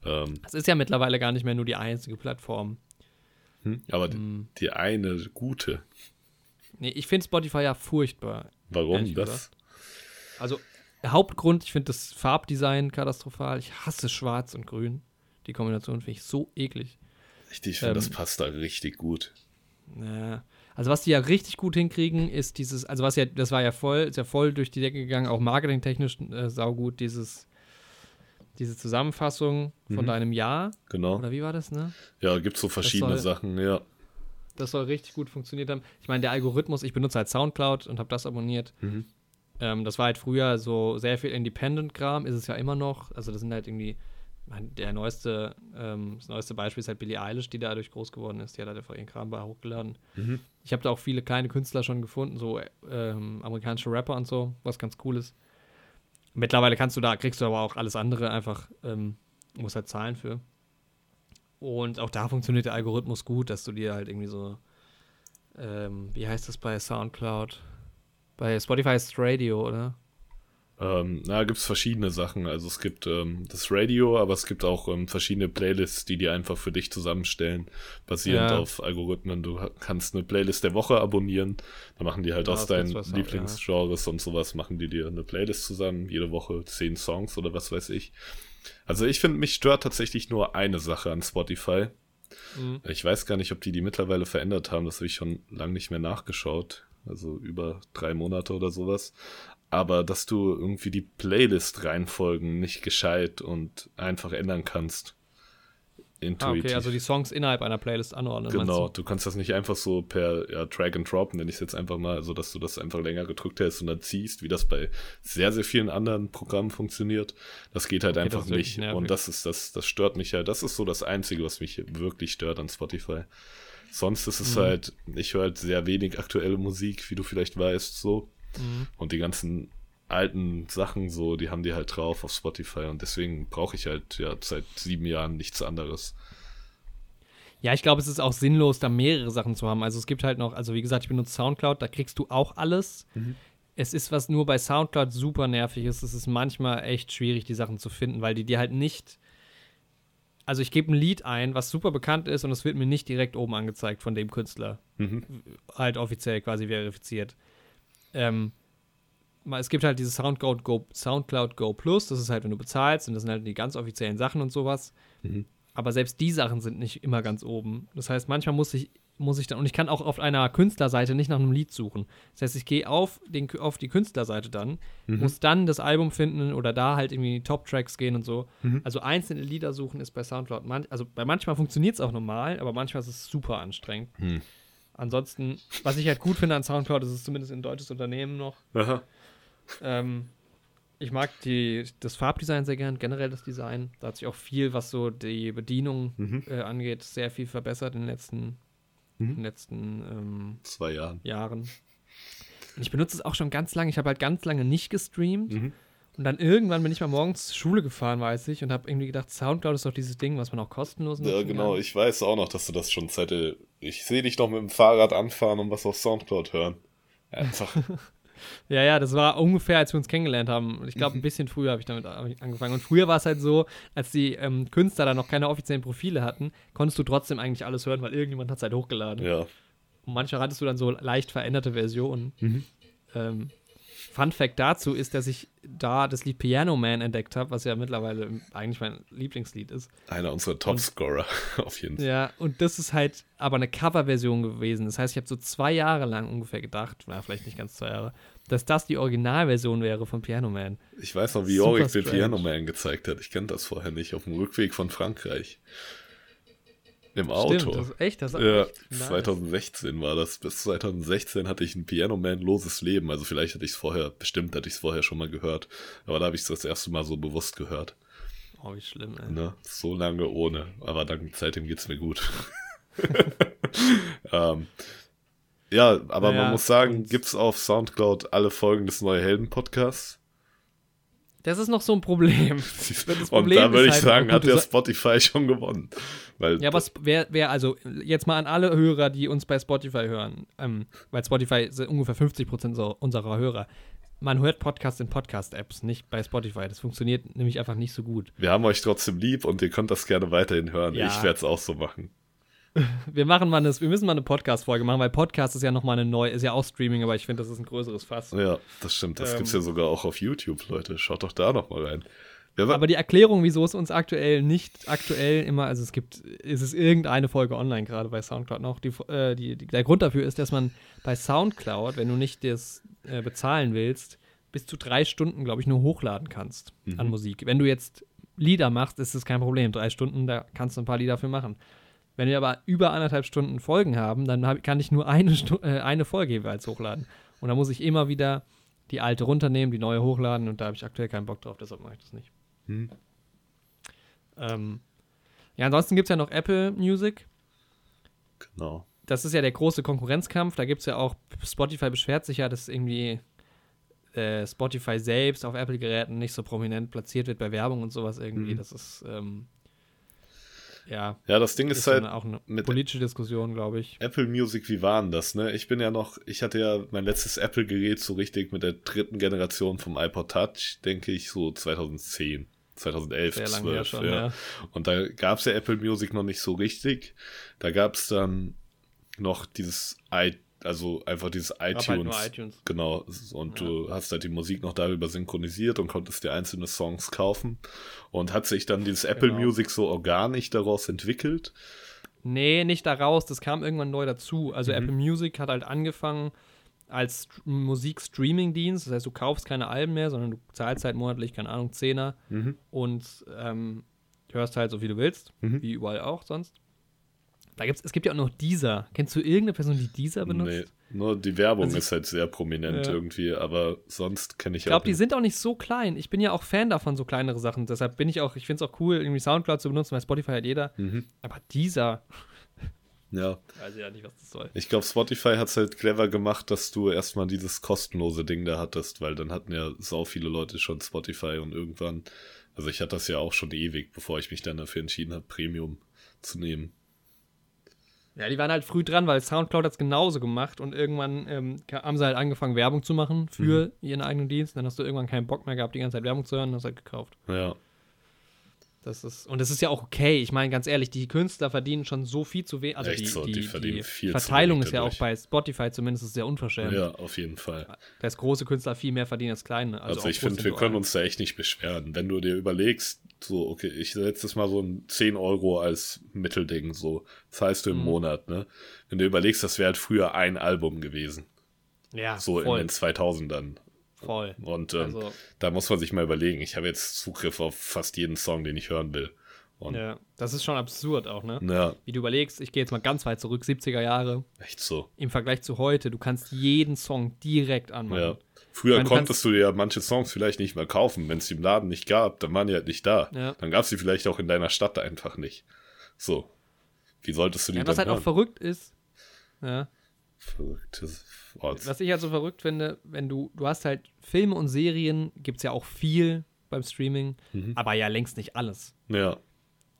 Ähm, Es ist ja mittlerweile gar nicht mehr nur die einzige Plattform. hm, aber die, Mm, die eine gute. Nee, ich finde Spotify ja furchtbar. Warum das? gesagt. Also, Hauptgrund, ich finde das Farbdesign katastrophal. Ich hasse schwarz und grün. Die Kombination finde ich so eklig. Richtig, ich finde, das Ähm, passt da richtig gut. Ja. Also was die ja richtig gut hinkriegen, ist dieses, also was ja, das war ja voll, ist ja voll durch die Decke gegangen, auch marketingtechnisch äh, saugut, dieses, diese Zusammenfassung von Mhm. deinem Jahr. Genau. Oder wie war das, ne? Ja, gibt so verschiedene soll- Sachen, ja. Das soll richtig gut funktioniert haben. Ich meine, der Algorithmus, ich benutze halt Soundcloud und habe das abonniert. Mhm. Ähm, das war halt früher so sehr viel Independent-Kram, ist es ja immer noch. Also das sind halt irgendwie, der neueste, ähm, das neueste Beispiel ist halt Billie Eilish, die dadurch groß geworden ist. Die hat halt einfach ihren Kram bei hochgeladen. Mhm. Ich habe da auch viele kleine Künstler schon gefunden, so ähm, amerikanische Rapper und so, was ganz cool ist. Mittlerweile kannst du da, kriegst du aber auch alles andere einfach, ähm, musst halt zahlen für. Und auch da funktioniert der Algorithmus gut, dass du dir halt irgendwie so, ähm, wie heißt das bei Soundcloud? Bei Spotify ist Radio, oder? Ähm, na, gibt es verschiedene Sachen. Also es gibt ähm, das Radio, aber es gibt auch ähm, verschiedene Playlists, die die einfach für dich zusammenstellen, basierend Ja. auf Algorithmen. Du kannst eine Playlist der Woche abonnieren. Da machen die halt Ja, aus deinen Lieblingsgenres und sowas, machen die dir eine Playlist zusammen, jede Woche zehn Songs oder was weiß ich. Also ich finde, mich stört tatsächlich nur eine Sache an Spotify. Mhm. Ich weiß gar nicht, ob die die mittlerweile verändert haben. Das habe ich schon lange nicht mehr nachgeschaut. Also über drei Monate oder sowas. Aber dass du irgendwie die Playlist-Reihenfolgen nicht gescheit und einfach ändern kannst. Ah, Intuitiv. okay, also die Songs innerhalb einer Playlist anordnen. Genau, du? du kannst das nicht einfach so per ja, Drag and Drop, nenne ich es jetzt einfach mal, so dass du das einfach länger gedrückt hältst und dann ziehst, wie das bei sehr, sehr vielen anderen Programmen funktioniert. Das geht halt Okay, einfach nicht. Und das ist das, das stört mich halt. Das ist so das Einzige, was mich wirklich stört an Spotify. Sonst ist es Mhm. halt, ich höre halt sehr wenig aktuelle Musik, wie du vielleicht weißt, so. Mhm. Und die ganzen alten Sachen so, die haben die halt drauf auf Spotify und deswegen brauche ich halt ja seit sieben Jahren nichts anderes. Ja, ich glaube, es ist auch sinnlos, da mehrere Sachen zu haben. Also es gibt halt noch, also wie gesagt, ich benutze Soundcloud, da kriegst du auch alles. Es ist, was nur bei Soundcloud super nervig ist, es ist manchmal echt schwierig, die Sachen zu finden, weil die dir halt nicht. Also ich gebe ein Lied ein, was super bekannt ist und es wird mir nicht direkt oben angezeigt von dem Künstler. Mhm. Halt offiziell quasi verifiziert. Ähm, es gibt halt dieses Soundcloud Go, Soundcloud Go Plus, das ist halt, wenn du bezahlst und das sind halt die ganz offiziellen Sachen und sowas. Mhm. Aber selbst die Sachen sind nicht immer ganz oben. Das heißt, manchmal muss ich, muss ich dann, und ich kann auch auf einer Künstlerseite nicht nach einem Lied suchen. Das heißt, ich gehe auf, den, auf die Künstlerseite dann, Mhm. muss dann das Album finden oder da halt irgendwie in die Top-Tracks gehen und so. Mhm. Also einzelne Lieder suchen ist bei Soundcloud, man, also bei manchmal funktioniert es auch normal, aber manchmal ist es super anstrengend. Hm. Ansonsten, was ich halt gut finde an Soundcloud, ist es zumindest ein deutsches Unternehmen noch. Ähm, ich mag die, das Farbdesign sehr gern, generell das Design. Da hat sich auch viel, was so die Bedienung Mhm. äh, angeht, sehr viel verbessert in den letzten, Mhm. in den letzten ähm, Zwei Jahren. Jahren. Und ich benutze es auch schon ganz lange. Ich habe halt ganz lange nicht gestreamt. Mhm. Und dann irgendwann bin ich mal morgens zur Schule gefahren, weiß ich, und habe irgendwie gedacht, Soundcloud ist doch dieses Ding, was man auch kostenlos nutzen Ja, genau. kann. Ich weiß auch noch, dass du das schon seit. Ich sehe dich noch mit dem Fahrrad anfahren und was auf Soundcloud hören. Einfach. [laughs] Ja, ja, das war ungefähr, als wir uns kennengelernt haben. Ich glaube, ein bisschen früher habe ich damit angefangen. Und früher war es halt so, als die ähm, Künstler da noch keine offiziellen Profile hatten, konntest du trotzdem eigentlich alles hören, weil irgendjemand hat es halt hochgeladen. ja. Und manchmal hattest du dann so leicht veränderte Versionen. Mhm. Ähm, Fun Fact dazu ist, dass ich da das Lied Piano Man entdeckt habe, was ja mittlerweile eigentlich mein Lieblingslied ist. Einer unserer Topscorer, [laughs] auf jeden Fall. Ja, und das ist halt aber eine Coverversion gewesen. Das heißt, ich habe so zwei Jahre lang ungefähr gedacht, na, vielleicht nicht ganz zwei Jahre, dass das die Originalversion wäre von Piano Man. Ich weiß noch, wie Jorik den. Piano Man gezeigt hat. Ich kannte das vorher nicht. Auf dem Rückweg von Frankreich. Im Auto. Stimmt, das ist echt, das ist Ja, echt nice. 2016 war das. Bis 2016 hatte ich ein Piano Man loses Leben. Also vielleicht hatte ich es vorher, bestimmt hatte ich es vorher schon mal gehört. Aber da habe ich es das erste Mal so bewusst gehört. Oh, wie schlimm, ey. Ne? So lange ohne. Aber dann, seitdem geht's mir gut. [laughs] ähm, ja, aber Naja, man muss sagen, und- gibt's auf Soundcloud alle Folgen des Neue Helden Podcasts. Das ist noch so ein Problem. [laughs] Das Und Problem da würde ich halt, sagen, gut, hat der Spotify schon gewonnen. Weil Ja, aber wer, wer, also jetzt mal an alle Hörer, die uns bei Spotify hören, ähm, weil Spotify sind ungefähr 50% so- unserer Hörer. Man hört Podcasts in Podcast-Apps, nicht bei Spotify. Das funktioniert nämlich einfach nicht so gut. wir haben euch trotzdem lieb und ihr könnt das gerne weiterhin hören. Ja. Ich werde es auch so machen. Wir machen mal das, wir müssen mal eine Podcast-Folge machen, weil Podcast ist ja nochmal eine neue, ist ja auch Streaming, aber ich finde, das ist ein größeres Fass. Ja, das stimmt. Das Ähm. gibt's ja sogar auch auf YouTube, Leute. Schaut doch da noch mal rein. Ja, Aber die Erklärung, wieso es uns aktuell nicht aktuell immer, also es gibt, ist es irgendeine Folge online gerade bei Soundcloud noch. Die, äh, die, der Grund dafür ist, dass man bei Soundcloud, wenn du nicht das äh, bezahlen willst, bis zu drei Stunden, glaube ich, nur hochladen kannst an Musik. Wenn du jetzt Lieder machst, ist das kein Problem. Drei Stunden, da kannst du ein paar Lieder für machen. Wenn wir aber über anderthalb Stunden Folgen haben, dann hab, kann ich nur eine, Stu äh, eine Folge jeweils hochladen. Und da muss ich immer wieder die alte runternehmen, die neue hochladen und da habe ich aktuell keinen Bock drauf, deshalb mache ich das nicht. Hm. Ähm, ja, ansonsten gibt es ja noch Apple Music. genau. Das ist ja der große Konkurrenzkampf. Da gibt es ja auch, Spotify beschwert sich ja, dass irgendwie äh, Spotify selbst auf Apple-Geräten nicht so prominent platziert wird bei Werbung und sowas irgendwie. Mhm. Das ist, ähm, ja, Ja, das Ding ist, ist halt, auch eine mit- politische Diskussion, glaube ich. Apple Music, wie war denn das, ne? Ich bin ja noch, ich hatte ja mein letztes Apple-Gerät so richtig mit der dritten Generation vom iPod Touch, denke ich, so 2010, 2011, Sehr lange 12. her schon, ja. ja. Und da gab es ja Apple Music noch nicht so richtig. Da gab es dann noch dieses i, also einfach dieses iTunes. halt nur iTunes. Genau, und du hast halt die Musik noch darüber synchronisiert und konntest dir einzelne Songs kaufen. Und hat sich dann dieses Apple Genau. Music so organisch daraus entwickelt. Nee, nicht daraus, das kam irgendwann neu dazu. Also Mhm. Apple Music hat halt angefangen als St- Musikstreaming-Dienst. Das heißt, du kaufst keine Alben mehr, sondern du zahlst halt monatlich, keine Ahnung, Zehner Mhm. und ähm, hörst halt so, wie du willst, Mhm. wie überall auch sonst. Da gibt's, es gibt ja auch noch Deezer. Kennst du irgendeine Person, die Deezer benutzt? Nee, nur die Werbung Also ist halt sehr prominent Ja. irgendwie, aber sonst kenne ich, Ich glaube, auch die sind auch nicht so klein. Ich bin ja auch Fan davon, so kleinere Sachen. Deshalb bin ich auch, ich finde es auch cool, irgendwie Soundcloud zu benutzen, weil Spotify hat jeder. Mhm. Aber Deezer, Ja, weiß ich ja nicht, was das soll. ich glaube, Spotify hat es halt clever gemacht, dass du erstmal dieses kostenlose Ding da hattest, weil dann hatten ja sau viele Leute schon Spotify und irgendwann, also ich hatte das ja auch schon ewig, bevor ich mich dann dafür entschieden habe, Premium zu nehmen. Ja, die waren halt früh dran, weil Soundcloud hat es genauso gemacht und irgendwann ähm, haben sie halt angefangen, Werbung zu machen für ihren eigenen Dienst. Dann hast du irgendwann keinen Bock mehr gehabt, die ganze Zeit Werbung zu hören und hast halt gekauft. Ja, Das ist, und das ist ja auch okay. Ich meine, ganz ehrlich, die Künstler verdienen schon so viel zu wenig. Also Echt die, so, die, die verdienen die viel zu Verteilung wenig ist ja auch bei Spotify zumindest sehr unverschämt. ja, auf jeden Fall. Dass große Künstler viel mehr verdienen als kleine. Also, auch ich finde, wir können uns da echt nicht beschweren. Wenn du dir überlegst, so, okay, ich setze jetzt mal so ein 10 Euro als Mittelding, so, zahlst du im Mhm. Monat, ne? Wenn du überlegst, das wäre halt früher ein Album gewesen. Ja, So voll, in den 2000ern. voll. Und ähm, Also, da muss man sich mal überlegen. Ich habe jetzt Zugriff auf fast jeden Song, den ich hören will. Und ja, das ist schon absurd auch, ne? ja, Wie du überlegst, ich gehe jetzt mal ganz weit zurück, 70er Jahre, echt so. im Vergleich zu heute, du kannst jeden Song direkt anmachen. Ja. Früher du konntest du dir ja manche Songs vielleicht nicht mehr kaufen. Wenn es die im Laden nicht gab, dann waren die halt nicht da. Ja. Dann gab es die vielleicht auch in deiner Stadt einfach nicht. So. Wie solltest du die Ja, was halt hören? auch verrückt ist, ja, Verrücktes Wort. was ich halt so verrückt finde, wenn du, du hast halt Filme und Serien, gibt es ja auch viel beim Streaming, Mhm. aber ja längst nicht alles. Ja,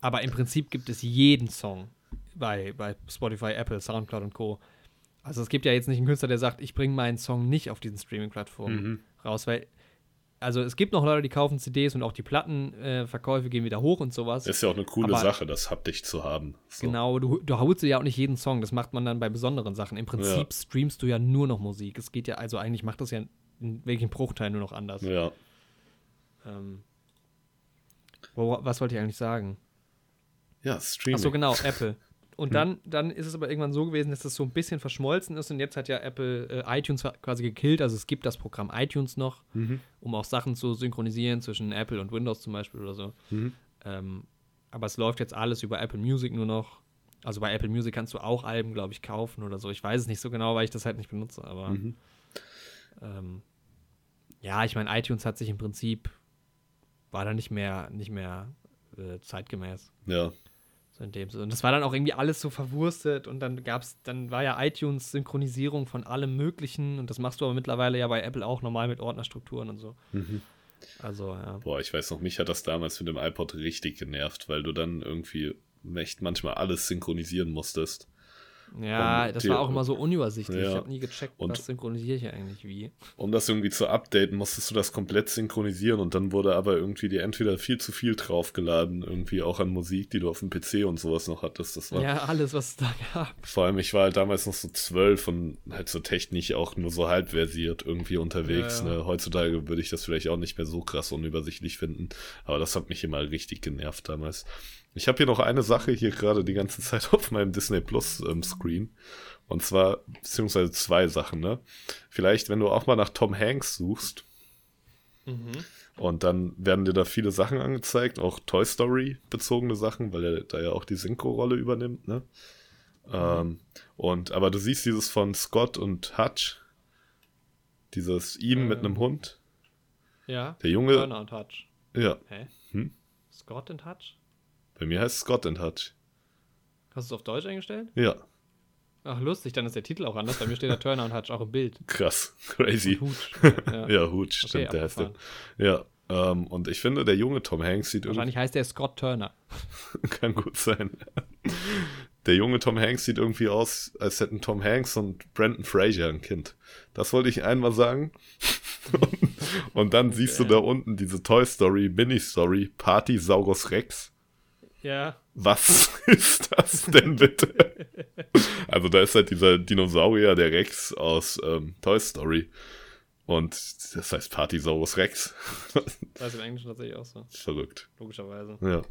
Aber im Prinzip gibt es jeden Song bei, bei Spotify, Apple, Soundcloud und Co. Also es gibt ja jetzt nicht einen Künstler, der sagt, ich bringe meinen Song nicht auf diesen Streaming-Plattformen Mhm. raus, weil also es gibt noch Leute, die kaufen CDs und auch die Plattenverkäufe gehen wieder hoch und sowas. ist ja auch eine coole Aber- Sache, das haptisch zu haben. So. Genau, du, du holst dir ja auch nicht jeden Song, das macht man dann bei besonderen Sachen. Im Prinzip Ja. streamst du ja nur noch Musik. Es geht ja, also eigentlich macht das ja in welchem Bruchteil nur noch anders. Ja. Ähm, wo, was wollte ich eigentlich sagen? Ja, Streaming. Achso, genau, Apple. Und dann, dann ist es aber irgendwann so gewesen, dass das so ein bisschen verschmolzen ist und jetzt hat ja Apple äh, iTunes quasi gekillt. Also es gibt das Programm iTunes noch, um auch Sachen zu synchronisieren zwischen Apple und Windows zum Beispiel oder so. Mhm. Ähm, aber es läuft jetzt alles über Apple Music nur noch. Also bei Apple Music kannst du auch Alben, glaube ich, kaufen oder so. Ich weiß es nicht so genau, weil ich das halt nicht benutze. Aber Mhm. ähm, ja, ich meine, iTunes hat sich im Prinzip war da nicht mehr, nicht mehr äh, zeitgemäß. Ja. So in dem Sinne. Und das war dann auch irgendwie alles so verwurstet und dann gab's, dann war ja iTunes Synchronisierung von allem Möglichen und das machst du aber mittlerweile ja bei Apple auch normal mit Ordnerstrukturen und so. Mhm. Also, ja. Boah, ich weiß noch, mich hat das damals mit dem iPod richtig genervt, weil du dann irgendwie echt manchmal alles synchronisieren musstest. Ja, Und das die- war auch immer so unübersichtlich. Ja. Ich habe nie gecheckt, Und- was synchronisiere ich eigentlich wie. Um das irgendwie zu updaten, musstest du das komplett synchronisieren und dann wurde aber irgendwie dir entweder viel zu viel draufgeladen, irgendwie auch an Musik, die du auf dem PC und sowas noch hattest. Das war Ja, alles, was es da gab. vor allem, ich war halt damals noch so zwölf und halt so technisch auch nur so halb versiert irgendwie unterwegs. Ja, ja. Ne? Heutzutage würde ich das vielleicht auch nicht mehr so krass unübersichtlich finden, aber das hat mich immer richtig genervt damals. Ich habe hier noch eine Sache hier gerade die ganze [laughs] Zeit auf meinem Disney Plus ähm, Screen. Und zwar, beziehungsweise zwei Sachen, ne? Vielleicht, wenn du auch mal nach Tom Hanks suchst, und dann werden dir da viele Sachen angezeigt, auch Toy Story bezogene Sachen, weil er da ja auch die Synchro-Rolle übernimmt, ne? Ähm, und, aber du siehst dieses von Scott und Hutch, dieses ihm mit Ähm. einem Hund. Ja. Der Junge, Turner und Hutch. ja, Hä? Hm? Scott und Hutch? Bei mir heißt Scott und Hutch. Hast du es auf Deutsch eingestellt? Ja, Ach, lustig, dann ist der Titel auch anders. Bei mir steht da Turner und Hutch auch im Bild. krass, [laughs] crazy. Und Hutch. Ja. Ja, Hutch, stimmt, Okay, der heißt der. Ja, ähm, und ich finde, der junge Tom Hanks sieht irgendwie Wahrscheinlich heißt der Scott Turner. [laughs] Kann gut sein. Der junge Tom Hanks sieht irgendwie aus, als hätten Tom Hanks und Brandon Fraser ein Kind. Das wollte ich einmal sagen. [laughs] und dann siehst du da unten diese Toy Story, Mini-Story, Party Saurus Rex. Ja. Was [laughs] ist das denn bitte? also da ist halt dieser Dinosaurier, der Rex aus ähm, Toy Story. Und das heißt Partysaurus Rex. [laughs] Das ist im Englischen tatsächlich auch so. Verrückt. Logischerweise. Ja.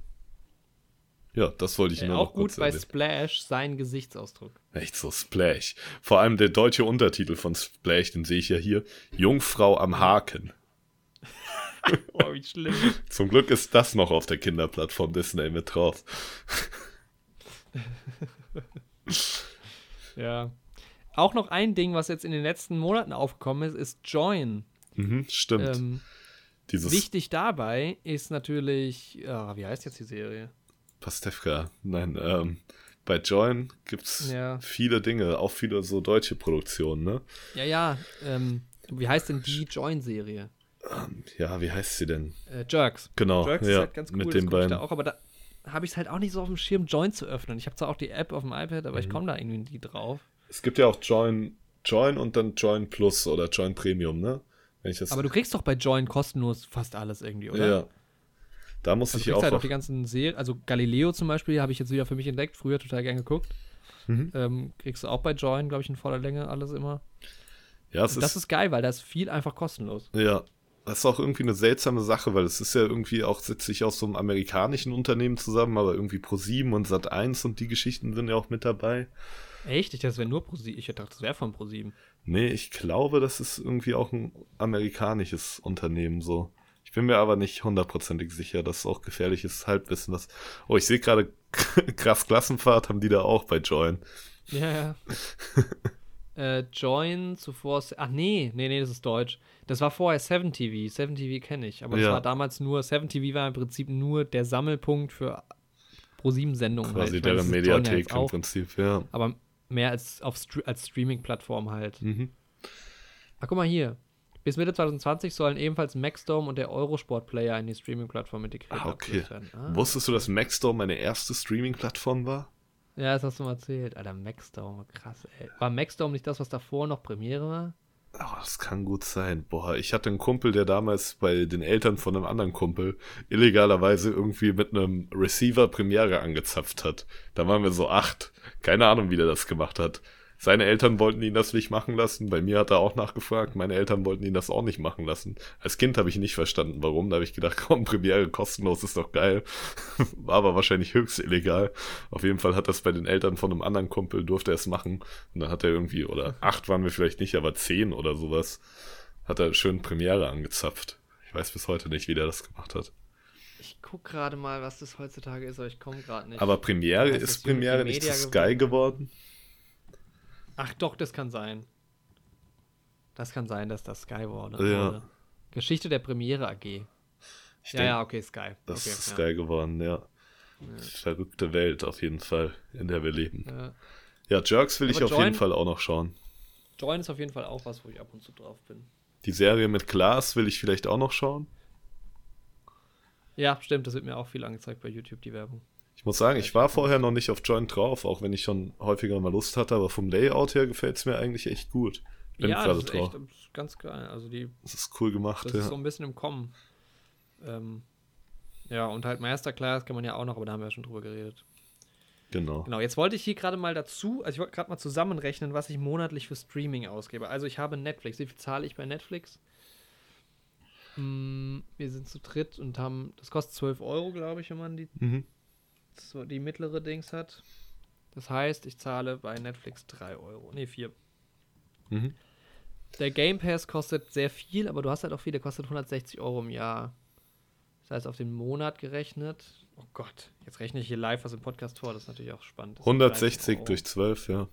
Ja, das wollte ich Äh, nur auch gut bei erwähnen. Splash sein Gesichtsausdruck. Echt so Splash. Vor allem der deutsche Untertitel von Splash, den sehe ich ja hier. Jungfrau am Haken. [laughs] Oh, wie schlimm. Zum Glück ist das noch auf der Kinderplattform Disney mit drauf. [laughs] ja. Auch noch ein Ding, was jetzt in den letzten Monaten aufgekommen ist, ist Join. Mhm, stimmt. Ähm, Dieses wichtig dabei ist natürlich, ah, wie heißt jetzt die Serie? Pastewka. Nein, ähm, bei Join gibt's Ja. viele Dinge, auch viele so deutsche Produktionen, ne? Ja, ja, ähm, wie heißt denn die Join-Serie? Ja, wie heißt sie denn? Äh, Jerks. Genau, Jerks ja, ist halt ganz cool, mit das den beiden. da auch, aber da habe ich es halt auch nicht so auf dem Schirm, Join zu öffnen. Ich habe zwar auch die App auf dem iPad, Mhm. aber ich komme da irgendwie nie drauf. Es gibt ja auch Join, Join und dann Join Plus oder Join Premium, ne? Wenn ich das Aber du kriegst doch bei Join kostenlos fast alles irgendwie, oder? Ja. Da muss Also ich du auch, halt auch auf, die ganzen Serien, also Galileo zum Beispiel habe ich jetzt wieder für mich entdeckt, früher total gern geguckt. Mhm. Ähm, kriegst du auch bei Join, glaube ich, in voller Länge alles immer. ja, das ist geil, weil da ist viel einfach kostenlos. Ja, das ist auch irgendwie eine seltsame Sache, weil es ist ja irgendwie auch, setzt sich aus so einem amerikanischen Unternehmen zusammen, aber irgendwie Pro7 und Sat1 und die Geschichten sind ja auch mit dabei. Echt? Ich dachte, das wäre nur ProSieben. Ich dachte, das wäre von ProSieben. Nee, ich glaube, das ist irgendwie auch ein amerikanisches Unternehmen so. Ich bin mir aber nicht hundertprozentig sicher, das ist auch gefährliches Halbwissen. Was oh, ich sehe gerade, [laughs] krass Klassenfahrt haben die da auch bei Join. Ja, ja. [laughs] äh, Join zuvor. Ach nee, nee, nee, das ist Deutsch. Das war vorher 7TV. 7TV kenne ich. Aber das Ja. war damals nur. 7TV war im Prinzip nur der Sammelpunkt für Pro7-Sendungen. Quasi halt. Das deren ja Mediathek jetzt im Prinzip, ja. Aber mehr als, auf als Streaming-Plattform halt. Mhm. Ach, guck mal hier. Bis Mitte 2020 sollen ebenfalls Maxdome und der Eurosport-Player in die Streaming-Plattform integriert Ah, okay. werden. Ah. Wusstest du, dass Maxdome meine erste Streaming-Plattform war? Ja, das hast du mal erzählt. Alter, Maxdome, krass, ey. War Maxdome nicht das, was davor noch Premiere war? Oh, das kann gut sein. Boah, ich hatte einen Kumpel, der damals bei den Eltern von einem anderen Kumpel illegalerweise irgendwie mit einem Receiver Premiere angezapft hat. Da waren wir so acht. Keine Ahnung, wie der das gemacht hat. Seine Eltern wollten ihn das nicht machen lassen. Bei mir hat er auch nachgefragt. Meine Eltern wollten ihn das auch nicht machen lassen. Als Kind habe ich nicht verstanden, warum. Da habe ich gedacht, [laughs] komm, Premiere kostenlos ist doch geil. [laughs] War aber wahrscheinlich höchst illegal. Auf jeden Fall hat das bei den Eltern von einem anderen Kumpel, durfte er es machen. Und dann hat er irgendwie, oder acht waren wir vielleicht nicht, aber zehn oder sowas, hat er schön Premiere angezapft. Ich weiß bis heute nicht, wie der das gemacht hat. Ich guck gerade mal, was das heutzutage ist, aber ich komme gerade nicht. Aber Premiere, ist Premiere nicht zu Sky geworden? Ach doch, das kann sein. Das kann sein, dass das Sky wurde. Ja. wurde. Geschichte der Premiere AG. Ich ja, denk, ja, okay, Sky. Das okay, ist ja. Sky geworden, ja. Verrückte Welt auf jeden Fall, in der wir leben. Ja. Ja, Jerks will Aber ich auf Join- jeden Fall auch noch schauen. Join ist auf jeden Fall auch was, wo ich ab und zu drauf bin. Die Serie mit Klaas will ich vielleicht auch noch schauen. Ja, stimmt, das wird mir auch viel angezeigt bei YouTube, die Werbung. Ich muss sagen, ich war vorher noch nicht auf Join drauf, auch wenn ich schon häufiger mal Lust hatte, aber vom Layout her gefällt es mir eigentlich echt gut. Bin ja, das ist drauf. echt das ist ganz geil. Also die, Das ist cool gemacht, das ja. ist so ein bisschen im Kommen. Ähm, ja, und halt Masterclass kann man ja auch noch, aber da haben wir ja schon drüber geredet. genau. Genau, jetzt wollte ich hier gerade mal dazu, also ich wollte gerade mal zusammenrechnen, was ich monatlich für Streaming ausgebe. Also ich habe Netflix. Wie viel zahle ich bei Netflix? Hm, wir sind zu dritt und haben, das kostet 12 Euro, glaube ich, wenn man die, Mhm. So die mittlere Dings hat. Das heißt, ich zahle bei Netflix 3 Euro. Ne, 4. Mhm. Der Game Pass kostet sehr viel, aber du hast halt auch viel, der kostet 160 Euro im Jahr. Das heißt, auf den Monat gerechnet. Oh Gott, jetzt rechne ich hier live was im Podcast vor, das ist natürlich auch spannend. Das sind 160 13 Euro. durch 12, ja.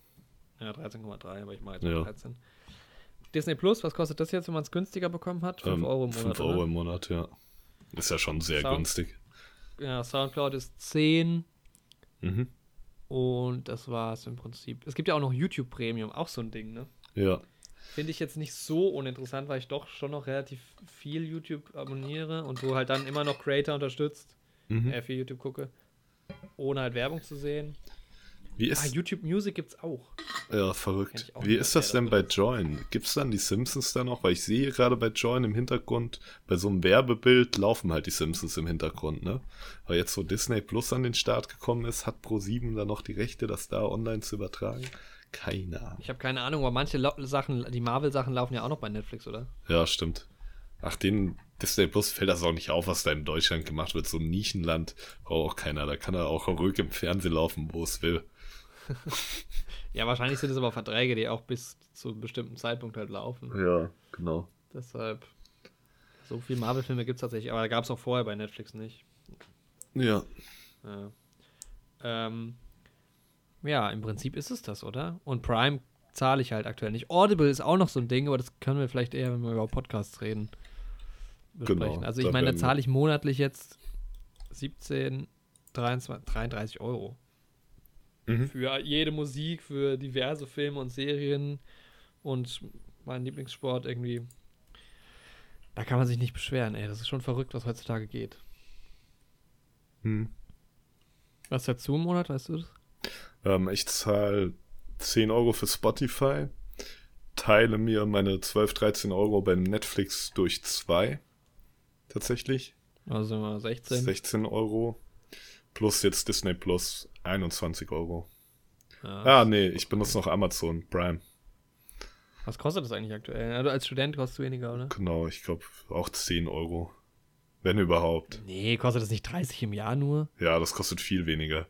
Ja, 13,3, aber ich mache jetzt Ja. mal 13. Disney Plus, was kostet das jetzt, wenn man es günstiger bekommen hat? 5 Ähm, Euro im Monat. 5 oder? Euro im Monat, ja. Ist ja schon sehr Sound- günstig. Ja, Soundcloud ist 10 Mhm. und das war's im Prinzip. Es gibt ja auch noch YouTube Premium, auch so ein Ding, ne? Ja. Finde ich jetzt nicht so uninteressant, weil ich doch schon noch relativ viel YouTube abonniere und du halt dann immer noch Creator unterstützt, Mhm. äh, viel YouTube gucke, ohne halt Werbung zu sehen. Wie Ah, ist, YouTube Music gibt's auch. ja, verrückt. auch Wie ist das da denn bei. Join? Gibt's dann die Simpsons da noch? Weil ich sehe gerade bei Join im Hintergrund, bei so einem Werbebild laufen halt die Simpsons im Hintergrund, ne? Aber jetzt, wo Disney Plus an den Start gekommen ist, hat Pro7 da noch die Rechte, das da online zu übertragen? Keine Ahnung. Ich habe keine Ahnung, aber manche Sachen, die Marvel-Sachen laufen ja auch noch bei Netflix, oder? Ja, stimmt. Ach, den Disney Plus fällt das auch nicht auf, was da in Deutschland gemacht wird. So ein Nischenland braucht auch keiner. Da kann er auch ruhig im Fernsehen laufen, wo es will. Ja, wahrscheinlich sind es aber Verträge, die auch bis zu einem bestimmten Zeitpunkt halt laufen. Ja, genau. Deshalb, so viel Marvel-Filme gibt es tatsächlich, aber gab es auch vorher bei Netflix nicht. Ja. Ja. Ähm, ja, im Prinzip ist es das, oder? Und Prime zahle ich halt aktuell nicht. Audible ist auch noch so ein Ding, aber das können wir vielleicht eher, wenn wir über Podcasts reden, besprechen. Genau, also ich da meine, da zahle ich monatlich jetzt 17, 23, 33 Euro. Mhm. Für jede Musik, für diverse Filme und Serien und mein Lieblingssport irgendwie. Da kann man sich nicht beschweren, ey. Das ist schon verrückt, was heutzutage geht. Hm. Was dazu im Monat, weißt du das? Ähm, ich zahle 10 Euro für Spotify, teile mir meine 12, 13 Euro bei Netflix durch zwei. Tatsächlich. Also mal 16. 16 Euro. Plus jetzt Disney Plus 21 Euro. Ja. Ah, nee, ich benutze noch Amazon Prime. Was kostet das eigentlich aktuell? Also als Student kostet es weniger, oder? Genau, ich glaube auch 10 Euro. Wenn überhaupt. Nee, kostet das nicht 30 im Jahr nur? Ja, das kostet viel weniger.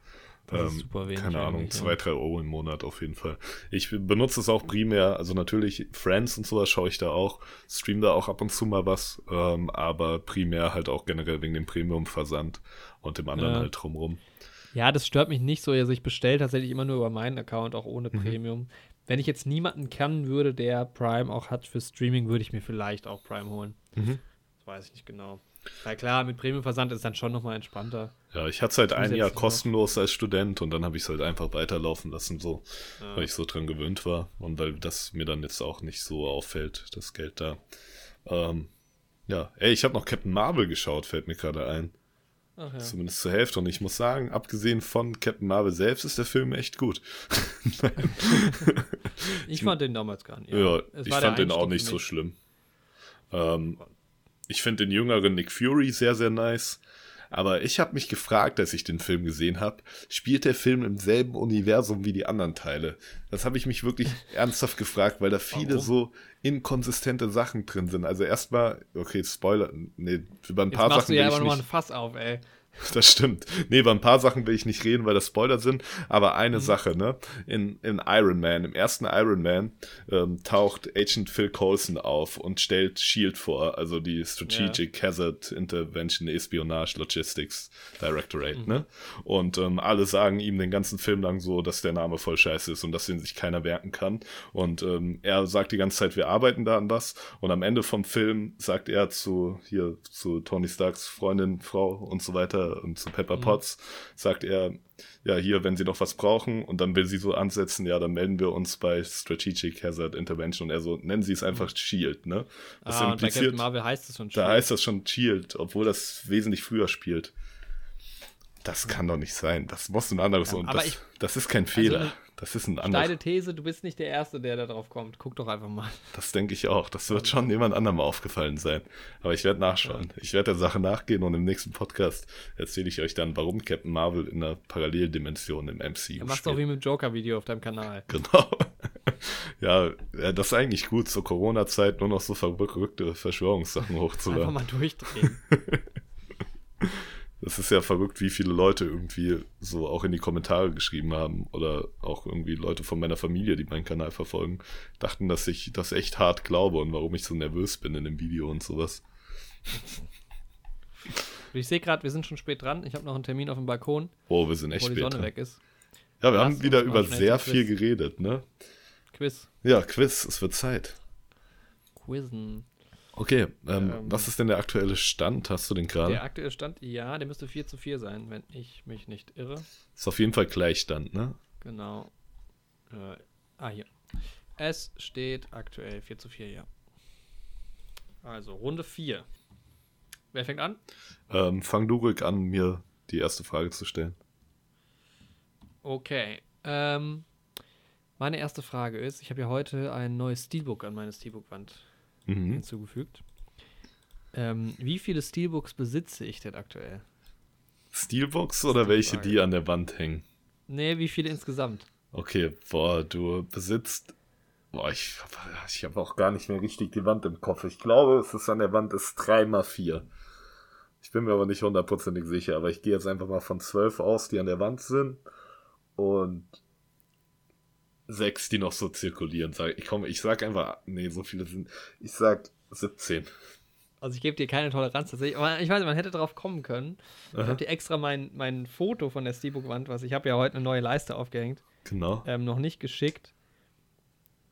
Das ist super wenig Keine Ahnung, eigentlich, ja. 2, 3 Euro im Monat auf jeden Fall. Ich benutze es auch primär, also natürlich Friends und sowas schaue ich da auch, stream da auch ab und zu mal was, ähm, aber primär halt auch generell wegen dem Premium-Versand und dem anderen Ja. halt drumrum. Ja, das stört mich nicht so. Also ich bestelle tatsächlich immer nur über meinen Account, auch ohne Mhm. Premium. Wenn ich jetzt niemanden kennen würde, der Prime auch hat für Streaming, würde ich mir vielleicht auch Prime holen. Mhm. Das weiß ich nicht genau. Weil klar, mit Premium-Versand ist dann schon nochmal entspannter. Ja, ich hatte es halt ein Jahr kostenlos als Student und dann habe ich es halt einfach weiterlaufen lassen, so, Ja. weil ich so dran gewöhnt war und weil das mir dann jetzt auch nicht so auffällt, das Geld da. Ähm, ja, ey, ich habe noch Captain Marvel geschaut, fällt mir gerade ein. Ach ja. Zumindest zur Hälfte. Und ich muss sagen, abgesehen von Captain Marvel selbst ist der Film echt gut. [laughs] Ich fand den damals gar nicht. ja, ich fand den auch nicht so schlimm. Ähm, ich finde den jüngeren Nick Fury sehr, sehr nice. Aber ich habe mich gefragt, als ich den Film gesehen habe, spielt der Film im selben Universum wie die anderen Teile? Das habe ich mich wirklich [laughs] ernsthaft gefragt, weil da viele Warum? so inkonsistente Sachen drin sind. Also erstmal, okay, Spoiler, nee, über ein Jetzt paar machst Sachen du ja aber nochmal ein Fass auf, ey. [laughs] das stimmt. Nee, über ein paar Sachen will ich nicht reden, weil das Spoiler sind. Aber eine Mhm. Sache, ne? In, in Iron Man, im ersten Iron Man, ähm, taucht Agent Phil Coulson auf und stellt SHIELD vor, also die Strategic Hazard Intervention Espionage Logistics Directorate, Mhm. ne? Und ähm, alle sagen ihm den ganzen Film lang so, dass der Name voll scheiße ist und dass den sich keiner merken kann. Und ähm, er sagt die ganze Zeit, wir arbeiten da an was. Und am Ende vom Film sagt er zu hier zu Tony Starks Freundin, Frau und so weiter und zu Pepper Mhm. Potts, sagt er, ja, hier, wenn sie noch was brauchen und dann will sie so ansetzen, ja, dann melden wir uns bei Strategic Hazard Intervention und er so, nennen sie es einfach Shield, ne? Das Mhm. ah, und bei Captain impliziert, Marvel heißt es schon da Shield. heißt das schon Shield, obwohl das wesentlich früher spielt. Das kann doch nicht sein. Das muss ein anderes Ja, und das, ich- das ist kein Fehler. eine das ist ein Steile anderes. These, du bist nicht der Erste, der da drauf kommt. Guck doch einfach mal. [laughs] Das denke ich auch. Das wird schon jemand anderem aufgefallen sein. Aber ich werde nachschauen. Ich werde der Sache nachgehen und im nächsten Podcast erzähle ich euch dann, warum Captain Marvel in einer Paralleldimension im MCU Du machst spielt. doch wie mit dem Joker-Video auf deinem Kanal. [laughs] Genau. [laughs] ja, ja, das ist eigentlich gut, zur Corona-Zeit nur noch so verrückte Verschwörungssachen Einfach hochzuladen. mal durchdrehen. Das ist ja verrückt, wie viele Leute irgendwie so auch in die Kommentare geschrieben haben oder auch irgendwie Leute von meiner Familie, die meinen Kanal verfolgen, dachten, dass ich das echt hart glaube und warum ich so nervös bin in dem Video und sowas. ich sehe gerade, wir sind schon spät dran. Ich habe noch einen Termin auf dem Balkon, Oh, wir sind echt wo die spät Sonne dran. weg ist. Ja, wir Lass haben wieder über sehr viel Quiz. geredet, ne? Quiz. Ja, Quiz, es wird Zeit. Quizzen. Okay, ähm, Ähm, was ist denn der aktuelle Stand? Hast du den gerade? Der aktuelle Stand, ja, der müsste 4 zu 4 sein, wenn ich mich nicht irre. Ist auf jeden Fall Gleichstand, ne? Genau. Äh, ah, hier. Es steht aktuell 4 zu 4, ja. Also, Runde 4. Wer fängt an? Ähm, fang du ruhig an, mir die erste Frage zu stellen. Okay. Ähm, meine erste Frage ist, ich habe ja heute ein neues Steelbook an meine Steelbook-Wand Mhm. hinzugefügt. Ähm, wie viele Steelbooks besitze ich denn aktuell? Steelbooks oder die welche, Frage. die an der Wand hängen? Nee, wie viele insgesamt? Okay, boah, du besitzt. Boah, ich, ich habe auch gar nicht mehr richtig die Wand im Kopf. Ich glaube, es ist an der Wand ist 3x4. Ich bin mir aber nicht hundertprozentig sicher, aber ich gehe jetzt einfach mal von 12 aus, die an der Wand sind. Und sechs, die noch so zirkulieren. Sag, ich komme, ich sag einfach, nee, so viele sind. Ich sag 17. Also ich gebe dir keine Toleranz tatsächlich, aber ich weiß, man hätte drauf kommen können. Ich Aha. habe dir extra mein, mein Foto von der Steelbook-Wand, was ich habe ja heute eine neue Leiste aufgehängt, Genau. ähm, noch nicht geschickt.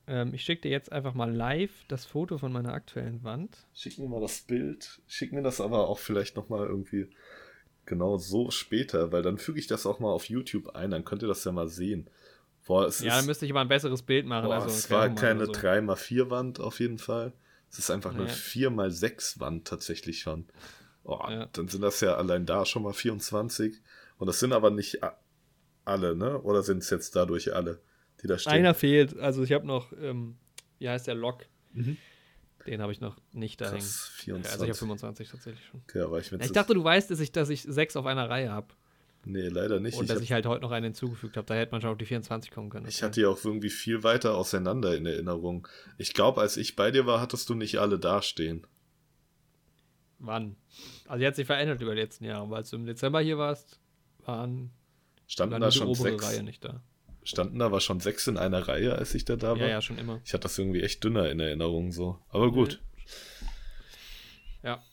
Ähm, ich schicke dir jetzt einfach mal live das Foto von meiner aktuellen Wand. Schick mir mal das Bild. Schick mir das aber auch vielleicht nochmal irgendwie genau so später, weil dann füge ich das auch mal auf YouTube ein, dann könnt ihr das ja mal sehen. Boah, es Ja, dann ist, müsste ich aber ein besseres Bild machen. boah, also es war keine so. 3x4 Wand auf jeden Fall. Es ist einfach eine Ja. 4x6 Wand tatsächlich schon. Oh, Ja. Dann sind das ja allein da schon mal 24. Und das sind aber nicht alle, ne? Oder sind es jetzt dadurch alle, die da stehen? Einer fehlt. Also ich habe noch, ähm, wie heißt der Lock? Mhm. Den habe ich noch nicht da hängen. Ja, Also ich 24. habe 25 tatsächlich schon. aber ich, Ja, ich dachte, du weißt, dass ich, dass ich sechs auf einer Reihe habe. Nee, leider nicht. Und ich dass hab- ich halt heute noch einen hinzugefügt habe. Da hätte man schon auf die 24 kommen können. Ich hatte die auch irgendwie viel weiter auseinander in Erinnerung. Ich glaube, als ich bei dir war, hattest du nicht alle dastehen. Wann? Also, die hat sich verändert über die letzten Jahre. Weil als du im Dezember hier warst, waren Standen war da schon sechs? Reihe nicht da. Standen da aber schon sechs in einer Reihe, als ich da da war? Ja, ja, schon immer. Ich hatte das irgendwie echt dünner in Erinnerung so. Aber gut, Ja.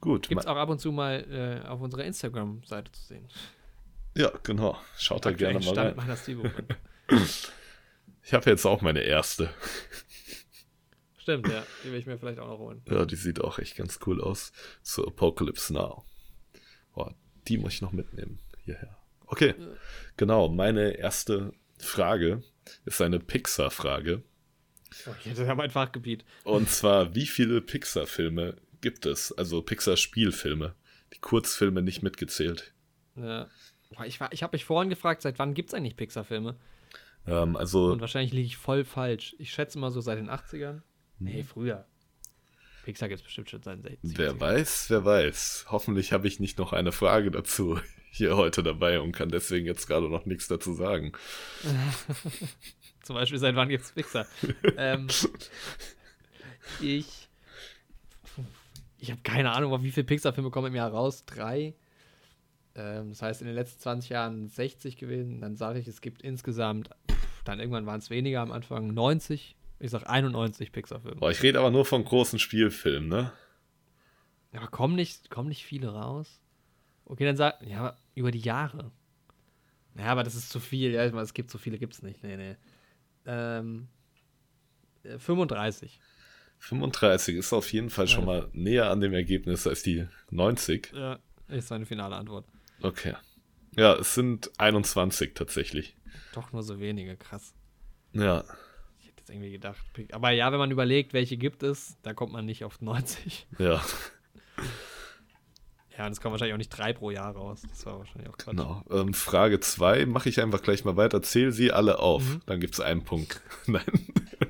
Gut. Gibt es auch ab und zu mal äh, auf unserer Instagram-Seite zu sehen. Ja, genau. Schaut da gerne mal Stand rein. [clears throat] Ich habe jetzt auch meine erste. [laughs] Stimmt, ja. Die will ich mir vielleicht auch noch holen. Ja, die sieht auch echt ganz cool aus. Zu Apocalypse Now. Boah, die muss ich noch mitnehmen. Hierher. Okay, genau. Meine erste Frage ist eine Pixar-Frage. Oh, das ist ja mein Fachgebiet. Und zwar, wie viele Pixar-Filme gibt es? Also Pixar-Spielfilme. Die Kurzfilme nicht mitgezählt. Ja. Ich, ich habe mich vorhin gefragt, seit wann gibt es eigentlich Pixar-Filme? Ähm, also, Und wahrscheinlich liege ich voll falsch. Ich schätze mal so seit den 80ern. Nee, früher. Pixar gibt es bestimmt schon seit 60. Wer weiß, wer weiß. Hoffentlich habe ich nicht noch eine Frage dazu [laughs] hier heute dabei und kann deswegen jetzt gerade noch nichts dazu sagen. [laughs] Zum Beispiel, seit wann gibt es Pixar? [laughs] ähm, ich ich habe keine Ahnung, wie viele Pixar-Filme kommen im Jahr raus. Drei. Ähm, das heißt, in den letzten 20 Jahren 60 gewesen. Dann sage ich, es gibt insgesamt, dann irgendwann waren es weniger am Anfang, 90. Ich sag 91 Pixar-Filme. Boah, ich rede aber nur von großen Spielfilmen, ne? Aber kommen nicht, kommen nicht viele raus? Okay, dann sag, ja, über die Jahre. Ja, aber das ist zu viel. Ja, ich meine, es gibt so viele, gibt es nicht. Nee, nee. Ähm, 35. 35 ist auf jeden Fall schon mal näher an dem Ergebnis als die 90. Ja, ist meine finale Antwort. Okay. Ja, es sind 21 tatsächlich. Doch nur so wenige, krass. Ja. Ich hätte jetzt irgendwie gedacht. Aber ja, wenn man überlegt, welche gibt es, da kommt man nicht auf 90. Ja. [laughs] Ja, und es kommen wahrscheinlich auch nicht drei pro Jahr raus. Das war wahrscheinlich auch Quatsch. Genau. Ähm, Frage 2 mache ich einfach gleich mal weiter. Zähl sie alle auf. Mhm. Dann gibt es einen Punkt. [laughs] Nein.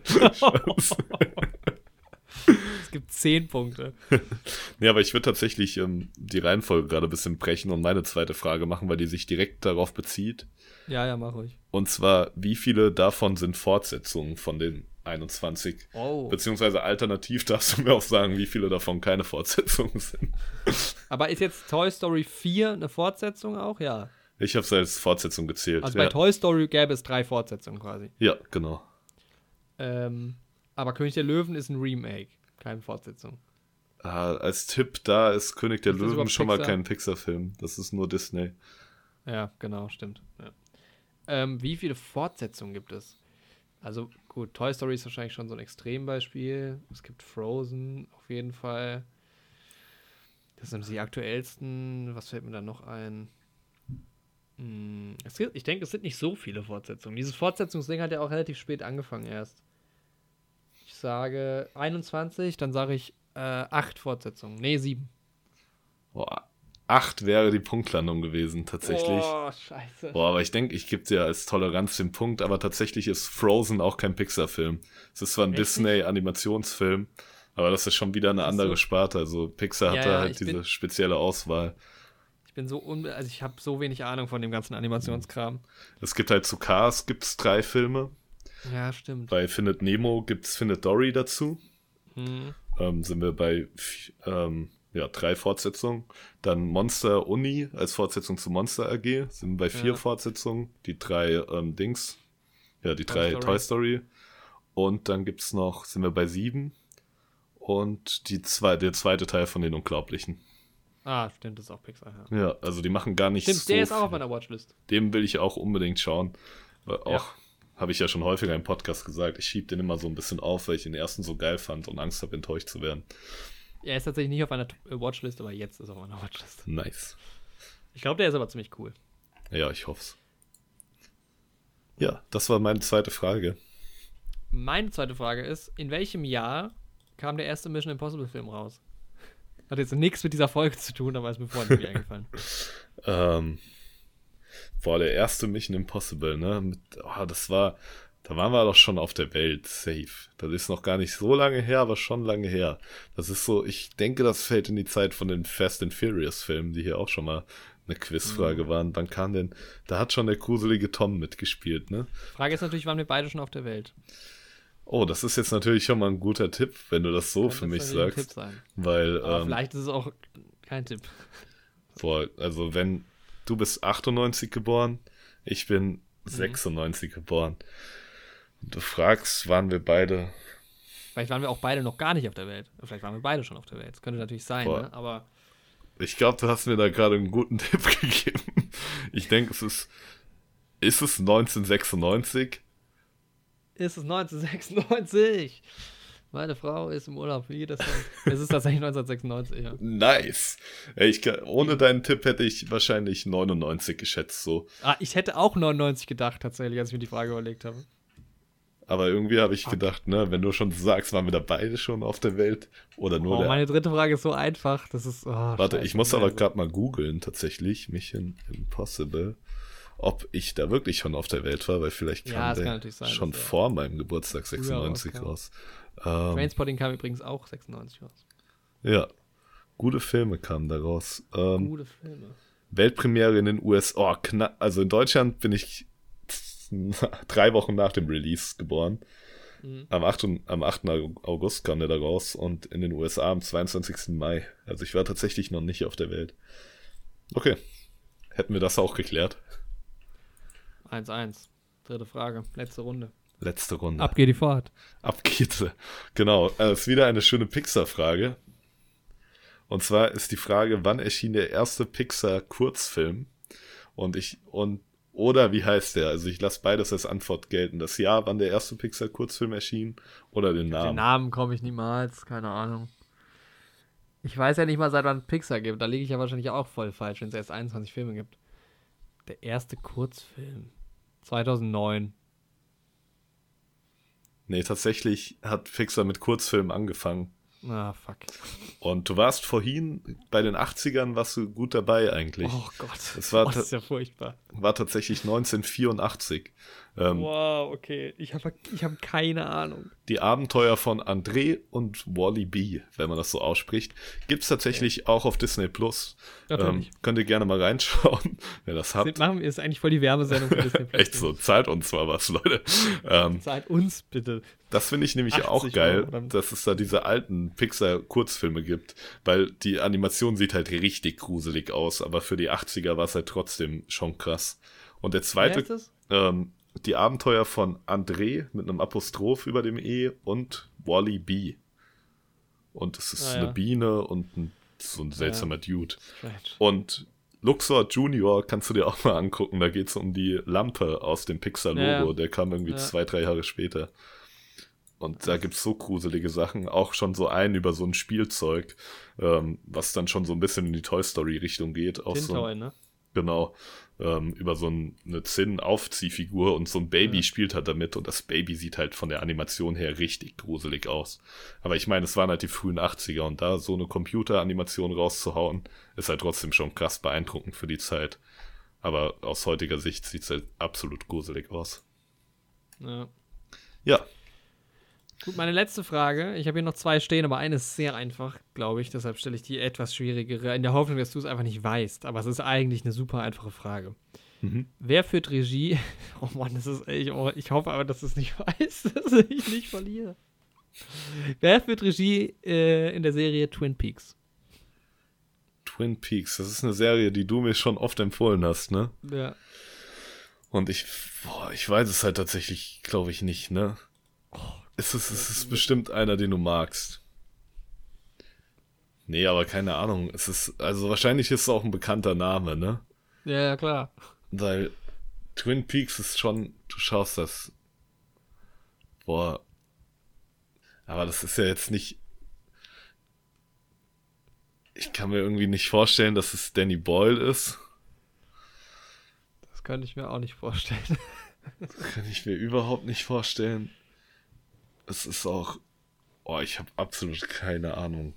[laughs] [laughs] es gibt zehn Punkte. [laughs] ja, aber ich würde tatsächlich ähm, die Reihenfolge gerade ein bisschen brechen und meine zweite Frage machen, weil die sich direkt darauf bezieht. Ja, ja, mach ruhig. Und zwar, wie viele davon sind Fortsetzungen von den 21? Oh. Beziehungsweise alternativ darfst du mir auch sagen, wie viele davon keine Fortsetzungen [laughs] sind. aber ist jetzt Toy Story 4 eine Fortsetzung auch? Ja. Ich habe es als Fortsetzung gezählt. Also bei ja. Toy Story gäbe es drei Fortsetzungen quasi. Ja, genau. Ähm, aber König der Löwen ist ein Remake, keine Fortsetzung. Ah, als Tipp da ist König der ist Löwen schon Pixar? mal kein Pixar-Film. Das ist nur Disney. Ja, genau, stimmt. Ja. Ähm, wie viele Fortsetzungen gibt es? Also gut, Toy Story ist wahrscheinlich schon so ein Extrembeispiel. Es gibt Frozen auf jeden Fall. Das sind die aktuellsten. Was fällt mir da noch ein? Hm, gibt, ich denke, es sind nicht so viele Fortsetzungen. Dieses Fortsetzungsding hat ja auch relativ spät angefangen erst sage 21, dann sage ich äh, 8 Fortsetzungen. Nee, 7. Boah, 8 wäre die Punktlandung gewesen, tatsächlich. Boah, scheiße. Boah, aber ich denke, ich gebe dir als Toleranz den Punkt, aber tatsächlich ist Frozen auch kein Pixar-Film. Es ist zwar ein Disney-Animationsfilm, aber das ist schon wieder eine andere so. Sparte. Also Pixar ja, hat da halt diese bin, spezielle Auswahl. Ich bin so un also ich habe so wenig Ahnung von dem ganzen Animationskram. Es gibt halt zu Cars gibt's drei Filme. Ja, stimmt. Bei Findet Nemo gibt es Findet Dory dazu. Hm. Ähm, sind wir bei ähm, ja, drei Fortsetzungen. Dann Monster Uni als Fortsetzung zu Monster AG. Sind wir bei vier ja. Fortsetzungen. Die drei ähm, Dings. Ja, die Toy drei Story. Toy Story. Und dann gibt es noch, sind wir bei sieben. Und die zwei, der zweite Teil von den Unglaublichen. Ah, stimmt, das ist auch Pixar, ja. Ja, also die machen gar nicht stimmt, so der ist auch auf meiner Watchlist. Dem will ich auch unbedingt schauen. Auch ja habe ich ja schon häufiger im Podcast gesagt, ich schiebe den immer so ein bisschen auf, weil ich den ersten so geil fand und Angst habe, enttäuscht zu werden. Er ist tatsächlich nicht auf einer Watchlist, aber jetzt ist er auf meiner Watchlist. Nice. Ich glaube, der ist aber ziemlich cool. Ja, ich hoffe es. Ja, das war meine zweite Frage. Meine zweite Frage ist: In welchem Jahr kam der erste Mission Impossible Film raus? Hat jetzt nichts mit dieser Folge zu tun, aber ist mir vorhin nicht [laughs] eingefallen. Ähm, Boah, der erste Mission Impossible, ne? Mit, oh, das war, da waren wir doch schon auf der Welt, safe. Das ist noch gar nicht so lange her, aber schon lange her. Das ist so, ich denke, das fällt in die Zeit von den Fast and Furious Filmen, die hier auch schon mal eine Quizfrage mhm. waren. Wann kam denn, da hat schon der gruselige Tom mitgespielt, ne? Frage ist natürlich, waren wir beide schon auf der Welt? Oh, das ist jetzt natürlich schon mal ein guter Tipp, wenn du das so Kann für mich sagst. Weil, ähm, vielleicht ist es auch kein Tipp. Boah, also wenn, du bist 98 geboren, ich bin 96 mhm. geboren. Und du fragst, waren wir beide. Vielleicht waren wir auch beide noch gar nicht auf der Welt. Vielleicht waren wir beide schon auf der Welt. Das könnte natürlich sein, ne? aber. Ich glaube, du hast mir da gerade einen guten [laughs] Tipp gegeben. Ich denke, es ist. Ist es 1996? Ist es 1996? Meine Frau ist im Urlaub, wie das Es ist tatsächlich 1996, ja. Nice. Ich ohne deinen Tipp hätte ich wahrscheinlich 99 geschätzt, so. Ah, ich hätte auch 99 gedacht, tatsächlich, als ich mir die Frage überlegt habe. Aber irgendwie habe ich okay. gedacht, ne, wenn du schon sagst, waren wir da beide schon auf der Welt oder nur oh, der. Meine dritte Frage ist so einfach, das ist. Oh, Warte, Scheiße, ich muss aber gerade mal googeln, tatsächlich, Mission Impossible ob ich da wirklich schon auf der Welt war, weil vielleicht kam ja, der sein, schon vor meinem Geburtstag 96 raus. Ähm, Trainspotting kam übrigens auch 96 raus. Ja. Gute Filme kamen daraus. Ähm, Gute Filme. Weltpremiere in den USA. Oh, knapp. Also in Deutschland bin ich [laughs] drei Wochen nach dem Release geboren. Mhm. Am 8. und- am 8. August kam der da raus und in den USA am 22. Mai. Also ich war tatsächlich noch nicht auf der Welt. Okay. Hätten wir das auch geklärt. 1-1. Dritte Frage. Letzte Runde. Letzte Runde. Ab geht die Fahrt. Ab geht's. Genau. Es ist wieder eine schöne Pixar-Frage. Und zwar ist die Frage, wann erschien der erste Pixar-Kurzfilm? Und ich, und, oder wie heißt der? Also ich lasse beides als Antwort gelten. Das Jahr, wann der erste Pixar-Kurzfilm erschien oder den Den Namen. Namen komme ich niemals. Keine Ahnung. Ich weiß ja nicht mal, seit wann Pixar gibt. Da liege ich ja wahrscheinlich auch voll falsch, wenn es erst 21 Filme gibt. Der erste Kurzfilm. 2009. Nee, tatsächlich hat Pixar mit Kurzfilmen angefangen. Ah, fuck. Und du warst vorhin bei den 80ern, warst du gut dabei eigentlich. Oh Gott. Es war oh, das ist ja furchtbar. War tatsächlich 1984. Ähm, Wow, okay. Ich habe ich hab keine Ahnung. Die Abenteuer von André und Wally B, wenn man das so ausspricht, gibt es tatsächlich auch auf Disney Plus. Ähm, könnt ihr gerne mal reinschauen, [laughs] wer das habt. Sind, machen wir ist eigentlich voll die Werbesendung für Disney [laughs] Plus. Echt so, zahlt uns mal was, Leute. Ähm, Zahlt uns bitte. das finde ich nämlich 80 auch geil, dass es da diese alten Pixar-Kurzfilme gibt, weil die Animation sieht halt richtig gruselig aus, aber für die 80er war es halt trotzdem schon krass. Und der zweite, das? ähm, die Abenteuer von André mit einem Apostroph über dem E und Wally B. Und es ist Ah, ja. eine Biene und ein, so ein seltsamer Dude. Strange. Und Luxor Junior kannst du dir auch mal angucken. Da geht es um die Lampe aus dem Pixar-Logo. Ja, ja. Der kam irgendwie Ja. zwei, drei Jahre später. Und da gibt es so gruselige Sachen. Auch schon so ein über so ein Spielzeug, ähm, was dann schon so ein bisschen in die Toy Story-Richtung geht. Auch so, Tintoy, ne? Genau. Ähm, über so ein, eine Zinn-Aufziehfigur und so ein Baby Ja. spielt halt damit und das Baby sieht halt von der Animation her richtig gruselig aus. Aber ich meine, es waren halt die frühen 80er und da so eine Computeranimation rauszuhauen, ist halt trotzdem schon krass beeindruckend für die Zeit. Aber aus heutiger Sicht sieht es halt absolut gruselig aus. Ja. Ja, Gut, meine letzte Frage. Ich habe hier noch zwei stehen, aber eine ist sehr einfach, glaube ich. Deshalb stelle ich die etwas schwierigere, in der Hoffnung, dass du es einfach nicht weißt. Aber es ist eigentlich eine super einfache Frage. Mhm. Wer führt Regie? [laughs] Oh Mann, das ist echt. Oh, ich hoffe aber, dass du es nicht [laughs] weißt, dass ich nicht verliere. Wer führt Regie äh, in der Serie Twin Peaks? Twin Peaks, das ist eine Serie, die du mir schon oft empfohlen hast, ne? Ja. Und ich, boah, ich weiß es halt tatsächlich, glaube ich, nicht, ne? Es ist, es ist bestimmt einer, den du magst. Nee, aber keine Ahnung. Es ist, also wahrscheinlich ist es auch ein bekannter Name, ne? Ja, ja, klar. Weil Twin Peaks ist schon, du schaust das. Boah. Aber das ist ja jetzt nicht. Ich kann mir irgendwie nicht vorstellen, dass es Danny Boyle ist. Das könnte ich mir auch nicht vorstellen. Kann ich mir überhaupt nicht vorstellen. Es ist auch. Oh, ich habe absolut keine Ahnung.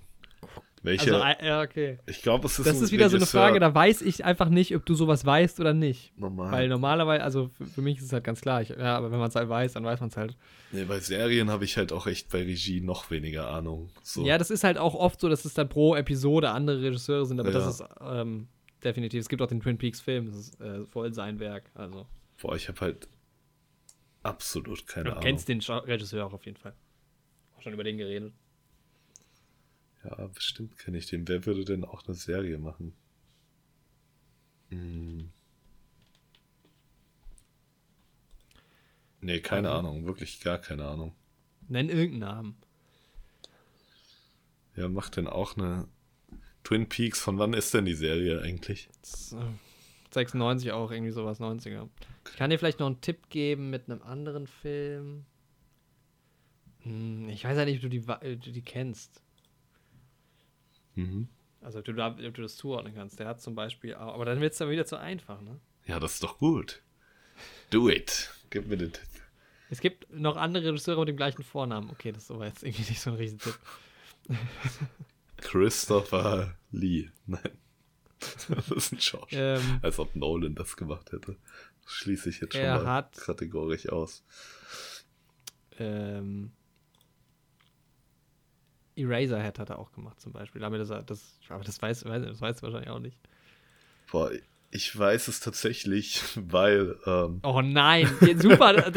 Welche? Also, ja, okay. ich glaube, es ist Das ist wieder so eine Regisseur. Frage, da weiß ich einfach nicht, ob du sowas weißt oder nicht. Normal. Weil normalerweise, also für, für mich ist es halt ganz klar. Ich, ja, aber wenn man es halt weiß, dann weiß man es halt. Nee, bei Serien habe ich halt auch echt bei Regie noch weniger Ahnung. So. Ja, das ist halt auch oft so, dass es dann pro Episode andere Regisseure sind, aber Ja. das ist ähm, definitiv. Es gibt auch den Twin Peaks Film, das ist äh, voll sein Werk. Also, Boah, ich habe halt absolut keine du Ahnung. kennst den Regisseur auch auf jeden Fall. Auch schon über den geredet. Ja, bestimmt kenne ich den. Wer würde denn auch eine Serie machen? Hm. Nee, keine Also- Ahnung. Wirklich gar keine Ahnung. Nenn irgendeinen Namen. Wer macht denn auch eine Twin Peaks? Von wann ist denn die Serie eigentlich? Äh, 96 auch, irgendwie sowas, 90er. Ich kann dir vielleicht noch einen Tipp geben mit einem anderen Film. Hm, ich weiß ja nicht, ob du die, du die kennst. Mhm. Also ob du, da, ob du das zuordnen kannst. Der hat zum Beispiel auch, aber dann wird es dann wieder zu einfach, ne? Ja, das ist doch gut. Do it. Gib mir den Tipp. Es gibt noch andere Regisseure mit dem gleichen Vornamen. Okay, das ist aber jetzt irgendwie nicht so ein Riesentipp. Christopher Lee. Nein. Das ist ein Schauspieler. Ähm, Als ob Nolan das gemacht hätte. Das schließe ich jetzt schon mal hat- kategorisch aus. ähm, Eraserhead hat er auch gemacht, zum Beispiel. Damit ist er, das, aber das weiß, weiß, das weiß du wahrscheinlich auch nicht. Boah, ich weiß es tatsächlich, [laughs] weil, ähm, Oh nein, super. [laughs]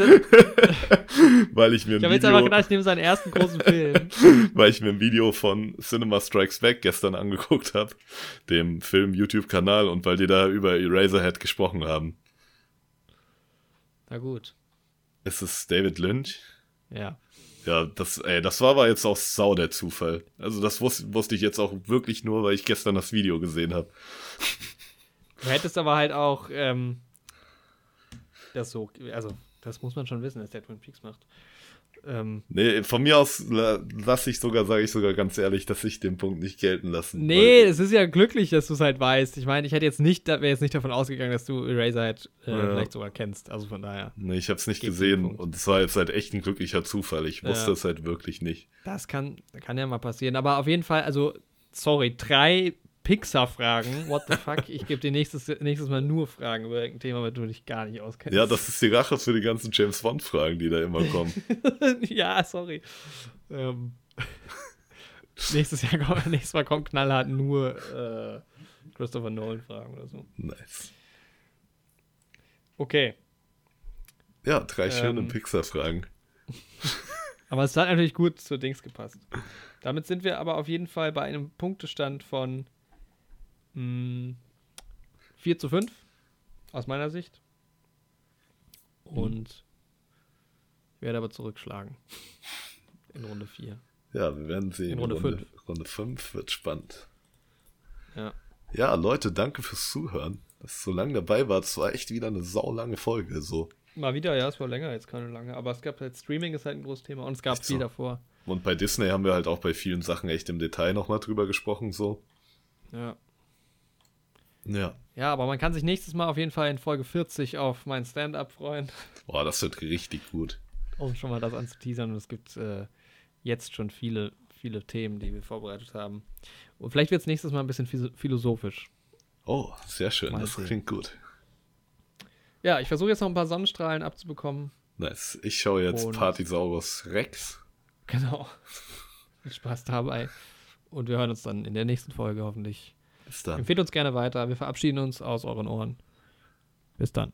Weil ich mir ich ein habe jetzt einfach Video, gedacht, ich nehme seinen ersten großen Film. [laughs] weil ich mir ein Video von Cinema Strikes Back gestern angeguckt habe, dem Film YouTube-Kanal und weil die da über Eraserhead gesprochen haben. Na gut. Ist es David Lynch? Ja. Ja, das, ey, das war aber jetzt auch sau der Zufall. Also das wusste, wusste ich jetzt auch wirklich nur, weil ich gestern das Video gesehen habe. Du hättest aber halt auch ähm, das so, also das muss man schon wissen, dass der Twin Peaks macht. Ähm, Nee, von mir aus la- lasse ich sogar, sage ich sogar ganz ehrlich, dass ich den Punkt nicht gelten lassen. nee, es ist ja glücklich, dass du es halt weißt. Ich meine, ich hätte jetzt nicht, wäre jetzt nicht davon ausgegangen, dass du Eraserhead äh, Ja. vielleicht sogar kennst. Also von daher. Nee, ich habe es nicht gesehen und es war jetzt halt echt ein glücklicher Zufall. Ich wusste Ja. es halt wirklich nicht. Das kann, kann ja mal passieren. Aber auf jeden Fall, also, sorry, drei Pixar-Fragen. What the fuck? Ich gebe dir nächstes, nächstes Mal nur Fragen über irgendein Thema, weil du dich gar nicht auskennst. Ja, das ist die Rache für die ganzen James Bond-Fragen, die da immer kommen. [laughs] ja, sorry. Ähm, [laughs] nächstes, Jahr, kommt- nächstes Mal kommt knallhart nur äh, Christopher Nolan-Fragen oder so. nice. Okay. Ja, drei schöne Ähm. Pixar-Fragen. [laughs] Aber es hat natürlich gut zu Dings gepasst. Damit sind wir aber auf jeden Fall bei einem Punktestand von mh, 4 zu 5 aus meiner Sicht. Und ich werde aber zurückschlagen. [laughs] In Runde 4. Ja, wir werden sehen. In Runde Runde, Runde 5 wird spannend. Ja. Ja, Leute, danke fürs Zuhören. Dass so lange dabei wart. Es war echt wieder eine saulange Folge. So. Mal wieder, ja, es war länger, jetzt keine lange. Aber es gab halt, Streaming ist halt ein großes Thema und es gab Echt viel so? davor. Und bei Disney haben wir halt auch bei vielen Sachen echt im Detail nochmal drüber gesprochen. So. Ja. Ja. Ja, aber man kann sich nächstes Mal auf jeden Fall in Folge 40 auf mein Stand-up freuen, Boah, das wird richtig gut. um schon mal das anzuteasern. Und es gibt äh, jetzt schon viele, viele Themen, die wir vorbereitet haben. Und vielleicht wird es nächstes Mal ein bisschen phis- philosophisch. Oh, sehr schön. Mal das sehen. klingt gut. Ja, ich versuche jetzt noch ein paar Sonnenstrahlen abzubekommen. Nice. Ich schaue jetzt Und- Partysaurus Rex. Genau. [laughs] Viel Spaß dabei. Und wir hören uns dann in der nächsten Folge hoffentlich. Bis dann. Empfehlt uns gerne weiter. Wir verabschieden uns aus euren Ohren. Bis dann.